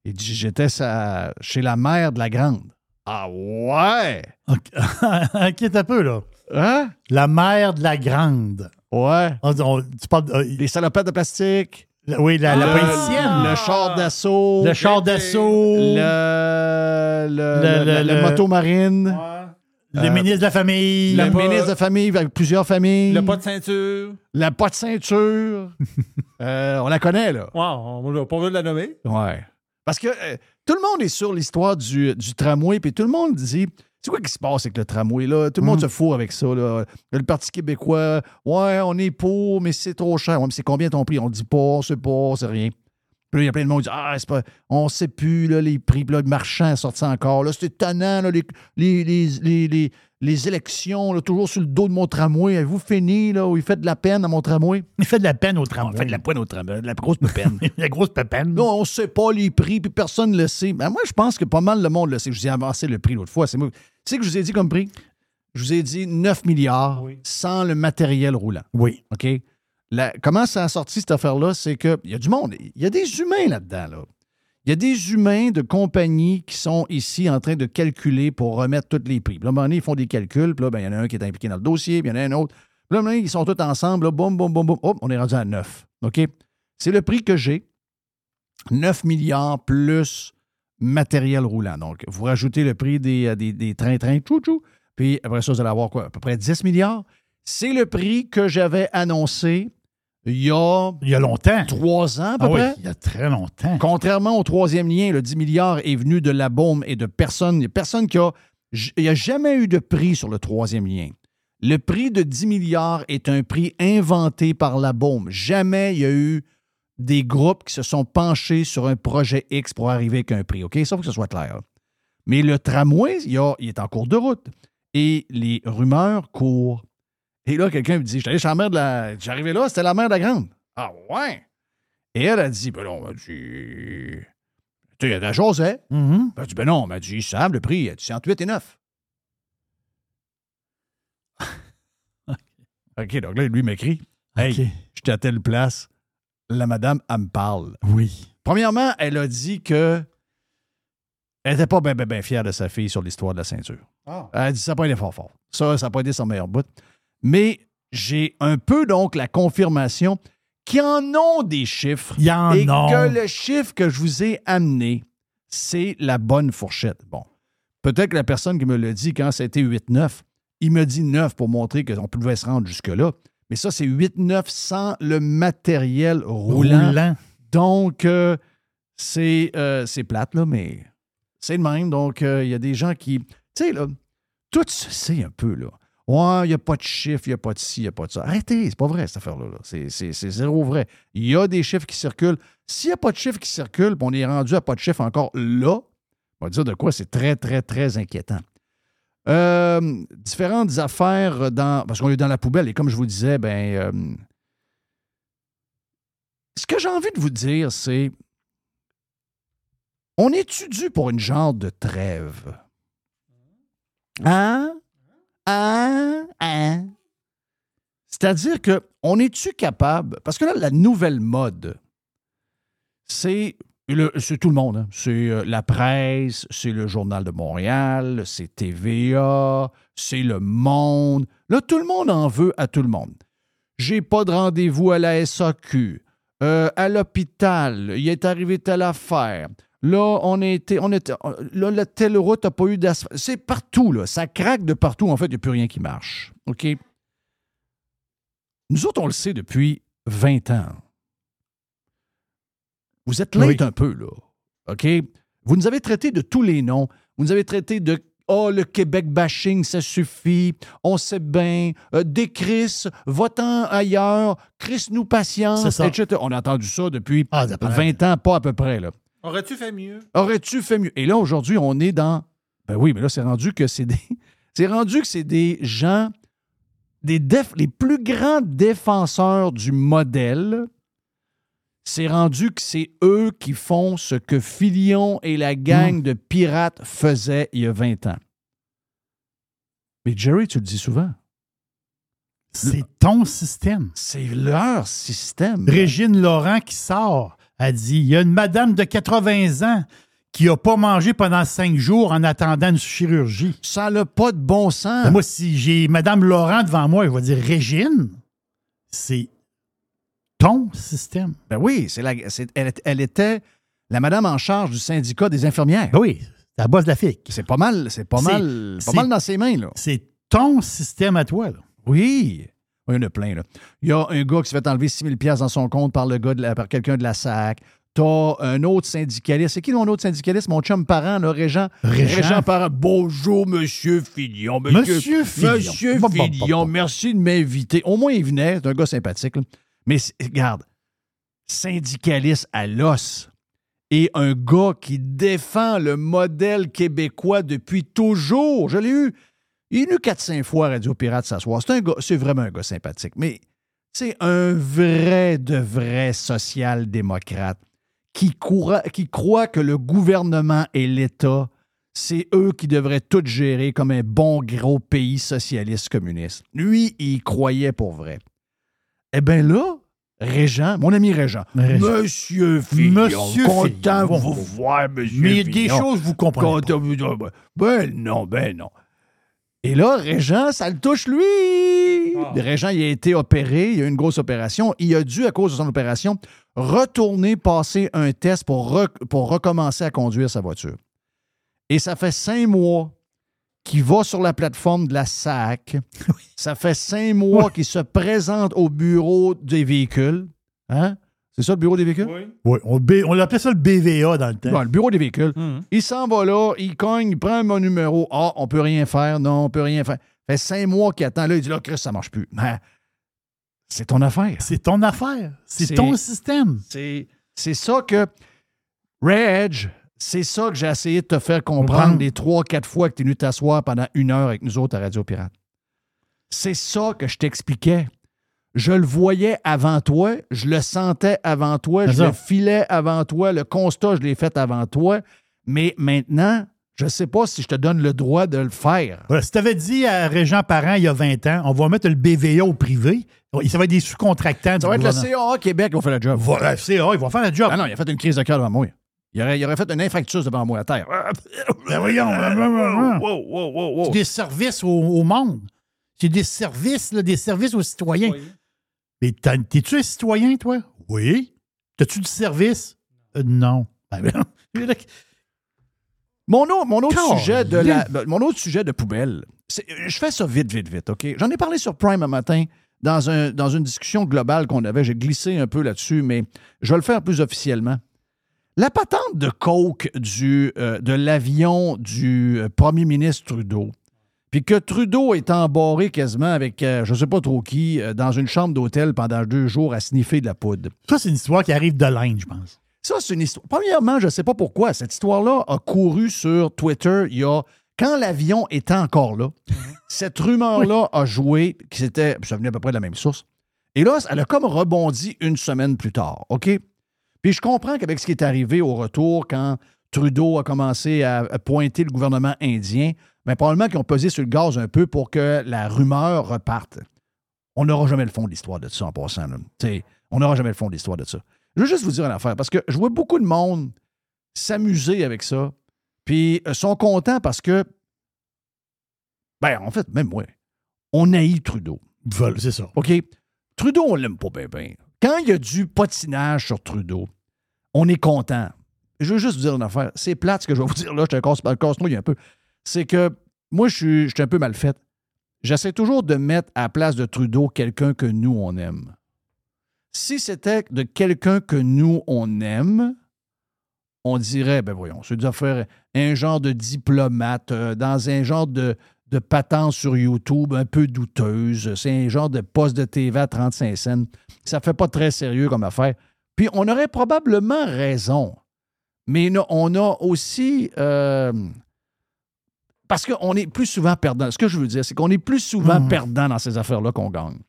Il dit J'étais sa- chez la mère de la grande. Ah ouais [LAUGHS] Inquiète un peu, là. Hein? La mère de la grande. Ouais. On- on- tu parles euh, Les salopettes de plastique. la- oui, la, la Le- char d'assaut. Le char d'assaut. Le, le, Le- le- le- le le-. Le Euh, ministre de la famille. Le ministre de famille avec plusieurs familles. Le pas de ceinture. La pas de ceinture. [LAUGHS] Euh, on la connaît, là. Wow, on n'a pas besoin de la nommer. Ouais. Parce que euh, tout le monde est sur l'histoire du, du tramway, puis tout le monde dit c'est quoi qui se passe avec le tramway, là? Tout le monde se fout avec ça, là. Le Parti québécois, ouais, on est pour, mais c'est trop cher. Ouais, mais c'est combien ton prix? On dit pas, on sait pas, sait rien. Puis là, il y a plein de monde qui dit Ah, c'est pas, on sait plus, là, les prix. Puis là, le marchand est sorti encore. Là, tannant, là, les, les, les, les, les- les élections, là, toujours sur le dos de mon tramway. Avez-vous fini, là, où il fait de la peine à mon tramway? Il fait de la peine au tramway. Il fait de la peine au tramway, de la grosse peine. [LAUGHS] la grosse pépine. Là, on ne sait pas les prix, puis personne ne le sait. Ben, moi, je pense que pas mal le monde le sait. Je vous ai avancé le prix l'autre fois. C'est moi. Tu sais que je vous ai dit comme prix? Je vous ai dit 9 milliards sans le matériel roulant. Oui. OK? Comment ça a sorti cette affaire-là? C'est qu'il y a du monde. Il y a des humains là-dedans. Là. Il y a des humains de compagnie qui sont ici en train de calculer pour remettre tous les prix. Puis là, à un moment donné, ils font des calculs. Puis là, ben, il y en a un qui est impliqué dans le dossier, puis il y en a un autre. Là, à un moment donné, ils sont tous ensemble. Boum, boum, boum, boum. On est rendu à 9. OK? C'est le prix que j'ai. 9 milliards plus matériel roulant. Donc, vous rajoutez le prix des, euh, des, des trains-trains, tchou-tchou, puis après ça, vous allez avoir quoi? À peu près 10 milliards. C'est le prix que j'avais annoncé il y a... Il y a longtemps. Trois ans, à peu Ah oui, près. il y a très longtemps. Contrairement au troisième lien, le 10 milliards est venu de la bombe et de personne. Il n'y a personne qui a. Il n'y a jamais eu de prix sur le troisième lien. Le prix de 10 milliards est un prix inventé par la bombe. Jamais il y a eu des groupes qui se sont penchés sur un projet X pour arriver avec un prix. OK? Faut que ce soit clair. Mais le tramway, il, y a- il est en cours de route. Et les rumeurs courent. Et là, quelqu'un me dit J'étais allé de la. J'arrivais là, c'était la mère de la grande. Ah ouais? Et elle a dit, ben non, elle dit, tu sais, il y a de la. Mhm. Ben, elle dit, ben non, elle m'a dit, savent le prix, elle dit, c'est entre 8 et 9. [LAUGHS] OK, donc là, lui m'écrit, hey, OK. j'étais à telle place, la madame, elle me parle. Oui. Premièrement, elle a dit que elle n'était pas bien ben, ben fière de sa fille sur l'histoire de la ceinture. Ah. Elle a dit, ça n'a pas été fort fort. Ça, ça n'a pas été son meilleur bout. Mais j'ai un peu, donc, la confirmation qu'ils en ont des chiffres. Il y en et ont. que le chiffre que je vous ai amené, c'est la bonne fourchette. Bon, peut-être que la personne qui me l'a dit quand c'était 8-9, il me dit 9 pour montrer qu'on pouvait se rendre jusque-là. Mais ça, c'est 8-9 sans le matériel roulant. Roulant. Donc, euh, c'est euh, c'est plate, là, mais c'est le même. Donc, euh, il y a des gens qui. Tu sais, là, tout se sait un peu, là. Ouais, il n'y a pas de chiffre, il n'y a pas de ci, il n'y a pas de ça. Arrêtez, c'est pas vrai, cette affaire-là. là. C'est- zéro vrai. Il y a des chiffres qui circulent. S'il n'y a pas de chiffres qui circulent, on est rendu à pas de chiffre encore là, on va dire de quoi c'est très, très, très inquiétant. Euh, différentes affaires dans. Parce qu'on est dans la poubelle, et comme je vous disais, ben. euh, ce que j'ai envie de vous dire, c'est. On est-tu dû pour une genre de trêve? Hein? C'est-à-dire que on est-tu capable. Parce que là, la nouvelle mode, C'est tout le monde. hein. C'est euh, la presse, c'est le Journal de Montréal, c'est TVA, c'est le monde. Là, tout le monde en veut à tout le monde. J'ai pas de rendez-vous à la SAQ. Euh, à l'hôpital, il est arrivé telle affaire. Là, on été, on était, là, la telle route n'a pas eu d'asphalte. C'est partout, là. Ça craque de partout. En fait, il n'y a plus rien qui marche. OK? Nous autres, on le sait depuis 20 ans. Vous êtes late un peu, là. OK? Vous nous avez traité de tous les noms. Vous nous avez traité de Oh, le Québec bashing, ça suffit. On sait bien. Euh, des Chris, votant ailleurs. Chris nous patience, etc. On a entendu ça depuis Ah, ça paraît. 20 ans, pas à peu près, là. Aurais-tu fait mieux? Aurais-tu fait mieux? Et là, aujourd'hui, on est dans. Ben oui, mais là, c'est rendu que c'est des. [LAUGHS] C'est rendu que c'est des gens, des déf- les plus grands défenseurs du modèle c'est rendu que c'est eux qui font ce que Filion et la gang de pirates faisaient il y a 20 ans. Mais Jerry, tu le dis souvent. C'est ton système. C'est leur système. Régine Laurent qui sort a dit il y a une madame de 80 ans qui n'a pas mangé pendant cinq jours en attendant une chirurgie. Ça n'a pas de bon sens. Moi, si j'ai Madame Laurent devant moi, je vais dire Régine, c'est ton système. Ben oui, c'est la, c'est- elle, elle était la madame en charge du syndicat des infirmières. Ben oui, c'est la bosse de la fique. C'est pas mal, c'est pas C'est- mal, pas mal dans ses mains, là. C'est ton système à toi. Là. Oui. Il y en a plein, là. Il y a un gars qui se fait enlever 6 000 piastres dans son compte par le gars de la- par quelqu'un de la SAC. T'as un autre syndicaliste. C'est qui mon autre syndicaliste? Mon chum parent, là, Régent. Régent. Parent. Bonjour, Monsieur Fillon. Monsieur, Monsieur Fillon. Monsieur Bon, bon, bon, Fillon, bon. merci de m'inviter. Au moins, il venait. C'est un gars sympathique. là. Mais regarde, syndicaliste à l'os et un gars qui défend le modèle québécois depuis toujours. Je l'ai eu. Il est eu 4-5 fois à Radio Pirate s'asseoir. C'est un gars, c'est vraiment un gars sympathique. Mais c'est un vrai de vrai social-démocrate qui, croit- qui croit que le gouvernement et l'État, c'est eux qui devraient tout gérer comme un bon gros pays socialiste communiste. Lui, il croyait pour vrai. Eh bien là, Régent, mon ami Régent, Régent. Monsieur Fillon, Monsieur content de vous voir, Monsieur Mais il y a des Fillon. choses que vous comprenez Content vous- Ben non, ben non. Et là, Régent, ça le touche lui. Régent, il a été opéré, il a eu une grosse opération. Il a dû, à cause de son opération, retourner passer un test pour recommencer à conduire sa voiture. Et ça fait cinq mois qu'il va sur la plateforme de la SAC. [LAUGHS] Ça fait cinq mois qu'il se présente au bureau des véhicules. Hein? C'est ça le bureau des véhicules? Oui, on, B- on l'appelait ça le BVA dans le temps. Bon, le bureau des véhicules. Mhm. Il s'en va là, il cogne, il prend mon numéro. Ah, on peut rien faire. Non, on peut rien faire. fait cinq mois qu'il attend. Là, il dit là, Chris, ça marche plus. Ben, c'est ton affaire. C'est ton affaire. C'est ton système. C'est c'est ça que. Reg, c'est ça que j'ai essayé de te faire comprendre Comprendre. les trois, quatre fois que tu es venu t'asseoir pendant une heure avec nous autres à Radio Pirate. C'est ça que je t'expliquais. Je le voyais avant toi, je le sentais avant toi, je ça. le filais avant toi, le constat, je l'ai fait avant toi. Mais maintenant, je ne sais pas si je te donne le droit de le faire. Voilà, si tu avais dit à Régent Parent il y a 20 ans, on va mettre le BVA au privé, ça va être des sous-contractants. Ça va être le CAA Québec qui va faire le job. Voilà, le CAA, il va faire le job. Ah non, il a fait une crise de cœur devant moi. Il aurait, il aurait fait une infractus devant moi à terre. Ben voyons. Wow, wow, wow, wow. C'est des services au, au monde. C'est des services, là, des services aux citoyens. T'es-tu un citoyen, toi? Oui. T'as-tu du service? Euh, non. [LAUGHS] Mon autre, mon autre Calme. sujet de la, mon autre sujet de poubelle, je fais ça vite, vite, vite, OK? J'en ai parlé sur Prime un matin dans, un, dans une discussion globale qu'on avait. J'ai glissé un peu là-dessus, mais je vais le faire plus officiellement. La patente de coke du, euh, de l'avion du euh, premier ministre Trudeau, puis que Trudeau est embarré quasiment avec euh, je ne sais pas trop qui euh, dans une chambre d'hôtel pendant deux jours à sniffer de la poudre. ça, c'est une histoire qui arrive de l'Inde, je pense. Ça, c'est une histoire. Premièrement, je ne sais pas pourquoi. Cette histoire-là a couru sur Twitter il y a. Quand l'avion était encore là, cette rumeur-là a joué, qui c'était. Ça venait à peu près de la même source. Et là, elle a comme rebondi une semaine plus tard. OK? Puis je comprends qu'avec ce qui est arrivé au retour, quand Trudeau a commencé à pointer le gouvernement indien, bien, probablement qu'ils ont pesé sur le gaz un peu pour que la rumeur reparte. On n'aura jamais le fond de l'histoire de ça en passant. là. On n'aura jamais le fond de l'histoire de ça. Je veux juste vous dire une affaire, parce que je vois beaucoup de monde s'amuser avec ça, puis euh, sont contents parce que, ben, en fait, même moi, on haït Trudeau. Voilà, C'est ça. OK? Trudeau, on l'aime pas bien, bien. Quand il y a du patinage sur Trudeau, on est content. Je veux juste vous dire une affaire. C'est plate ce que je vais vous dire là, je te casse, casse-nouille un peu. C'est que moi, je suis, je un peu mal fait. J'essaie toujours de mettre à la place de Trudeau quelqu'un que nous, on aime. Si c'était de quelqu'un que nous, on aime, on dirait, ben voyons, c'est doit faire un genre de diplomate, euh, dans un genre de, de patente sur YouTube un peu douteuse. C'est un genre de poste de TV à 35 cents. Ça fait pas très sérieux comme affaire. Puis on aurait probablement raison. Mais on a aussi. euh, parce qu'on est plus souvent perdant. Ce que je veux dire, c'est qu'on est plus souvent Mhm. perdant dans ces affaires-là qu'on gagne.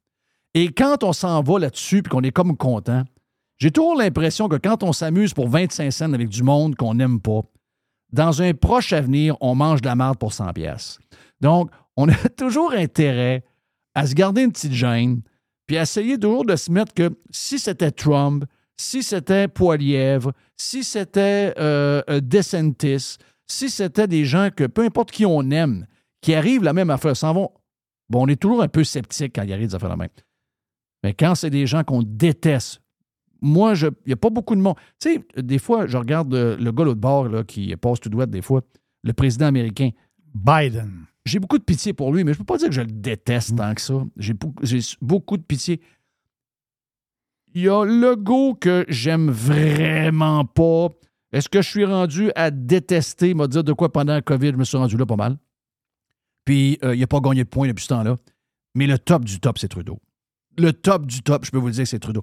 Et quand on s'en va là-dessus puis qu'on est comme content, J'ai toujours l'impression que quand on s'amuse pour 25 cents avec du monde qu'on n'aime pas, dans un proche avenir, on mange de la merde pour 100 pièces. Donc, on a [LAUGHS] toujours intérêt à se garder une petite gêne, puis à essayer toujours de se mettre que si c'était Trump, si c'était Poilièvre, si c'était euh, euh, DeSantis, si c'était des gens que peu importe qui on aime, qui arrivent la même affaire, s'en vont. Bon, on est toujours un peu sceptique quand il arrive des affaires la même. Mais quand c'est des gens qu'on déteste, moi, il n'y a pas beaucoup de monde. Tu sais, des fois, je regarde euh, le gars l'autre bord là, qui passe tout droit des fois, le président américain. Biden. J'ai beaucoup de pitié pour lui, mais je ne peux pas dire que je le déteste tant que ça. J'ai beaucoup, j'ai beaucoup de pitié. Il y a le go que j'aime vraiment pas. Est-ce que je suis rendu à détester, m'a dire de quoi pendant la COVID, je me suis rendu là pas mal? Puis, euh, il n'a pas gagné de points depuis ce temps-là. Mais le top du top, c'est Trudeau. Le top du top, je peux vous le dire, c'est Trudeau.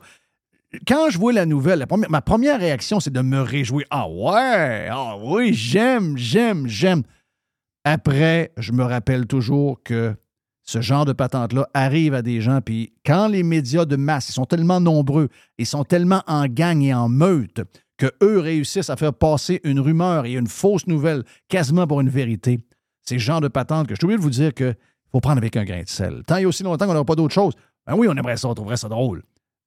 Quand je vois la nouvelle, ma première réaction, c'est de me réjouir. Ah ouais, ah oui, j'aime, j'aime, j'aime. Après, je me rappelle toujours que ce genre de patente-là arrive à des gens, puis quand les médias de masse, ils sont tellement nombreux, ils sont tellement en gang et en meute, que eux réussissent à faire passer une rumeur et une fausse nouvelle quasiment pour une vérité. C'est ce genre de patente que je suis obligé de vous dire qu'il faut prendre avec un grain de sel. Tant et aussi longtemps qu'on n'aura pas d'autre chose, ben oui, on aimerait ça, on trouverait ça drôle.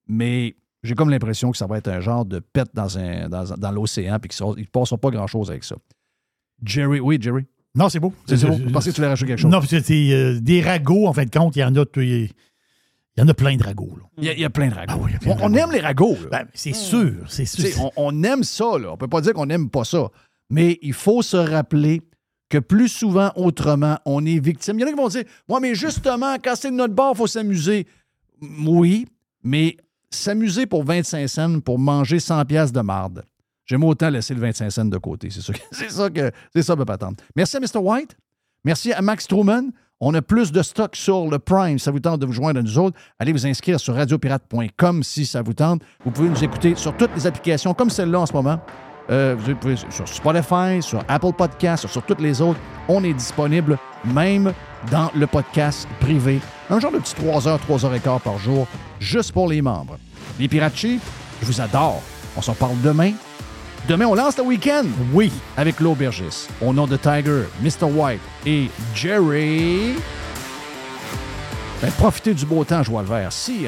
Mais j'ai comme l'impression que ça va être un genre de pète dans, un, dans, l'océan, puis qu'il ne passera pas grand-chose avec ça. Jerry, oui, Jerry? Non, c'est beau. C'est beau. Je pensais que tu voulais rajouter quelque chose. Non, parce que c'est euh, des ragots, en fait, compte, il y en a. Il y en a plein de ragots. Il, y a, plein de ragots. Ah on, aime les ragots. Ben, c'est sûr, c'est sûr. On, aime ça. Là. On ne peut pas dire qu'on n'aime pas ça. Mais il faut se rappeler que plus souvent, autrement, on est victime. Il y en a qui vont dire Moi, mais justement, quand c'est de notre bord, il faut s'amuser. Oui, mais s'amuser pour 25 cents pour manger 100 pièces de marde. J'aime autant laisser le 25 cents de côté. C'est ça, [LAUGHS] c'est ça que c'est ça peut pas attendre. Merci à Mr. White. Merci à Max Truman. On a plus de stock sur le Prime. Ça vous tente de vous joindre à nous autres. Allez vous inscrire sur radiopirate.com si ça vous tente. Vous pouvez nous écouter sur toutes les applications comme celle-là en ce moment. Euh, vous pouvez sur Spotify, sur Apple Podcasts, sur toutes les autres. On est disponible même dans le podcast privé. Un genre de petit 3 heures, 3 heures et quart par jour, juste pour les membres. Les Pirates je vous adore. On s'en parle demain. Demain, on lance le week-end. Oui. Avec l'Aubergis. Au nom de Tiger, Mr. White et Jerry. Ben, profitez du beau temps, je vois le vert. Si.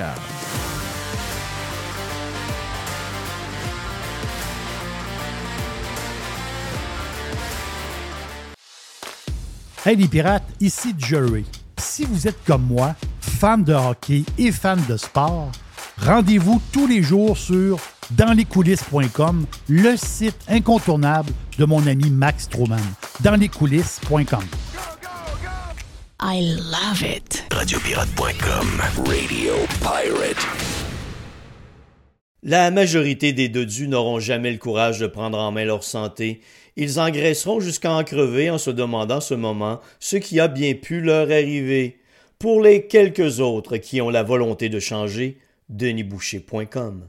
Hey les pirates, ici Jerry. Si vous êtes comme moi, fan de hockey et fan de sport, rendez-vous tous les jours sur danslescoulisses.com, le site incontournable de mon ami Max Truman. Danslescoulisses.com. I love it. Radiopirate.com. Radio Pirate. La majorité des dodus n'auront jamais le courage de prendre en main leur santé. Ils engraisseront jusqu'à en crever en se demandant ce moment ce qui a bien pu leur arriver. Pour les quelques autres qui ont la volonté de changer, denisboucher.com.